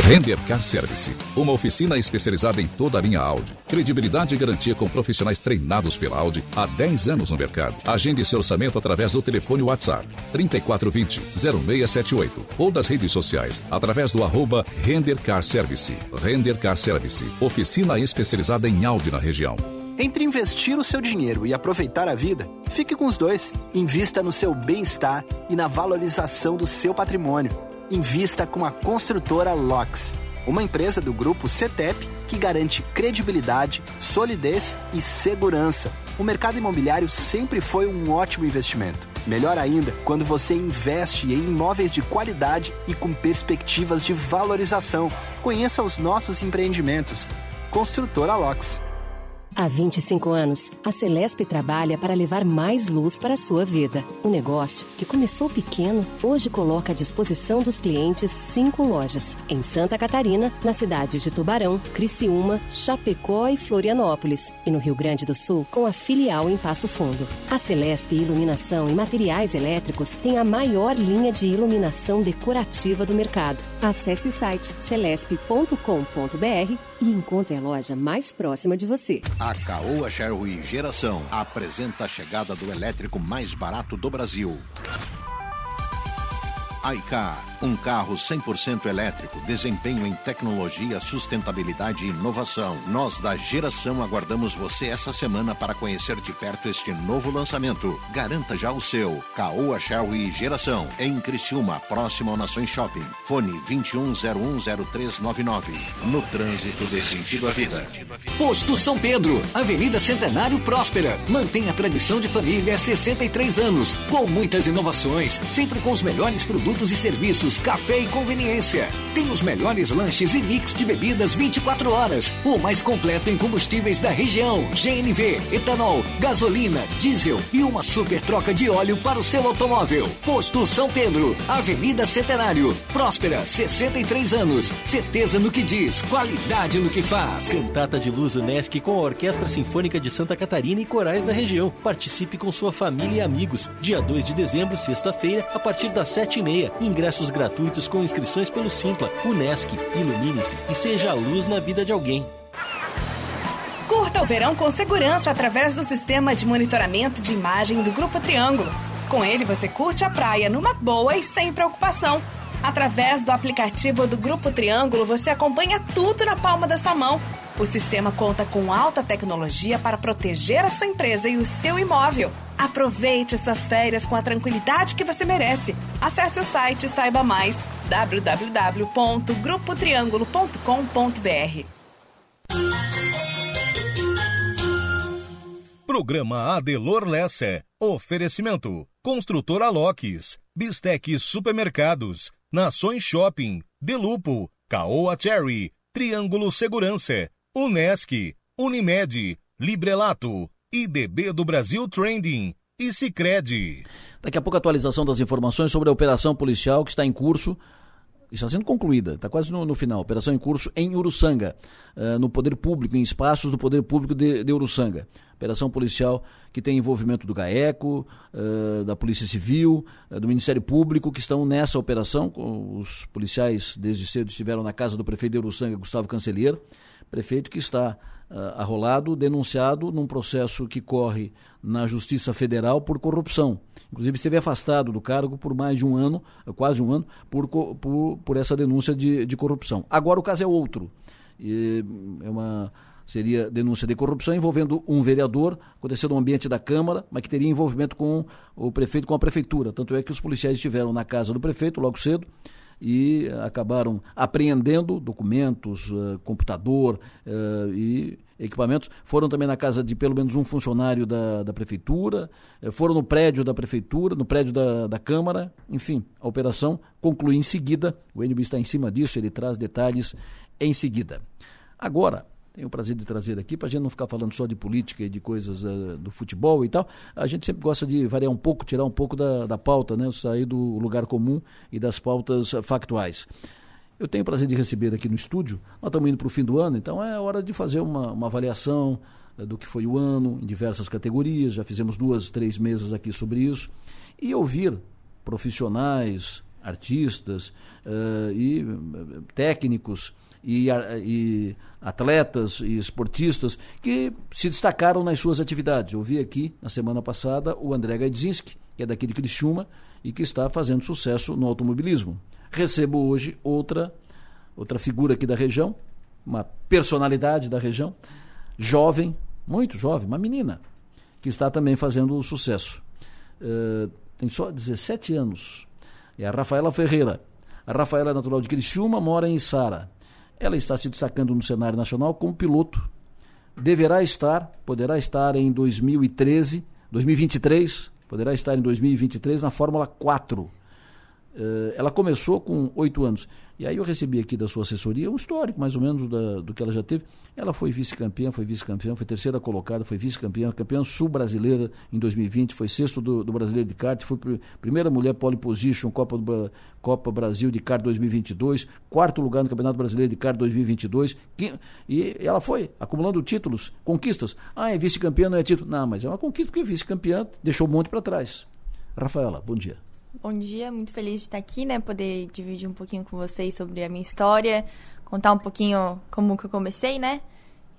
Render Car Service, uma oficina especializada em toda a linha Audi. Credibilidade e garantia com profissionais treinados pela Audi há 10 anos no mercado. Agende seu orçamento através do telefone WhatsApp 3420 0678 ou das redes sociais através do arroba Render Car Service. Render Car Service, oficina especializada em Audi na região. Entre investir o seu dinheiro e aproveitar a vida, fique com os dois. Invista no seu bem-estar e na valorização do seu patrimônio invista com a construtora LOX, uma empresa do grupo CETEP que garante credibilidade, solidez e segurança. O mercado imobiliário sempre foi um ótimo investimento. Melhor ainda, quando você investe em imóveis de qualidade e com perspectivas de valorização. Conheça os nossos empreendimentos. Construtora LOX. Há 25 anos, a Celesp trabalha para levar mais luz para a sua vida. O negócio, que começou pequeno, hoje coloca à disposição dos clientes cinco lojas. Em Santa Catarina, nas cidades de Tubarão, Criciúma, Chapecó e Florianópolis. E no Rio Grande do Sul, com a filial em Passo Fundo. A Celesp Iluminação e Materiais Elétricos tem a maior linha de iluminação decorativa do mercado. Acesse o site celesp.com.br e encontre a loja mais próxima de você. A Caoa Sherwin Geração apresenta a chegada do elétrico mais barato do Brasil. iCar, um carro 100% elétrico, desempenho em tecnologia, sustentabilidade e inovação. Nós da Geração aguardamos você essa semana para conhecer de perto este novo lançamento. Garanta já o seu. Caoa Sherwin Geração, em Criciúma, próximo ao Nações Shopping. Fone 21010399. No trânsito dê sentido à vida. Posto São Pedro, Avenida Centenário Próspera. Mantém a tradição de família há 63 anos, com muitas inovações, sempre com os melhores produtos e serviços, café e conveniência. Tem os melhores lanches e mix de bebidas 24 horas. O mais completo em combustíveis da região: GNV, etanol, gasolina, diesel e uma super troca de óleo para o seu automóvel. Posto São Pedro, Avenida Centenário. Próspera, 63 anos. Certeza no que diz, qualidade no que faz. Cantata de Luz Unesc com a Orquestra Sinfônica de Santa Catarina e corais da região. Participe com sua família e amigos. Dia 2 de dezembro, sexta-feira, a partir das 7h30. Ingressos gratuitos com inscrições pelo Simpla. Unesc, ilumine-se e seja a luz na vida de alguém. Curta o verão com segurança através do sistema de monitoramento de imagem do Grupo Triângulo. Com ele, você curte a praia numa boa e sem preocupação. Através do aplicativo do Grupo Triângulo, você acompanha tudo na palma da sua mão. O sistema conta com alta tecnologia para proteger a sua empresa e o seu imóvel. Aproveite suas férias com a tranquilidade que você merece. Acesse o site e saiba mais www.grupotriangulo.com.br. Programa Adelor Lessa. Oferecimento. Construtora Locks. Bistec Supermercados. Nações Shopping. Delupo. Caoa Cherry. Triângulo Segurança. Unesc. Unimed. Librelato. IDB do Brasil Trending. E Cicred. Daqui a pouco atualização das informações sobre a operação policial que está em curso está sendo concluída, está quase no, no, final. Operação em curso em Uruçanga, uh, no Poder Público, em espaços do Poder Público de, de Uruçanga. Operação policial que tem envolvimento do GAECO, uh, da Polícia Civil, uh, do Ministério Público, que estão nessa operação. Os policiais, desde cedo, estiveram na casa do prefeito de Uruçanga, Gustavo Cancelheiro Prefeito que está uh, arrolado, denunciado num processo que corre na Justiça Federal por corrupção. Inclusive esteve afastado do cargo por mais de um ano, quase um ano, por, por, por essa denúncia de, de corrupção. Agora o caso é outro. E é uma seria denúncia de corrupção envolvendo um vereador, aconteceu no ambiente da Câmara, mas que teria envolvimento com o prefeito, com a prefeitura. Tanto é que os policiais estiveram na casa do prefeito logo cedo e acabaram apreendendo documentos, uh, computador uh, e equipamentos. Foram também na casa de pelo menos um funcionário da, da prefeitura, foram no prédio da prefeitura, no prédio da, da Câmara. Enfim, a operação conclui em seguida. O NB está em cima disso, ele traz detalhes em seguida. Agora, tenho o prazer de trazer aqui, para a gente não ficar falando só de política e de coisas uh, do futebol e tal. A gente sempre gosta de variar um pouco, tirar um pouco da, da pauta, né? sair do lugar comum e das pautas factuais. Eu tenho o prazer de receber aqui no estúdio, nós estamos indo para o fim do ano, então é hora de fazer uma, uma avaliação uh, do que foi o ano, em diversas categorias, já fizemos duas, três mesas aqui sobre isso, e ouvir profissionais, artistas uh, e técnicos e, e, atletas e esportistas que se destacaram nas suas atividades. Eu vi aqui na semana passada o André Gaidzinski, que é daqui de Criciúma e que está fazendo sucesso no automobilismo. Recebo hoje outra outra figura aqui da região, uma personalidade da região, jovem, muito jovem, uma menina, que está também fazendo sucesso. Uh, tem só 17 anos. É a Rafaela Ferreira. A Rafaela é natural de Criciúma, mora em Sara. Ela está se destacando no cenário nacional como piloto. Deverá estar, poderá estar em 2013, 2023, poderá estar em 2023 na Fórmula 4. Uh, ela começou com oito anos. E aí eu recebi aqui da sua assessoria um histórico, mais ou menos, da, do que ela já teve. Ela foi vice-campeã, foi vice-campeã, foi terceira colocada, foi vice-campeã, campeã sul-brasileira em 2020, foi sexto do, do brasileiro de kart, foi pr primeira mulher pole position, Copa, do, Copa Brasil de kart 2022, quarto lugar no Campeonato Brasileiro de kart 2022. Que, e ela foi acumulando títulos, conquistas. Ah, é vice-campeã, não é título. Não, mas é uma conquista porque vice-campeã deixou um monte para trás. Rafaela, bom dia. Bom dia, muito feliz de estar aqui, né? Poder dividir um pouquinho com vocês sobre a minha história, contar um pouquinho como que eu comecei, né?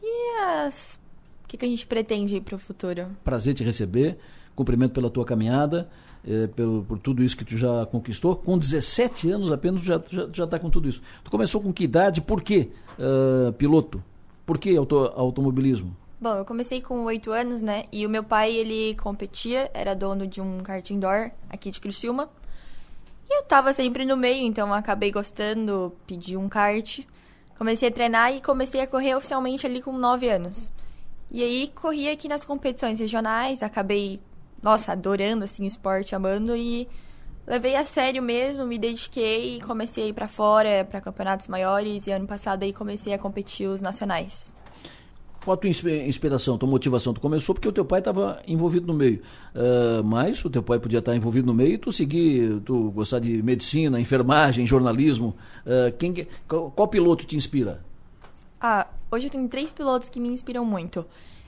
E as... o que, que a gente pretende para o futuro. Prazer te receber, cumprimento pela tua caminhada, eh, pelo, por tudo isso que tu já conquistou. Com 17 anos apenas, já já já está com tudo isso. Tu começou com que idade? Por quê uh, piloto? Por que auto, automobilismo? Bom, eu comecei com oito anos, né? E o meu pai, ele competia, era dono de um kart indoor aqui de Criciúma. E eu tava sempre no meio, então acabei gostando, pedi um kart. Comecei a treinar e comecei a correr oficialmente ali com nove anos. E aí corri aqui nas competições regionais, acabei, nossa, adorando assim o esporte, amando e levei a sério mesmo, me dediquei e comecei a ir para fora, para campeonatos maiores e ano passado aí comecei a competir os nacionais. Qual a tua inspiração, tua motivação? Tu começou porque o teu pai estava envolvido no meio. Uh, mas o teu pai podia estar envolvido no meio e tu seguir, tu gostar de medicina, enfermagem, jornalismo. Uh, quem, qual, qual, piloto te inspira? Ah, hoje eu tenho três pilotos que me inspiram muito.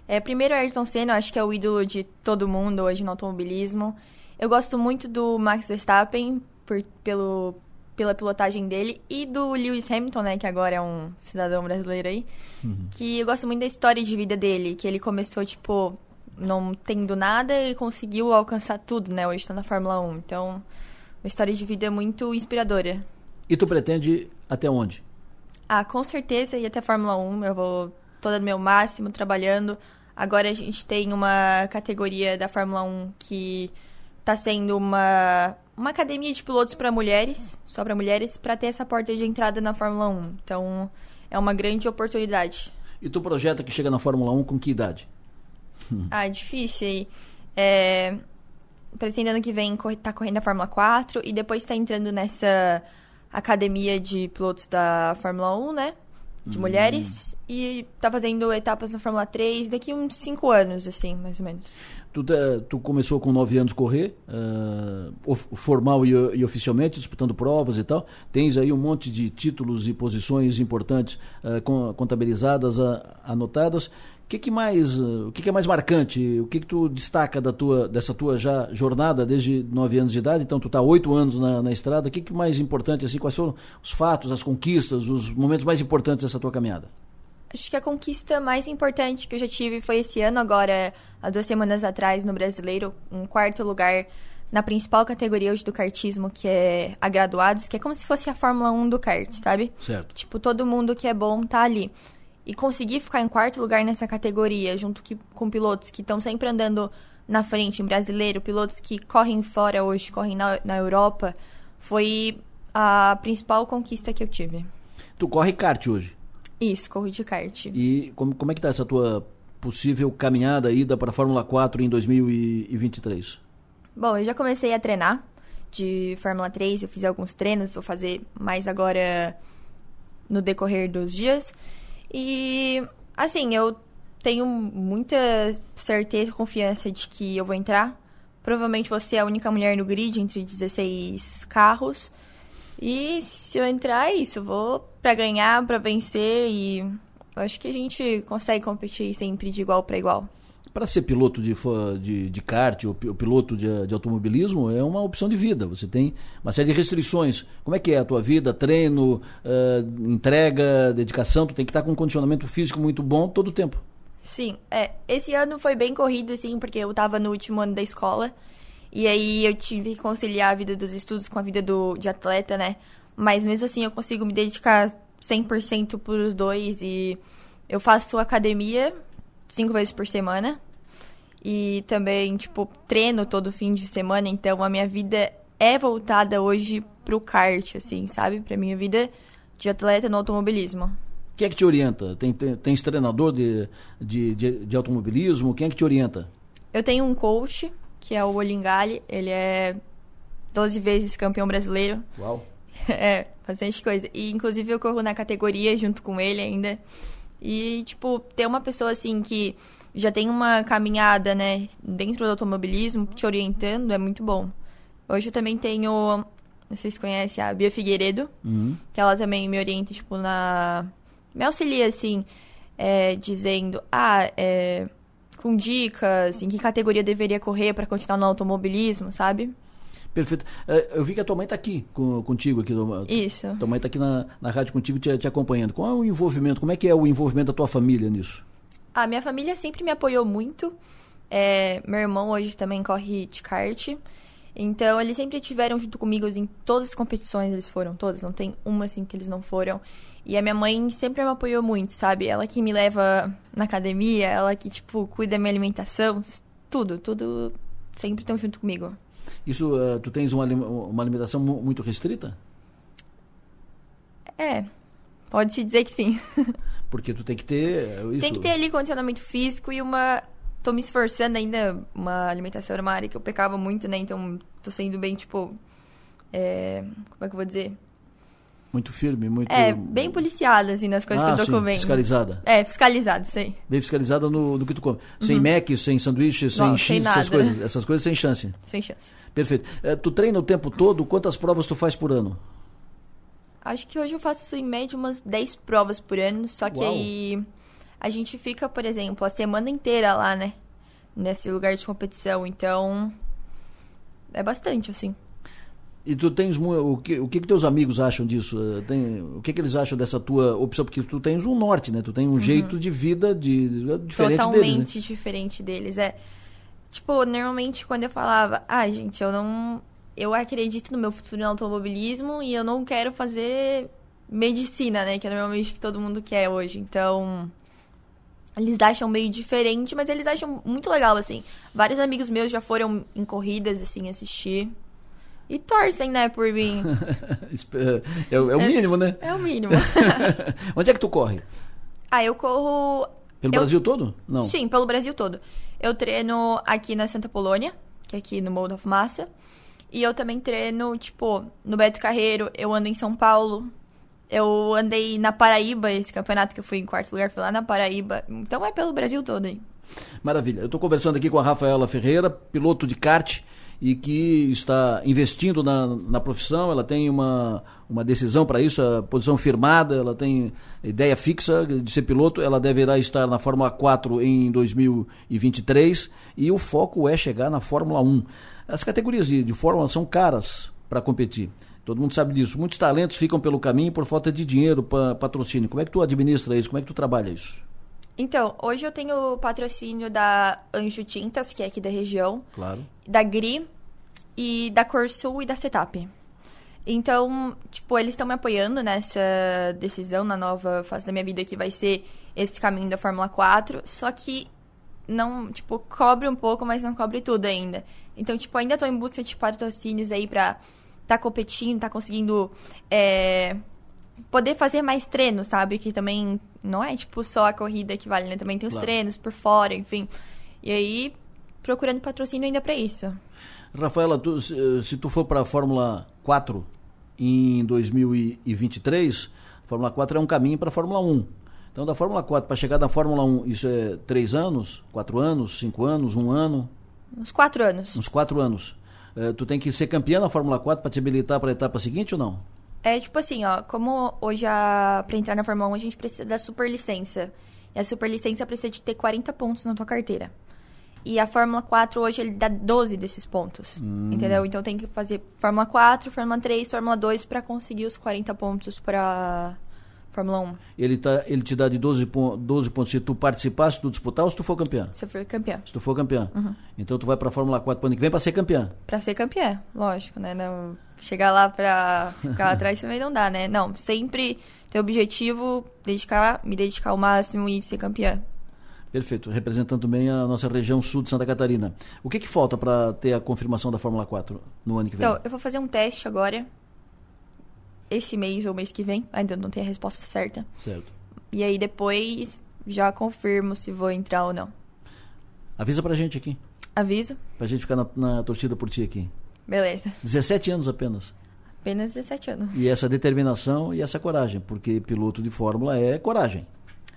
É, primeiro, Ayrton Senna, acho que é o ídolo de todo mundo hoje no automobilismo. Eu gosto muito do Max Verstappen, por, pelo pela pilotagem dele e do Lewis Hamilton, né, que agora é um cidadão brasileiro aí, uhum. que eu gosto muito da história de vida dele, que ele começou, tipo, não tendo nada e conseguiu alcançar tudo, né, hoje tá na Fórmula 1. Então, uma história de vida muito inspiradora. E tu pretende ir até onde? Ah, com certeza ir até a Fórmula 1, eu vou todo meu máximo trabalhando. Agora a gente tem uma categoria da Fórmula 1 que tá sendo uma uma academia de pilotos para mulheres, só para mulheres, para ter essa porta de entrada na Fórmula 1. Então, é uma grande oportunidade. E tu projeta que chega na Fórmula 1 com que idade? [laughs] Ah, difícil. É... Pretendendo que vem tá correndo a Fórmula 4 e depois tá entrando nessa academia de pilotos da Fórmula 1, né? De hum. mulheres. E tá fazendo etapas na Fórmula 3 daqui uns 5 anos, assim, mais ou menos. Tu, tu começou com 9 anos correr, uh, formal e, e, oficialmente, disputando provas e tal. Tens aí um monte de títulos e posições importantes uh, contabilizadas, uh, anotadas. O que, que mais, o que, que, é mais marcante? O que, que tu destaca da tua, dessa tua já jornada desde 9 anos de idade? Então tu está 8 anos na, na estrada. O que, que mais importante assim? Quais foram os fatos, as conquistas, os momentos mais importantes dessa tua caminhada? Acho que a conquista mais importante que eu já tive foi esse ano, agora, há duas semanas atrás, no Brasileiro, um quarto lugar na principal categoria hoje do kartismo, que é a graduados, que é como se fosse a Fórmula 1 do kart, sabe? Certo. Tipo, todo mundo que é bom tá ali. E conseguir ficar em quarto lugar nessa categoria, junto que, com pilotos que estão sempre andando na frente em brasileiro, pilotos que correm fora hoje, correm na, na Europa, foi a principal conquista que eu tive. Tu corre kart hoje. Isso, corro de kart. E como, como é que tá essa tua possível caminhada, ida para a Fórmula 4 em 2023? Bom, eu já comecei a treinar de Fórmula 3, eu fiz alguns treinos, vou fazer mais agora no decorrer dos dias. E, assim, eu tenho muita certeza e confiança de que eu vou entrar. Provavelmente vou ser a única mulher no grid entre 16 carros. E se eu entrar, é isso. Vou para ganhar, para vencer e eu acho que a gente consegue competir sempre de igual para igual. Para ser piloto de, de, de kart ou piloto de, de, automobilismo é uma opção de vida. Você tem uma série de restrições. Como é que é a tua vida? Treino, uh, entrega, dedicação. Tu tem que estar com um condicionamento físico muito bom todo o tempo. Sim, é. Esse ano foi bem corrido, assim, porque eu estava no último ano da escola. E aí eu tive que conciliar a vida dos estudos com a vida do, de atleta, né? Mas mesmo assim eu consigo me dedicar 100% para os dois. E eu faço academia cinco vezes por semana. E também, tipo, treino todo fim de semana. Então, a minha vida é voltada hoje pro kart, assim, sabe? Pra minha vida de atleta no automobilismo. Quem é que te orienta? Tem, tem, treinador de, de, de, de, automobilismo? Quem é que te orienta? Eu tenho um coach, que é o Olingali. Ele é 12 vezes campeão brasileiro. Uau! [laughs] É, bastante coisa. E, inclusive, eu corro na categoria junto com ele ainda. E, tipo, ter uma pessoa assim que já tem uma caminhada, né, dentro do automobilismo, te orientando, é muito bom. Hoje eu também tenho, não sei se conhece, a Bia Figueiredo, uhum. que ela também me orienta, tipo, na... Me auxilia, assim, é, dizendo, ah, é, com dicas, em que categoria deveria correr para continuar no automobilismo, sabe? Perfeito. É, eu vi que a tua mãe está aqui com, contigo. Aqui, Isso. Tua mãe está aqui na, na rádio contigo te, te acompanhando. Qual é o envolvimento? Como é que é o envolvimento da tua família nisso? A minha família sempre me apoiou muito. É, meu irmão hoje também corre de kart. Então, eles sempre estiveram junto comigo em todas as competições, eles foram todas, não tem uma assim que eles não foram. E a minha mãe sempre me apoiou muito, sabe? Ela que me leva na academia, ela que, tipo, cuida da minha alimentação, tudo, tudo sempre estão junto comigo. Isso, uh, tu tens uma, uma alimentação muito restrita? É, pode-se dizer que sim. [laughs] Porque tu tem que ter. Isso. Tem que ter ali condicionamento físico e uma. Tô me esforçando ainda. Uma alimentação era uma área que eu pecava muito, né? Então tô sendo bem, tipo. É... Como é que eu vou dizer? Muito firme, muito. É, bem policiada, assim, nas coisas ah, que eu tô sim, comendo. Fiscalizada. É, fiscalizada, sei. Bem fiscalizada no, no que tu come. Sem Uhum. Mac, sem sanduíche, sem Não, X, sem essas nada. coisas. Essas coisas sem chance. Sem chance. Perfeito. Eh, tu treina o tempo todo? Quantas provas tu faz por ano? Acho que hoje eu faço em média umas 10 provas por ano, só que Uau. aí a gente fica, por exemplo, a semana inteira lá, né? Nesse lugar de competição, então é bastante, assim. E tu tens o que o que, que teus amigos acham disso? Eh, Tem, o que, que eles acham dessa tua opção? Porque tu tens um norte, né? Tu tem um jeito de vida de, diferente Totalmente deles, né? diferente deles. É. Tipo, normalmente quando eu falava, ah, gente, eu não. Eu acredito no meu futuro no automobilismo e eu não quero fazer medicina, né? Que é normalmente o que todo mundo quer hoje. Então. Eles acham meio diferente, mas eles acham muito legal, assim. Vários amigos meus já foram em corridas, assim, assistir. E torcem, né, por mim. [laughs] é, é o mínimo, né? É o mínimo. [laughs] Onde é que tu corre? ah, eu corro. Pelo eu- Brasil todo? Não. Sim, pelo Brasil todo. Eu treino aqui na Santa Polônia, que é aqui no Morro da Fumaça. E eu também treino, tipo, no Beto Carreiro, eu ando em São Paulo. Eu andei na Paraíba, esse campeonato que eu fui em quarto lugar, foi lá na Paraíba. Então é pelo Brasil todo aí. Maravilha. Eu estou conversando aqui com a Rafaela Ferreira, piloto de kart e que está investindo na, na profissão. Ela tem uma, uma decisão para isso, a posição firmada, ela tem ideia fixa de ser piloto. Ela deverá estar na Fórmula 4 em 2023 e o foco é chegar na Fórmula 1. As categorias de, de Fórmula são caras para competir. Todo mundo sabe disso. Muitos talentos ficam pelo caminho por falta de dinheiro para patrocínio. Como é que tu administra isso? Como é que tu trabalha isso? Então, hoje eu tenho o patrocínio da Anjo Tintas, que é aqui da região, Claro. da GRI e da Corsul e da Setap. Então, tipo, eles estão me apoiando nessa decisão, na nova fase da minha vida, que vai ser esse caminho da Fórmula 4. Só que não, tipo, cobre um pouco, mas não cobre tudo ainda. Então, tipo, ainda tô em busca de patrocínios aí pra tá competindo, tá conseguindo é, poder fazer mais treinos, sabe? Que também não é, tipo, só a corrida que vale, né? Também tem os Claro. treinos por fora, enfim. E aí, procurando patrocínio ainda pra isso. Rafaela, tu- se, se tu for para a Fórmula 4 em 2023, a Fórmula 4 é um caminho para a Fórmula 1. Então, da Fórmula 4 para chegar da Fórmula 1, isso é três anos, quatro anos, cinco anos, um ano, Uns quatro anos. uns quatro anos. Eh, tu tem que ser campeã na Fórmula 4 para te habilitar para a etapa seguinte ou não? É tipo assim, ó, como hoje a, pra entrar na Fórmula 1 a gente precisa da superlicença. E a superlicença precisa de ter 40 pontos na tua carteira. E a Fórmula 4 hoje ele dá 12 desses pontos. Hum. Entendeu? Então tem que fazer Fórmula 4, Fórmula 3, Fórmula 2 pra conseguir os 40 pontos pra Fórmula 1. Ele, tá, ele te dá de 12, pon- 12 pontos se tu participar, se tu disputar ou se tu for campeã? Se eu for campeã. Se tu for campeã. Uhum. Então tu vai para a Fórmula 4 pro ano que vem para ser campeã. Pra ser campeã, lógico, né? Não, chegar lá pra ficar [laughs] atrás também não dá, né? Não, sempre ter objetivo, dedicar, me dedicar ao máximo e ser campeã. Perfeito, representando também a nossa região sul de Santa Catarina. O que, que falta para ter a confirmação da Fórmula 4 no ano que vem? Então, eu vou fazer um teste agora. Esse mês ou mês que vem. Ainda não tenho a resposta certa. Certo. E aí depois já confirmo se vou entrar ou não. Avisa pra gente aqui, Aviso? pra gente ficar na, na torcida por ti aqui. Beleza. 17 anos apenas. Apenas 17 anos. E essa determinação e essa coragem, porque piloto de Fórmula é coragem.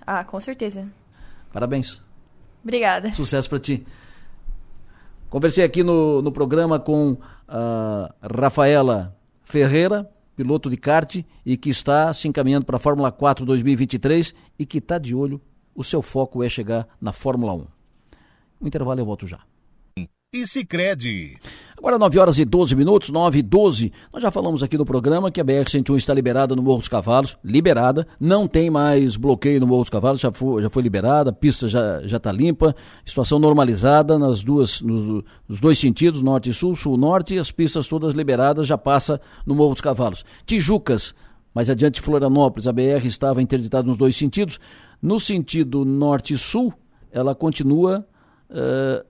Ah, com certeza. Parabéns. Obrigada. Sucesso para ti. Conversei aqui no, no programa com a Rafaela Ferreira, piloto de kart e que está se encaminhando para a Fórmula 4 2023 e que está de olho. O seu foco é chegar na Fórmula 1. Um intervalo eu volto já. E Sicredi. Agora 9 horas e 12 minutos, 9 e 12. Nós já falamos aqui no programa que a BR-101 está liberada no Morro dos Cavalos, liberada, não tem mais bloqueio no Morro dos Cavalos, já foi, já foi liberada, a pista já está limpa, situação normalizada nas duas, nos, nos dois sentidos, norte e sul, sul-norte, as pistas todas liberadas, já passa no Morro dos Cavalos. Tijucas, mais adiante Florianópolis, a BR estava interditada nos dois sentidos. No sentido norte e sul, ela continua eh,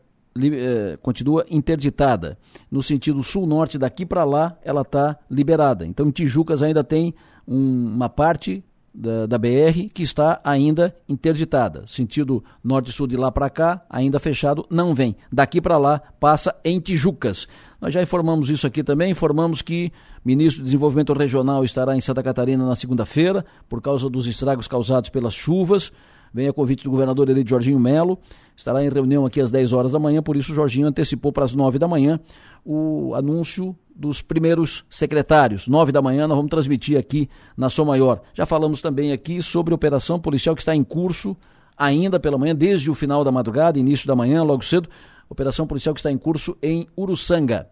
continua interditada. No sentido sul-norte, daqui para lá, ela está liberada. Então, em Tijucas ainda tem um- uma parte da, da BR que está ainda interditada. Sentido norte-sul de lá para cá, ainda fechado, não vem. Daqui para lá, passa em Tijucas. Nós já informamos isso aqui também, informamos que o ministro do Desenvolvimento Regional estará em Santa Catarina na segunda-feira, por causa dos estragos causados pelas chuvas. Vem a convite do governador eleito Jorginho Melo. Estará em reunião aqui às 10 horas da manhã, por isso Jorginho antecipou para as 9 da manhã o anúncio dos primeiros secretários. 9 da manhã nós vamos transmitir aqui na Som Maior. Já falamos também aqui sobre a operação policial que está em curso ainda pela manhã, desde o final da madrugada, início da manhã, logo cedo. Operação policial que está em curso em Uruçanga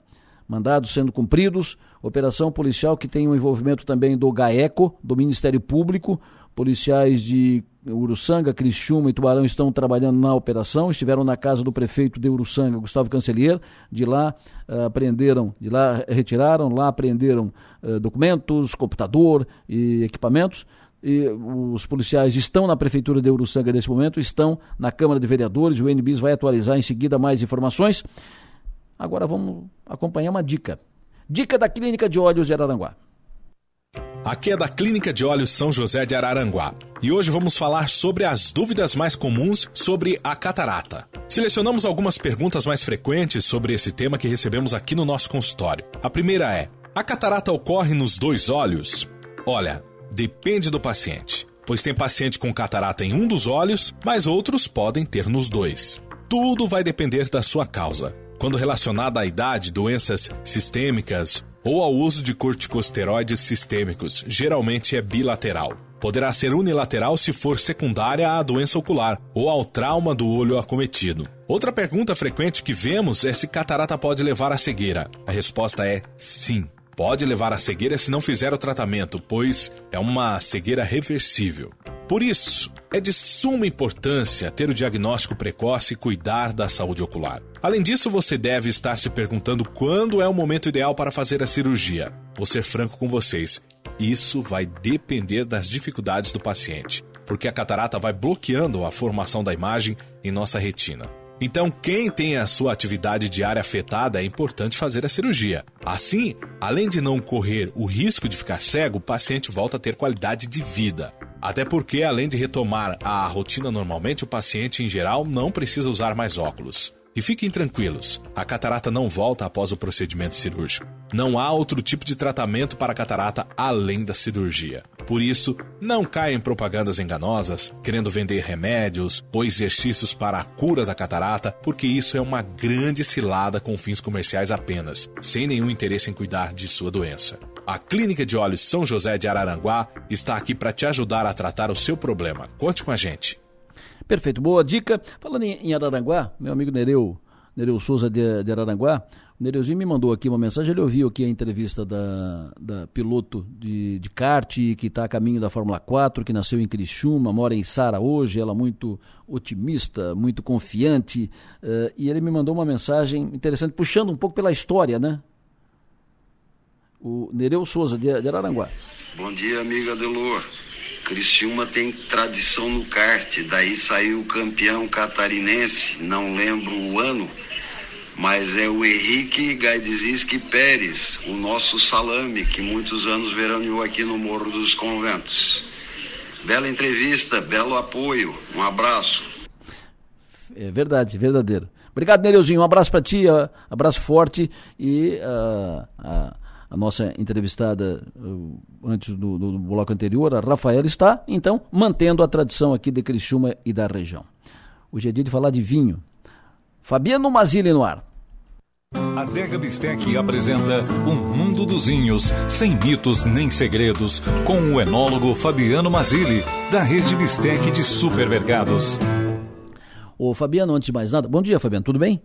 mandados sendo cumpridos, operação policial que tem o envolvimento também do GAECO, do Ministério Público, policiais de Uruçanga, Criciúma e Tubarão estão trabalhando na operação, estiveram na casa do prefeito de Uruçanga, Gustavo Cancelier, de lá ah, apreenderam, de lá retiraram, lá apreenderam ah, documentos, computador e equipamentos, e os policiais estão na prefeitura de Uruçanga nesse momento, estão na Câmara de Vereadores, o NBIS vai atualizar em seguida mais informações. Agora vamos acompanhar uma dica. Dica da Clínica de Olhos de Araranguá. Aqui é da Clínica de Olhos São José de Araranguá. E hoje vamos falar sobre as dúvidas mais comuns sobre a catarata. Selecionamos algumas perguntas mais frequentes sobre esse tema que recebemos aqui no nosso consultório. A primeira é: a catarata ocorre nos dois olhos? Olha, depende do paciente, pois tem paciente com catarata em um dos olhos, mas outros podem ter nos dois. Tudo vai depender da sua causa. Quando relacionada à idade, doenças sistêmicas ou ao uso de corticosteroides sistêmicos, geralmente é bilateral. Poderá ser unilateral se for secundária à doença ocular ou ao trauma do olho acometido. Outra pergunta frequente que vemos é se catarata pode levar à cegueira. A resposta é sim. Pode levar à cegueira se não fizer o tratamento, pois é uma cegueira reversível. Por isso, é de suma importância ter o diagnóstico precoce e cuidar da saúde ocular. Além disso, você deve estar se perguntando quando é o momento ideal para fazer a cirurgia. Vou ser franco com vocês: isso vai depender das dificuldades do paciente, porque a catarata vai bloqueando a formação da imagem em nossa retina. Então, quem tem a sua atividade diária afetada é importante fazer a cirurgia. Assim, além de não correr o risco de ficar cego, o paciente volta a ter qualidade de vida. Até porque, além de retomar a rotina normalmente, o paciente em geral não precisa usar mais óculos. E fiquem tranquilos, a catarata não volta após o procedimento cirúrgico. Não há outro tipo de tratamento para catarata além da cirurgia. Por isso, não caia em propagandas enganosas, querendo vender remédios ou exercícios para a cura da catarata, porque isso é uma grande cilada com fins comerciais apenas, sem nenhum interesse em cuidar de sua doença. A Clínica de Olhos São José de Araranguá está aqui para te ajudar a tratar o seu problema. Conte com a gente. Perfeito, boa dica. Falando em, Araranguá, meu amigo Nereu, Nereu Souza de, de Araranguá, o Nereuzinho me mandou aqui uma mensagem, ele ouviu aqui a entrevista da, da piloto de, de kart, que está a caminho da Fórmula 4, que nasceu em Criciúma, mora em Sara hoje, ela muito otimista, muito confiante, uh, e ele me mandou uma mensagem interessante, puxando um pouco pela história, né? O Nereu Souza, de, de Araranguá. Bom dia, amiga Delor. Criciúma tem tradição no kart, daí saiu o campeão catarinense, não lembro o ano, mas é o Henrique Gaidezinski Pérez, o nosso salame, que muitos anos veraneou aqui no Morro dos Conventos. Bela entrevista, belo apoio, um abraço. É verdade, verdadeiro. Obrigado, Nereuzinho, um abraço para ti, abraço forte e uh, uh, a nossa entrevistada uh, antes do, do, bloco anterior, a Rafaela, está, então, mantendo a tradição aqui de Criciúma e da região. Hoje é dia de falar de vinho. Fabiano Mazili no ar. A Dega Bistec apresenta Um Mundo dos Vinhos, sem mitos nem segredos, com o enólogo Fabiano Mazili, da rede Bistec de supermercados. Ô Fabiano, antes de mais nada, bom dia Fabiano, tudo bem?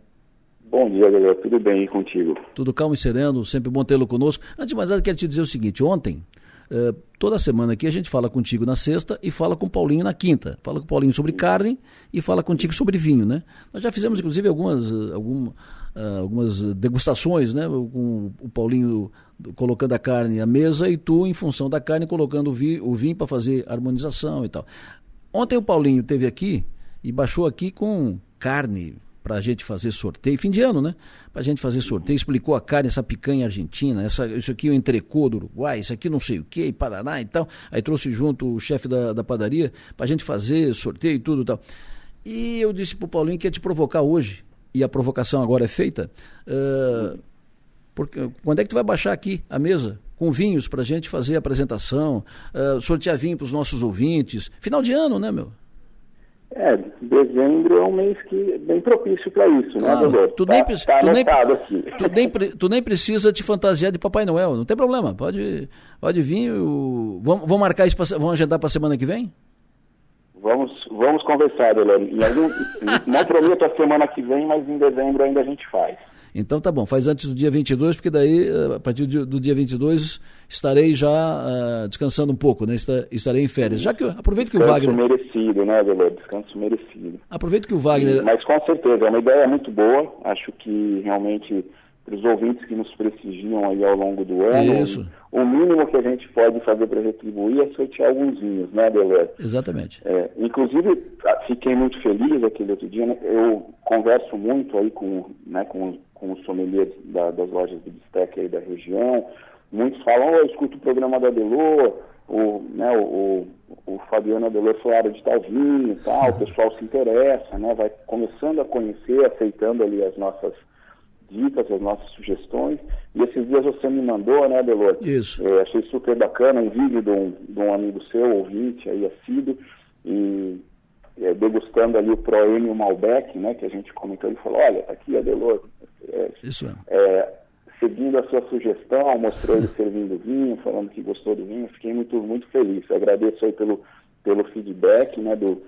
Bom dia, galera. Tudo bem e contigo? Tudo calmo e sereno, sempre bom tê-lo conosco. Antes de mais nada, quero te dizer o seguinte: ontem, uh, toda semana aqui, a gente fala contigo na sexta e fala com o Paulinho na quinta. Fala com o Paulinho sobre carne e fala contigo sobre vinho, né? Nós já fizemos, inclusive, algumas, algum, uh, algumas degustações, né? Com o Paulinho colocando a carne à mesa e tu, em função da carne, colocando o, vi, o vinho para fazer harmonização e tal. Ontem o Paulinho teve aqui e baixou aqui com carne para a gente fazer sorteio, fim de ano, né? Para a gente fazer sorteio, explicou a carne, essa picanha argentina, essa, isso aqui o entrecô do Uruguai, isso aqui não sei o que, Paraná e tal. Aí trouxe junto o chefe da, da padaria para a gente fazer sorteio e tudo e tal. E eu disse para o Paulinho que ia te provocar hoje, e a provocação agora é feita, uh, porque, quando é que tu vai baixar aqui a mesa com vinhos para a gente fazer a apresentação, uh, sortear vinho para os nossos ouvintes? Final de ano, né, meu? É, dezembro é um mês que é bem propício para isso, né, claro. né, Tu, nem, tá, tá tu, nem, tu, nem, tu nem precisa te fantasiar de Papai Noel, não tem problema, pode, pode vir. O... Vamos, vamos marcar isso, pra, vamos agendar para a semana que vem? Vamos, vamos conversar, Delano. não prometo a semana que vem, mas em dezembro ainda a gente faz. Então tá bom, faz antes do dia 22, porque daí, eh, a partir do dia 22, estarei já uh, descansando um pouco, né? Estarei em férias. Já que aproveito que Descanso o Wagner. merecido, né, Velô? Descanso merecido. Aproveito que o Wagner. Mas com certeza, é uma ideia muito boa. Acho que realmente para os ouvintes que nos prestigiam aí ao longo do ano. Isso. O mínimo que a gente pode fazer para retribuir é sortear alguns vinhos, né, Delé? Exatamente. É, inclusive, fiquei muito feliz aquele outro dia, né? eu converso muito aí com, né, com, com os sommeliers da, das lojas de bistec aí da região, muitos falam, oh, eu escuto o programa da Delô, o, né, o, o Fabiano Adelô área de tal vinho e tal, o pessoal se interessa, né, vai começando a conhecer, aceitando ali as nossas dicas, as nossas sugestões. E esses dias você me mandou, né, Delor? Isso. É, achei super bacana um vídeo de um, de um amigo seu, ouvinte, aí assíduo, e é, degustando ali o Proêmio Malbec, né, que a gente comentou, ele falou, olha, tá aqui, Adelor. É, Isso é. Seguindo a sua sugestão, mostrou ele servindo vinho, falando que gostou do vinho, fiquei muito, muito feliz. Eu agradeço aí pelo, pelo feedback, né, do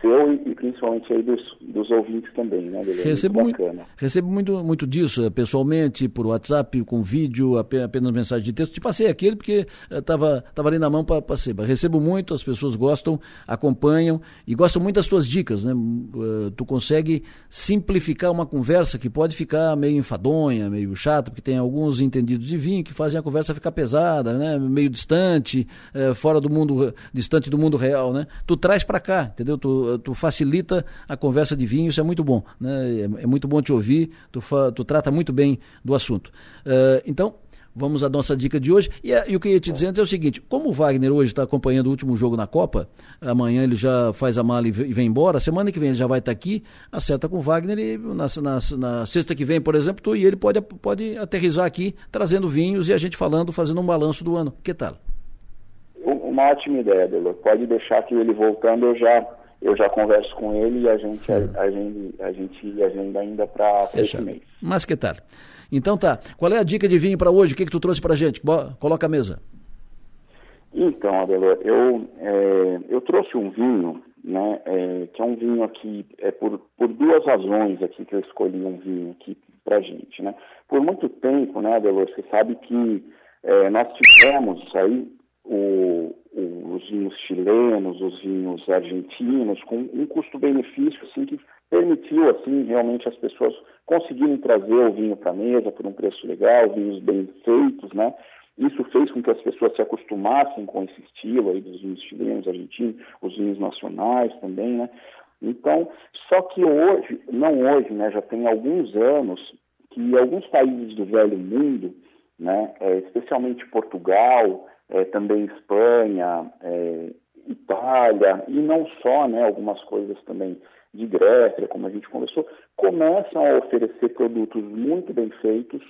seu e, e, principalmente aí dos, dos ouvintes também, né, Delor? Recebo muito, recebo muito, muito disso, eh, pessoalmente, por WhatsApp, com vídeo, apenas mensagem de texto. Te passei aquele porque estava tava ali na mão para ser. Recebo muito, as pessoas gostam, acompanham e gostam muito das tuas dicas, né? Uh, tu consegue simplificar uma conversa que pode ficar meio enfadonha, meio chata, porque tem alguns entendidos de vinho que fazem a conversa ficar pesada, né? Meio distante, uh, fora do mundo, distante do mundo real, né? Tu traz para cá, entendeu? Tu, tu facilita a conversa de vinho, isso é muito bom, né? É, é muito bom te ouvir, tu, fa, tu trata muito bem do assunto. Uh, então, vamos à nossa dica de hoje. E, e, o que eu ia te dizer é o seguinte: como o Wagner hoje está acompanhando o último jogo na Copa, amanhã ele já faz a mala e vem embora, semana que vem ele já vai estar aqui, acerta com o Wagner e na, na, na, sexta que vem, por exemplo, tu e ele pode, pode aterrizar aqui trazendo vinhos e a gente falando, fazendo um balanço do ano. Que tal? Uma ótima ideia, Delor. Pode deixar que ele voltando eu já eu já converso com ele e a gente, a, a gente, a gente agenda ainda para esse mês. Mas que tal? Então tá. Qual é a dica de vinho para hoje? O que, que tu trouxe para gente? Coloca a mesa. Então, Adelor, eu, é, eu trouxe um vinho, né, é, que é um vinho aqui, é por, por duas razões aqui que eu escolhi um vinho aqui para gente, né. Por muito tempo, né, Adelor, você sabe que é, nós tivemos aí o, os vinhos chilenos, os vinhos argentinos, com um custo-benefício assim, que permitiu assim realmente as pessoas conseguirem trazer o vinho para a mesa por um preço legal, vinhos bem feitos, né? Isso fez com que as pessoas se acostumassem com esse estilo aí dos vinhos chilenos, argentinos, os vinhos nacionais também, né? Então, só que hoje, não hoje, né, já tem alguns anos que alguns países do velho mundo, né, é, especialmente Portugal, é, também Espanha, é, Itália, e não só, né, algumas coisas também de Grécia, como a gente conversou, começam a oferecer produtos muito bem feitos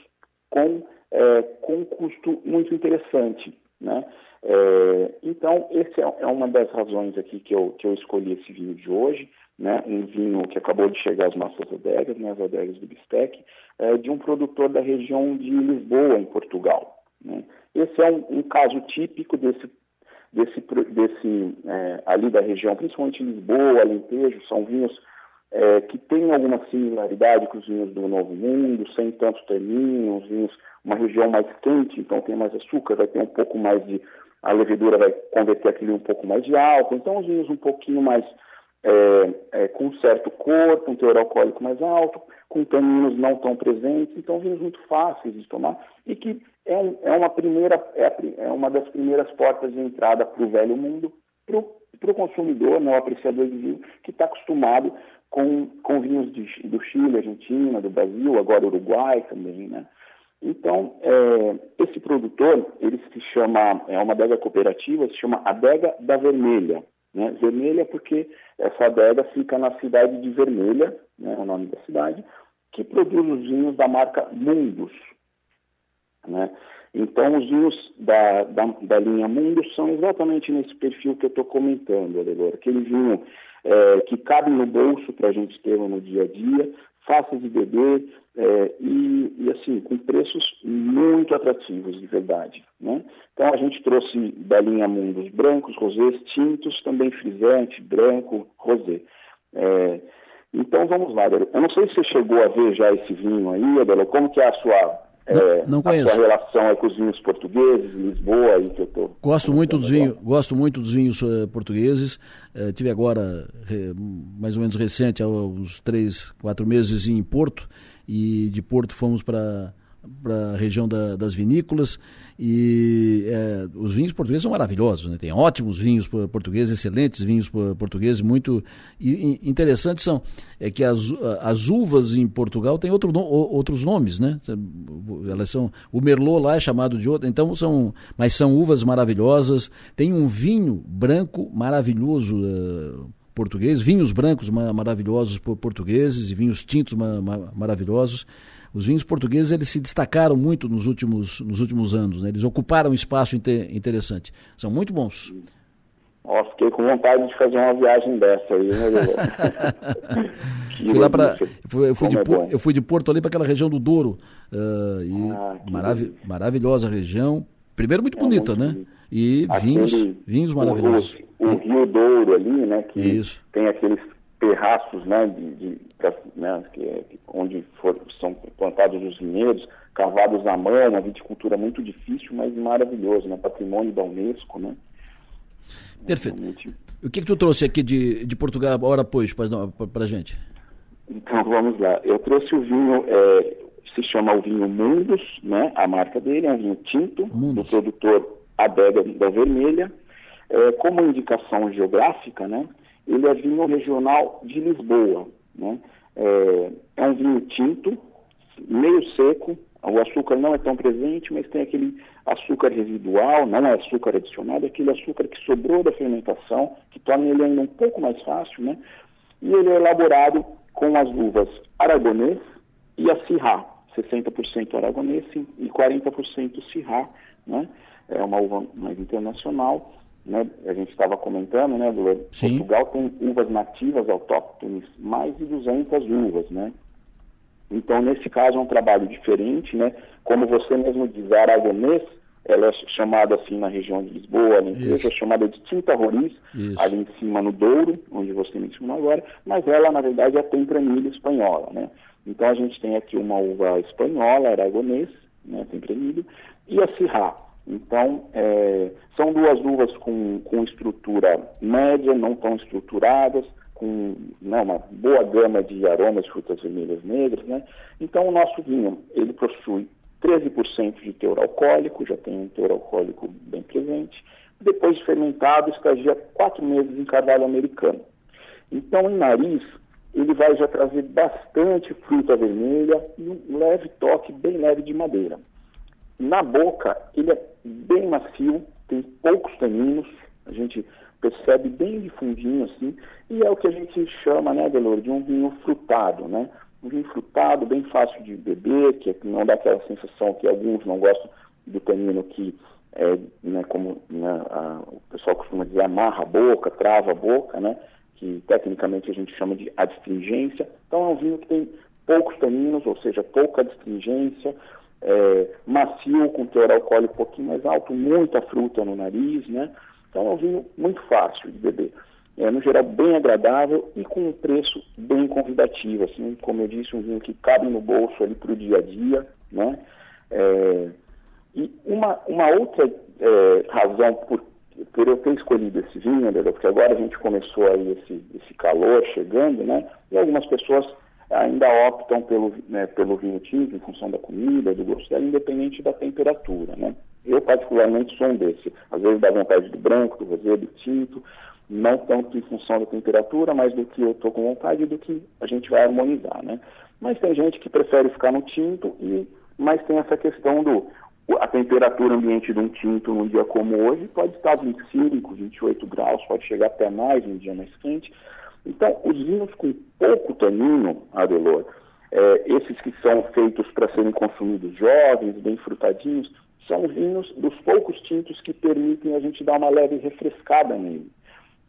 com, é, com custo muito interessante. Né? É, então, essa é, é uma das razões aqui que eu, que eu escolhi esse vinho de hoje, né? um vinho que acabou de chegar às nossas adegas, né? as adegas do Bistec, é, de um produtor da região de Lisboa, em Portugal. Né? Esse é um, um caso típico desse, desse, desse é, ali da região, principalmente Lisboa, Alentejo, são vinhos é, que têm alguma similaridade com os vinhos do Novo Mundo, sem tanto tanino, vinhos, uma região mais quente, então tem mais açúcar, vai ter um pouco mais de, a levedura vai converter aquilo um pouco mais de álcool, então os vinhos um pouquinho mais é, é, com um certo corpo, um teor alcoólico mais alto, com taninos não tão presentes, então vinhos muito fáceis de tomar e que é, um, é uma primeira é, é, uma das primeiras portas de entrada para o velho mundo, para o consumidor, né, o apreciador de vinho, que está acostumado com, com vinhos de, do Chile, Argentina, do Brasil, agora Uruguai também, né? Então, é, esse produtor, ele se chama, é uma adega cooperativa, se chama Adega da Vermelha. Né? Vermelha porque essa adega fica na cidade de Vermelha, né, é o nome da cidade, que produz os vinhos da marca Mundus. Né? Então, os vinhos da, da, da, linha Mundus são exatamente nesse perfil que eu estou comentando, Adelor. Aquele vinho é, que cabe no bolso para a gente ter no dia a dia, fácil de beber é, e, e, assim, com preços muito atrativos, de verdade. Né? Então, a gente trouxe da linha Mundus brancos, rosés, tintos, também frisante, branco, rosé. É, então vamos lá, Adela. Eu não sei se você chegou a ver já esse vinho aí, Adela, como que é a sua, é, não, não a sua relação é com os vinhos portugueses, Lisboa aí que eu tô. Gosto muito dos vinhos, gosto muito dos vinhos uh, portugueses. Uh, tive agora mais ou menos recente, há uns três, quatro meses em Porto e de Porto fomos para para a região da, das vinícolas e é, os vinhos portugueses são maravilhosos, né? tem ótimos vinhos portugueses, excelentes vinhos portugueses, muito e, e interessantes são é que as, as uvas em Portugal têm outro, outros nomes, né? Elas são o merlot lá é chamado de outro, então são, mas são uvas maravilhosas. Tem um vinho branco maravilhoso. Uh, português, vinhos brancos maravilhosos portugueses e vinhos tintos maravilhosos os vinhos portugueses eles se destacaram muito nos últimos, nos últimos anos, né? eles ocuparam um espaço inter, interessante. São muito bons. Ó, fiquei com vontade de fazer uma viagem dessa aí, né, [laughs] fui lá para eu, fui de, é eu fui de Porto ali para aquela região do Douro. Uh, e ah, marav maravilhosa região. Primeiro muito é bonita, muito né? Bonito. E vinhos, vinhos maravilhosos. O, o, Rio Douro ali, né? Que Isso. tem aqueles terraços, né? De, de né que, é, onde for, são plantados os vinhedos, cavados à mão, uma viticultura muito difícil, mas maravilhoso, né? Patrimônio da Unesco, né? Perfeito. O que, que tu trouxe aqui de, de Portugal, hora pois, para a gente? Então, vamos lá. Eu trouxe o vinho, é, se chama o vinho Mundus, né? A marca dele é um vinho tinto, do produtor Adega da Vermelha. É, como indicação geográfica, né? Ele é vinho regional de Lisboa, né? É, é um vinho tinto, meio seco, o açúcar não é tão presente, mas tem aquele açúcar residual, não é açúcar adicionado, é aquele açúcar que sobrou da fermentação, que torna ele ainda um pouco mais fácil, né? E ele é elaborado com as uvas aragonês e a Syrah, 60% aragonês e 40% Syrah, né? É uma uva mais internacional, né? A gente estava comentando, né, do Portugal tem uvas nativas autóctones, mais de 200 uvas, né? Então, nesse caso, é um trabalho diferente, né? Como você mesmo diz, a aragonês, ela é chamada assim na região de Lisboa, a empresa é chamada de tinta roriz, Isso. ali em cima no Douro, onde você mencionou agora, mas ela, na verdade, é a tempranilha espanhola, né? Então, a gente tem aqui uma uva espanhola, aragonês, né, tempranilho, e a Syrah. Então, é, são duas uvas com, com estrutura média, não tão estruturadas, com né, uma boa gama de aromas de frutas vermelhas negras, né? Então o nosso vinho, ele possui 13% de teor alcoólico, já tem um teor alcoólico bem presente. Depois de fermentado, estagia quatro meses em carvalho americano. Então, em nariz, ele vai já trazer bastante fruta vermelha e um leve toque bem leve de madeira. Na boca, ele é bem macio, tem poucos taninos, a gente percebe bem de fundinho assim, e é o que a gente chama, né, Delor, de um vinho frutado, né? Um vinho frutado, bem fácil de beber, que não dá aquela sensação que alguns não gostam do tanino que é, né, como né, a, o pessoal costuma dizer, amarra a boca, trava a boca, né? Que tecnicamente a gente chama de adstringência. Então é um vinho que tem poucos taninos, ou seja, pouca adstringência, é, macio, com teor alcoólico um pouquinho mais alto, muita fruta no nariz, né? Então é um vinho muito fácil de beber. É, no geral, bem agradável e com um preço bem convidativo. Assim, como eu disse, um vinho que cabe no bolso ali para o dia a dia. Né? É, e uma, uma outra é, razão por, por eu ter escolhido esse vinho, porque agora a gente começou aí esse, esse calor chegando, né? E algumas pessoas ainda optam pelo, né, pelo vinho tinto em função da comida, do gosto dela, independente da temperatura, né? Eu, particularmente, sou um desse. Às vezes dá vontade do branco, do rosé, do tinto, não tanto em função da temperatura, mas do que eu estou com vontade e do que a gente vai harmonizar, né? Mas tem gente que prefere ficar no tinto, e mas tem essa questão do a temperatura ambiente de um tinto num dia como hoje pode estar 25, 28 graus, pode chegar até mais um dia mais quente. Então, os vinhos com pouco tanino, Adelor, é, esses que são feitos para serem consumidos jovens, bem frutadinhos, são vinhos dos poucos tintos que permitem a gente dar uma leve refrescada nele.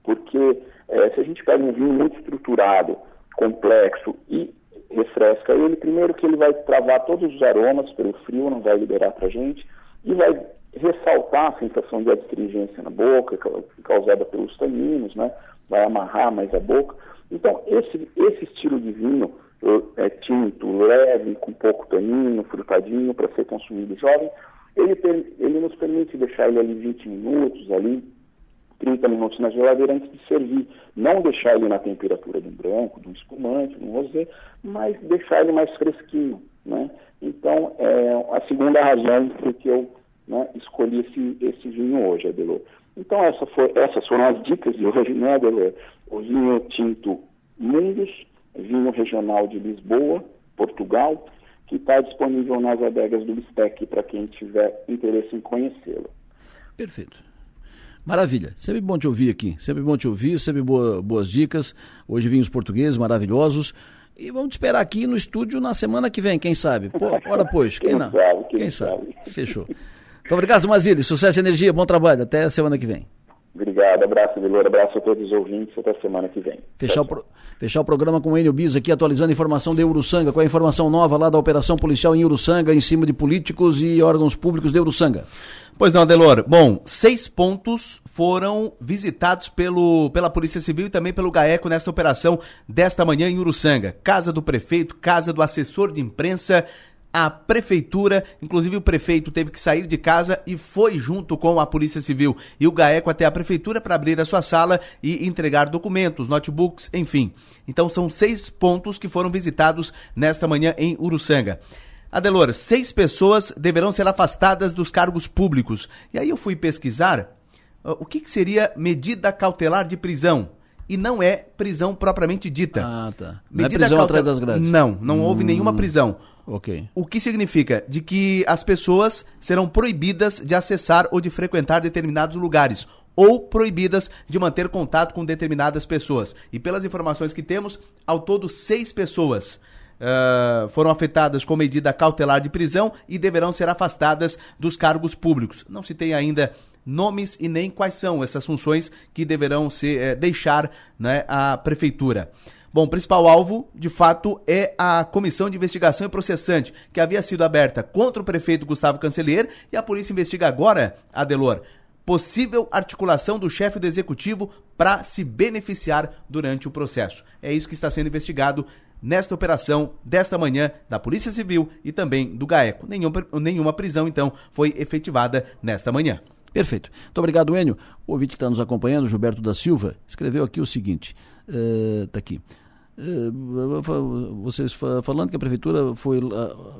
Porque é, se a gente pega um vinho muito estruturado, complexo e refresca ele, primeiro que ele vai travar todos os aromas pelo frio, não vai liberar para a gente, e vai ressaltar a sensação de adstringência na boca, causada pelos taninos, né? Vai amarrar mais a boca. Então, esse, esse estilo de vinho é, tinto, leve, com pouco tanino, frutadinho, para ser consumido jovem, ele, ele nos permite deixar ele ali 20 minutos, ali 30 minutos na geladeira antes de servir. Não deixar ele na temperatura de um branco, de um espumante, de um rosé, mas deixar ele mais fresquinho. Né? Então, é a segunda razão por que eu né, escolhi esse, esse vinho hoje, Adelô. Então, essa foi, essas foram as dicas de hoje, né, Adelô? O vinho tinto Mundus, vinho regional de Lisboa, Portugal, que está disponível nas adegas do Bistec para quem tiver interesse em conhecê-lo. Perfeito. Maravilha. Sempre bom te ouvir aqui. Sempre bom te ouvir, sempre boa, boas dicas. Hoje vinhos portugueses maravilhosos. E vamos te esperar aqui no estúdio na semana que vem, quem sabe? Pô, ora, pois, [laughs] quem, quem não? Sabe, quem, quem sabe? sabe? Fechou. [laughs] Muito obrigado, Mazili. Sucesso e energia, bom trabalho. Até a semana que vem. Obrigado, abraço, Vilor, abraço a todos os ouvintes, até semana que vem. Fechar, o, pro, fechar o programa com o Enio Bis aqui, atualizando a informação de Uruçanga, com a informação nova lá da operação policial em Uruçanga, em cima de políticos e órgãos públicos de Uruçanga. Pois não, Adelor. Bom, seis pontos foram visitados pelo, pela Polícia Civil e também pelo GAECO nesta operação desta manhã em Uruçanga. Casa do prefeito, casa do assessor de imprensa, a prefeitura, inclusive o prefeito teve que sair de casa e foi junto com a Polícia Civil e o GAECO até a prefeitura para abrir a sua sala e entregar documentos, notebooks, enfim. Então são seis pontos que foram visitados nesta manhã em Uruçanga. Adelor, seis pessoas deverão ser afastadas dos cargos públicos. E aí eu fui pesquisar uh, o que, que seria medida cautelar de prisão e não é prisão propriamente dita. Ah, tá. Não medida é prisão cautelar... atrás das grades. Não, não hum, houve nenhuma prisão. Ok. O que significa? De que as pessoas serão proibidas de acessar ou de frequentar determinados lugares ou proibidas de manter contato com determinadas pessoas. E pelas informações que temos, ao todo seis pessoas uh, foram afetadas com medida cautelar de prisão e deverão ser afastadas dos cargos públicos. Não se tem ainda nomes e nem quais são essas funções que deverão se eh, deixar né, a prefeitura. Bom, o principal alvo, de fato, é a comissão de investigação e processante, que havia sido aberta contra o prefeito Gustavo Cancelier e a polícia investiga agora, Adelor, possível articulação do chefe do executivo para se beneficiar durante o processo. É isso que está sendo investigado nesta operação desta manhã da Polícia Civil e também do GAECO. Nenhuma, nenhuma prisão, então, foi efetivada nesta manhã. Perfeito. Muito obrigado, Enio. O ouvinte que está nos acompanhando, Gilberto da Silva, escreveu aqui o seguinte: está uh, aqui. Eh, vocês falando que a prefeitura foi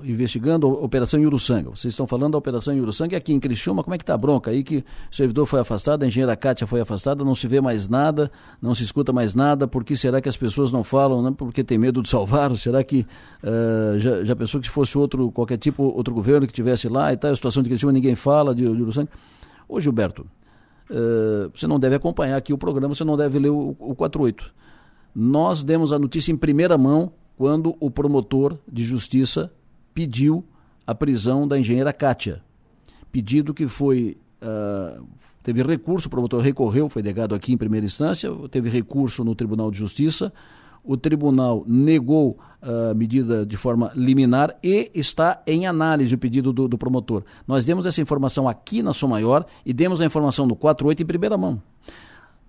investigando a operação Uruçanga. Vocês estão falando da operação Uruçanga e aqui em Criciúma, como é que está a bronca aí que o servidor foi afastado, a engenheira Kátia foi afastada, não se vê mais nada, não se escuta mais nada, por que será que as pessoas não falam, né? porque tem medo de salvar? Será que uh, já, já pensou que se fosse outro, qualquer tipo, outro governo que tivesse lá e tal, a situação de Criciúma ninguém fala de, de Uruçanga? Ô Gilberto, uh, você não deve acompanhar aqui o programa, você não deve ler o, o 48 nós demos a notícia em primeira mão quando o promotor de justiça pediu a prisão da engenheira Kátia. Pedido que foi. Uh, teve recurso, o promotor recorreu, foi negado aqui em primeira instância, teve recurso no Tribunal de Justiça. O tribunal negou a medida de forma liminar e está em análise o pedido do, do promotor. Nós demos essa informação aqui na Som Maior e demos a informação no 48 em primeira mão.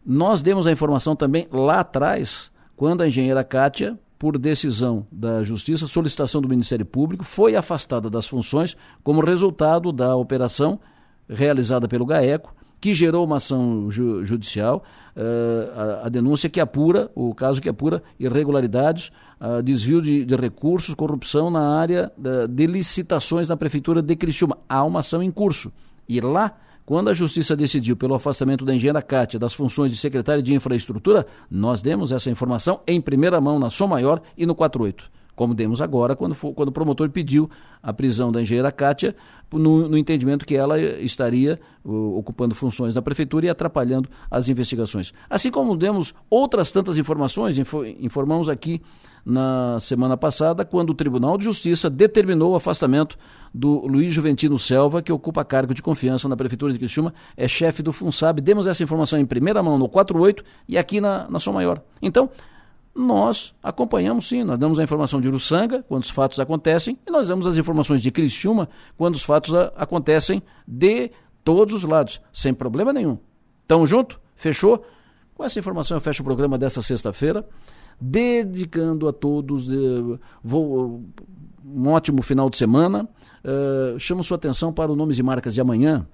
Nós demos a informação também lá atrás quando a engenheira Kátia, por decisão da Justiça, solicitação do Ministério Público, foi afastada das funções como resultado da operação realizada pelo GAECO, que gerou uma ação ju judicial, uh, a, a, denúncia que apura, o caso que apura irregularidades, uh, desvio de, de, recursos, corrupção na área uh, de licitações na Prefeitura de Criciúma. Há uma ação em curso. E lá quando a Justiça decidiu pelo afastamento da engenheira Cátia das funções de secretária de infraestrutura, nós demos essa informação em primeira mão na Som Maior e no 48 como demos agora, quando, for, quando o promotor pediu a prisão da engenheira Kátia, no, no entendimento que ela estaria uh, ocupando funções na prefeitura e atrapalhando as investigações. Assim como demos outras tantas informações, info, informamos aqui na semana passada, quando o Tribunal de Justiça determinou o afastamento do Luiz Juventino Selva, que ocupa cargo de confiança na Prefeitura de Criciúma, é chefe do FUNSAB. Demos essa informação em primeira mão no 48 e aqui na, na Som Maior. Então, nós acompanhamos sim, nós damos a informação de Uruçanga quando os fatos acontecem e nós damos as informações de Criciúma quando os fatos a, acontecem de todos os lados, sem problema nenhum. Tamo junto? Fechou? Com essa informação eu fecho o programa dessa sexta-feira dedicando a todos de, vou, um ótimo final de semana. Uh, chamo sua atenção para o Nomes e Marcas de amanhã.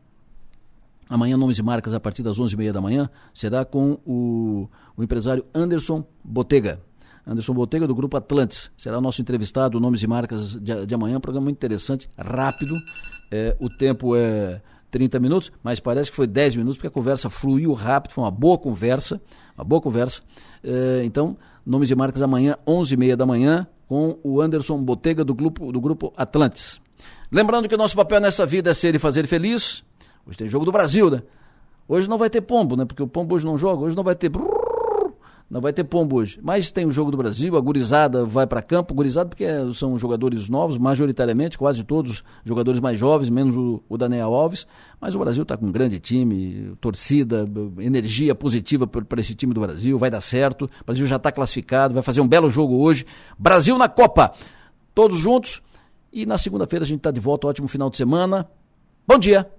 Amanhã, Nomes e Marcas, a partir das 11h30 da manhã, será com o, o empresário Anderson Botega. Anderson Botega, do Grupo Atlantis. Será nosso entrevistado, Nomes e Marcas de, de amanhã. Um programa muito interessante, rápido. É, o tempo é 30 minutos, mas parece que foi 10 minutos, porque a conversa fluiu rápido, foi uma boa conversa. Uma boa conversa. É, então, Nomes e Marcas amanhã, 11h30 da manhã, com o Anderson Botega do grupo, do grupo Atlantis. Lembrando que o nosso papel nessa vida é ser e fazer feliz. Hoje tem jogo do Brasil, né? Hoje não vai ter pombo, né? Porque o pombo hoje não joga. Hoje não vai ter. [laughs] Não vai ter pombo hoje. Mas tem o jogo do Brasil, a gurizada vai para campo. Gurizada porque são jogadores novos, majoritariamente, quase todos jogadores mais jovens, menos o, o Daniel Alves. Mas o Brasil está com um grande time, torcida, energia positiva para esse time do Brasil. Vai dar certo. O Brasil já está classificado, vai fazer um belo jogo hoje. Brasil na Copa. Todos juntos. E na segunda-feira a gente está de volta. Ótimo final de semana. Bom dia!